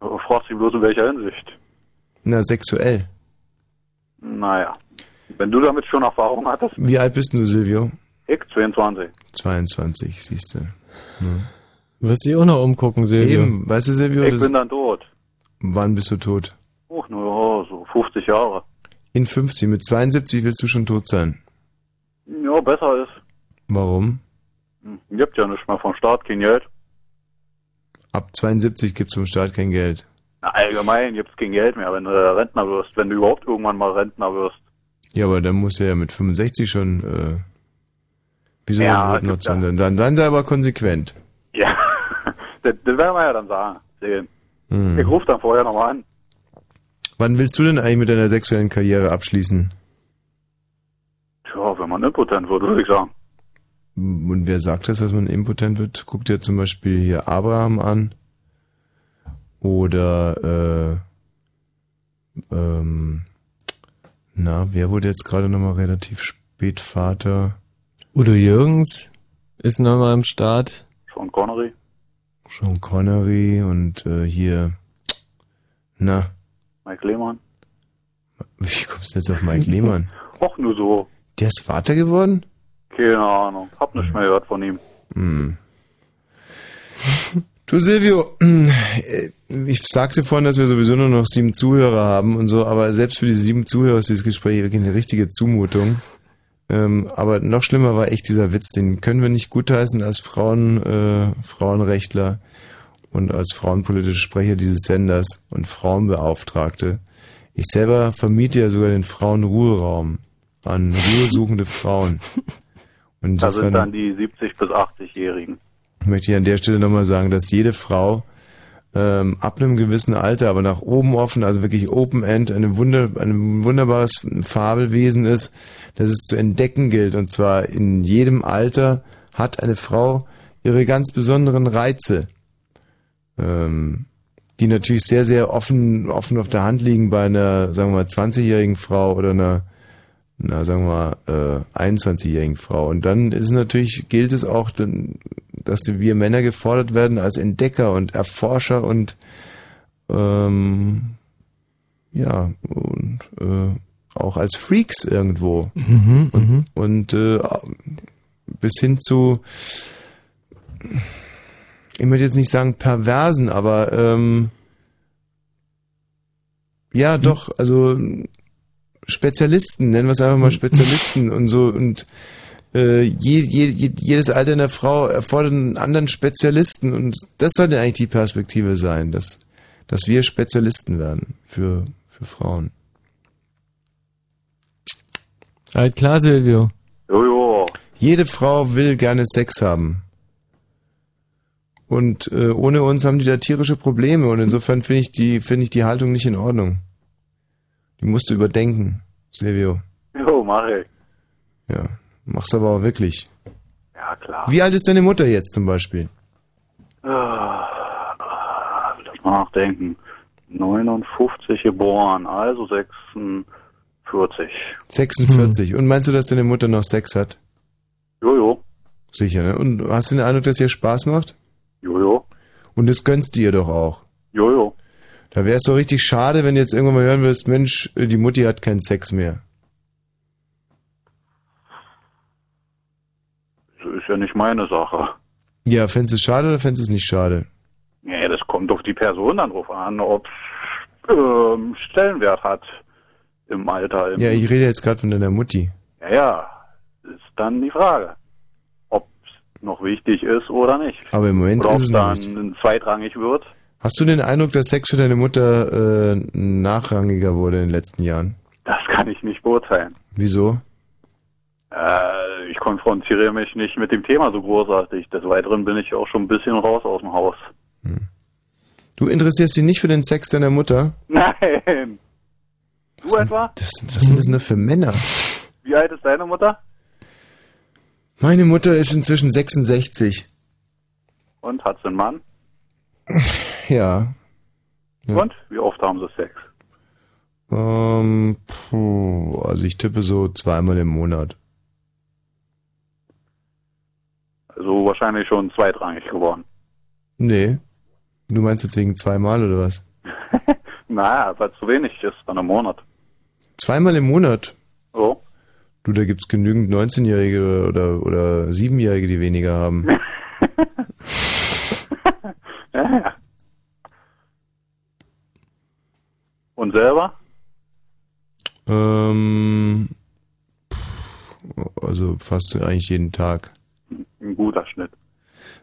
Speaker 25: Du fragst dich bloß in welcher Hinsicht.
Speaker 2: Na, sexuell.
Speaker 25: Naja. Wenn du damit schon Erfahrung hattest,
Speaker 2: Wie alt bist du, Silvio?
Speaker 25: Ich 22.
Speaker 2: 22, siehst du. Ja.
Speaker 3: Du wirst dich auch noch umgucken, Silvio.
Speaker 2: Eben, weißt du, Silvio,
Speaker 25: Ich bin dann tot.
Speaker 2: wann bist du tot?
Speaker 25: Oh, nur so 50 Jahre.
Speaker 2: In 50, mit 72 willst du schon tot sein.
Speaker 25: Ja, besser ist.
Speaker 2: Warum?
Speaker 25: Hm, Gibt ja nicht mehr vom Staat kein Geld.
Speaker 2: Ab 72 gibt's vom Staat kein Geld.
Speaker 25: Na, allgemein gibt's kein Geld mehr, wenn du Rentner wirst. Wenn du überhaupt irgendwann mal Rentner wirst.
Speaker 2: Ja, aber dann muss er ja mit 65 schon, äh, wieso
Speaker 25: Ja, ja.
Speaker 2: zu dann, dann sei aber konsequent.
Speaker 25: Ja, das, das werden wir ja dann sagen. Sehen.
Speaker 2: Hm.
Speaker 25: Ich rufe dann vorher nochmal an.
Speaker 2: Wann willst du denn eigentlich mit deiner sexuellen Karriere abschließen?
Speaker 25: Tja, wenn man impotent wird, würde ich sagen.
Speaker 2: Und wer sagt das, dass man impotent wird? Guck dir zum Beispiel hier Abraham an. Oder, äh, ähm, na, wer wurde jetzt gerade nochmal relativ spät Vater?
Speaker 3: Udo Jürgens ist nochmal am Start.
Speaker 25: Sean Connery.
Speaker 2: Sean Connery und äh, hier, na,
Speaker 25: Mike Lehmann.
Speaker 2: wie kommst du jetzt auf Mike Lehmann?
Speaker 25: Auch nur so.
Speaker 2: Der ist Vater geworden?
Speaker 25: Keine Ahnung. Hab nicht mehr gehört von ihm.
Speaker 2: Hm. Du Silvio, äh, ich sagte vorhin, dass wir sowieso nur noch sieben Zuhörer haben und so, aber selbst für diese sieben Zuhörer ist dieses Gespräch wirklich eine richtige Zumutung. Ähm, aber noch schlimmer war echt dieser Witz, den können wir nicht gutheißen als Frauen, äh, Frauenrechtler und als frauenpolitische Sprecher dieses Senders und Frauenbeauftragte. Ich selber vermiete ja sogar den Frauenruheraum an ruhesuchende Frauen. Und
Speaker 25: Da sind dann die 70- bis 80-Jährigen.
Speaker 2: möchte ich an der Stelle nochmal sagen, dass jede Frau ähm, ab einem gewissen Alter, aber nach oben offen, also wirklich Open End, eine Wunder, ein wunderbares Fabelwesen ist, das es zu entdecken gilt. Und zwar in jedem Alter hat eine Frau ihre ganz besonderen Reize, ähm, die natürlich sehr, sehr offen, offen auf der Hand liegen bei einer, sagen wir mal, 20-jährigen Frau oder einer na, sagen wir mal, äh, 21-jährigen Frau. Und dann ist es natürlich, gilt es auch, dass wir Männer gefordert werden als Entdecker und Erforscher und ähm, ja, und äh, auch als Freaks irgendwo.
Speaker 3: Mhm,
Speaker 2: und und äh, bis hin zu ich möchte jetzt nicht sagen perversen, aber ähm, ja doch, also Spezialisten, nennen wir es einfach mal Spezialisten und so und äh, je, je, je, jedes Alter einer Frau erfordert einen anderen Spezialisten und das sollte eigentlich die Perspektive sein, dass, dass wir Spezialisten werden für, für Frauen.
Speaker 3: Halt klar, Silvio.
Speaker 25: Jojo.
Speaker 2: Jede Frau will gerne Sex haben. Und äh, ohne uns haben die da tierische Probleme und insofern finde ich die finde ich die Haltung nicht in Ordnung. Die musst du überdenken, Silvio.
Speaker 25: Jo, mach ich.
Speaker 2: Ja, mach's aber auch wirklich.
Speaker 25: Ja, klar.
Speaker 2: Wie alt ist deine Mutter jetzt zum Beispiel?
Speaker 25: Ah, Lass mal nachdenken. 59 geboren, also 46.
Speaker 2: 46. Und meinst du, dass deine Mutter noch Sex hat?
Speaker 25: Jojo.
Speaker 2: Sicher, ne? Und hast du den Eindruck, dass ihr Spaß macht?
Speaker 25: Jojo.
Speaker 2: Und das gönnst du ihr doch auch.
Speaker 25: Jojo.
Speaker 2: Da wäre es doch richtig schade, wenn du jetzt irgendwann mal hören würdest, Mensch, die Mutti hat keinen Sex mehr.
Speaker 25: Das ist ja nicht meine Sache.
Speaker 2: Ja, fändest du es schade oder fändest du es nicht schade?
Speaker 25: Ja, das kommt auf die Person dann drauf an, ob ähm, Stellenwert hat im Alter. Im,
Speaker 2: Ja, ich rede jetzt gerade von deiner Mutti.
Speaker 25: ja, ja, ist dann die Frage, ob es noch wichtig ist oder nicht.
Speaker 2: Aber im Moment
Speaker 25: oder ob
Speaker 2: ist es
Speaker 25: es dann
Speaker 2: wichtig.
Speaker 25: zweitrangig wird.
Speaker 2: Hast du den Eindruck, dass Sex für deine Mutter äh, nachrangiger wurde in den letzten Jahren?
Speaker 25: Das kann ich nicht beurteilen.
Speaker 2: Wieso?
Speaker 25: Äh, ich konfrontiere mich nicht mit dem Thema so großartig. Des Weiteren bin ich auch schon ein bisschen raus aus dem Haus.
Speaker 2: Du interessierst dich nicht für den Sex deiner Mutter?
Speaker 25: Nein. Du etwa?
Speaker 2: Das, was sind das nur für Männer?
Speaker 25: Wie alt ist deine Mutter?
Speaker 2: Meine Mutter ist inzwischen 66.
Speaker 25: Und hat sie einen Mann?
Speaker 2: Ja. Ja.
Speaker 25: Und wie oft haben sie Sex?
Speaker 2: Ähm, puh, also ich tippe so zweimal im Monat.
Speaker 25: Also wahrscheinlich schon zweitrangig geworden.
Speaker 2: Nee. Du meinst jetzt wegen zweimal oder was?
Speaker 25: Naja, weil zu wenig ist dann im Monat.
Speaker 2: Zweimal im Monat?
Speaker 25: So.
Speaker 2: Du, da gibt's genügend 19-Jährige oder, oder 7-Jährige, die weniger haben.
Speaker 25: Ja, ja. Und selber?
Speaker 2: ähm, also fast eigentlich jeden Tag.
Speaker 25: Ein guter Schnitt.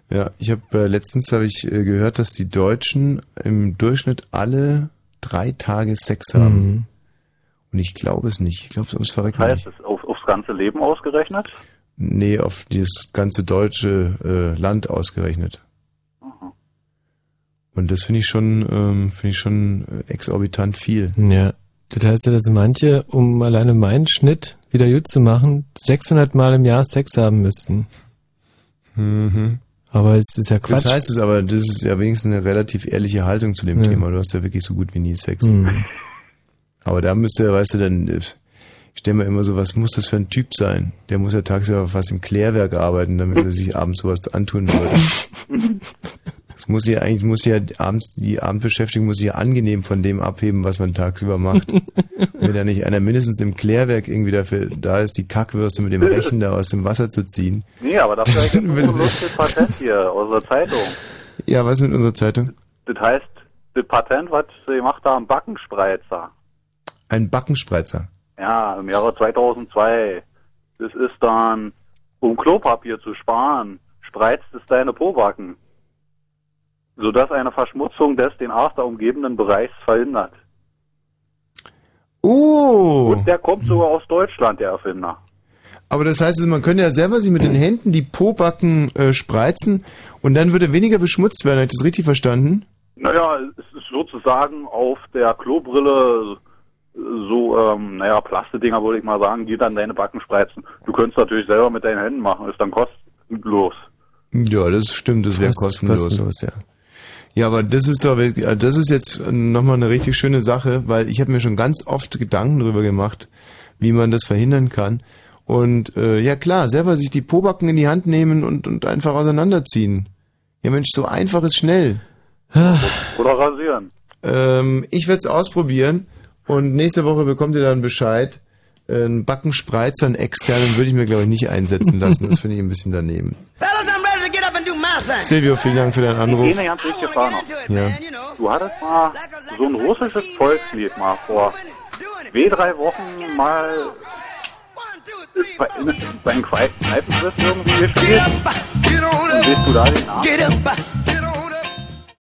Speaker 2: Ja, ich habe äh, letztens habe ich äh, gehört, dass die Deutschen im Durchschnitt alle drei Tage Sex haben.
Speaker 3: Mhm.
Speaker 2: Und ich glaube es nicht. Ich glaube es ums Verrecken
Speaker 25: Das
Speaker 2: nicht.
Speaker 25: heißt, es ist auf, aufs ganze Leben ausgerechnet?
Speaker 2: Nee, auf das ganze deutsche äh, Land ausgerechnet. Und das finde ich schon, ähm, finde ich schon äh, exorbitant viel.
Speaker 3: Ja. Das heißt ja, dass manche, um alleine meinen Schnitt wieder gut zu machen, 600 Mal im Jahr Sex haben müssten.
Speaker 2: Mhm.
Speaker 3: Aber es ist ja Quatsch.
Speaker 2: Das heißt es aber, das ist ja wenigstens eine relativ ehrliche Haltung zu dem
Speaker 3: Ja.
Speaker 2: Thema. Du hast ja wirklich so gut wie nie Sex.
Speaker 3: Mhm.
Speaker 2: Aber da müsste, weißt du, dann, ich stelle mir immer so, was muss das für ein Typ sein? Der muss ja tagsüber fast im Klärwerk arbeiten, damit er sich abends sowas antun würde. Es muss ja eigentlich, muss ja abends, die Abendbeschäftigung muss ja angenehm von dem abheben, was man tagsüber macht. Wenn da nicht einer mindestens im Klärwerk irgendwie dafür da ist, die Kackwürste mit dem Rechen da aus dem Wasser zu ziehen.
Speaker 25: Nee, aber dafür jetzt ein lustiges Patent hier aus der Zeitung.
Speaker 2: Ja, was mit unserer Zeitung?
Speaker 25: Das heißt, das Patent, was sie macht da am Backenspreizer.
Speaker 2: Ein Backenspreizer.
Speaker 25: Ja, im Jahre 2002. Das ist dann, um Klopapier zu sparen, spreizt es deine Pobacken. Sodass eine Verschmutzung des den After umgebenden Bereichs verhindert.
Speaker 2: Oh!
Speaker 25: Und der kommt sogar aus Deutschland, der Erfinder.
Speaker 2: Aber das heißt, man könnte ja selber sich mit den Händen die Pobacken äh, spreizen und dann würde weniger beschmutzt werden. Habe ich das richtig verstanden?
Speaker 25: Naja, es ist sozusagen auf der Klobrille so, ähm, naja, Plastedinger würde ich mal sagen, die dann deine Backen spreizen. Du könntest natürlich selber mit deinen Händen machen, ist dann kostenlos.
Speaker 2: Ja, das stimmt, das wäre
Speaker 3: Kost-
Speaker 2: kostenlos.
Speaker 3: kostenlos, ja.
Speaker 2: Ja, aber das ist doch, wirklich- das ist jetzt nochmal eine richtig schöne Sache, weil ich habe mir schon ganz oft Gedanken drüber gemacht, wie man das verhindern kann. Und äh, ja klar, selber sich die Pobacken in die Hand nehmen und, und einfach auseinanderziehen. Ja Mensch, so einfach ist schnell.
Speaker 25: Oder rasieren.
Speaker 2: Ähm, ich werde es ausprobieren und nächste Woche bekommt ihr dann Bescheid. Äh, Einen Backenspreizer, einen externen würde ich mir glaube ich nicht einsetzen lassen. Das finde ich ein bisschen daneben. Silvio, vielen Dank für deinen Anruf.
Speaker 25: Ich ganz wichtige Frage noch.
Speaker 2: Ja.
Speaker 25: Du hattest mal so ein russisches Volkslied mal vor zwei, drei Wochen mal bei, bei einem Kneipenquiz irgendwie gespielt. Und weißt du da den Namen?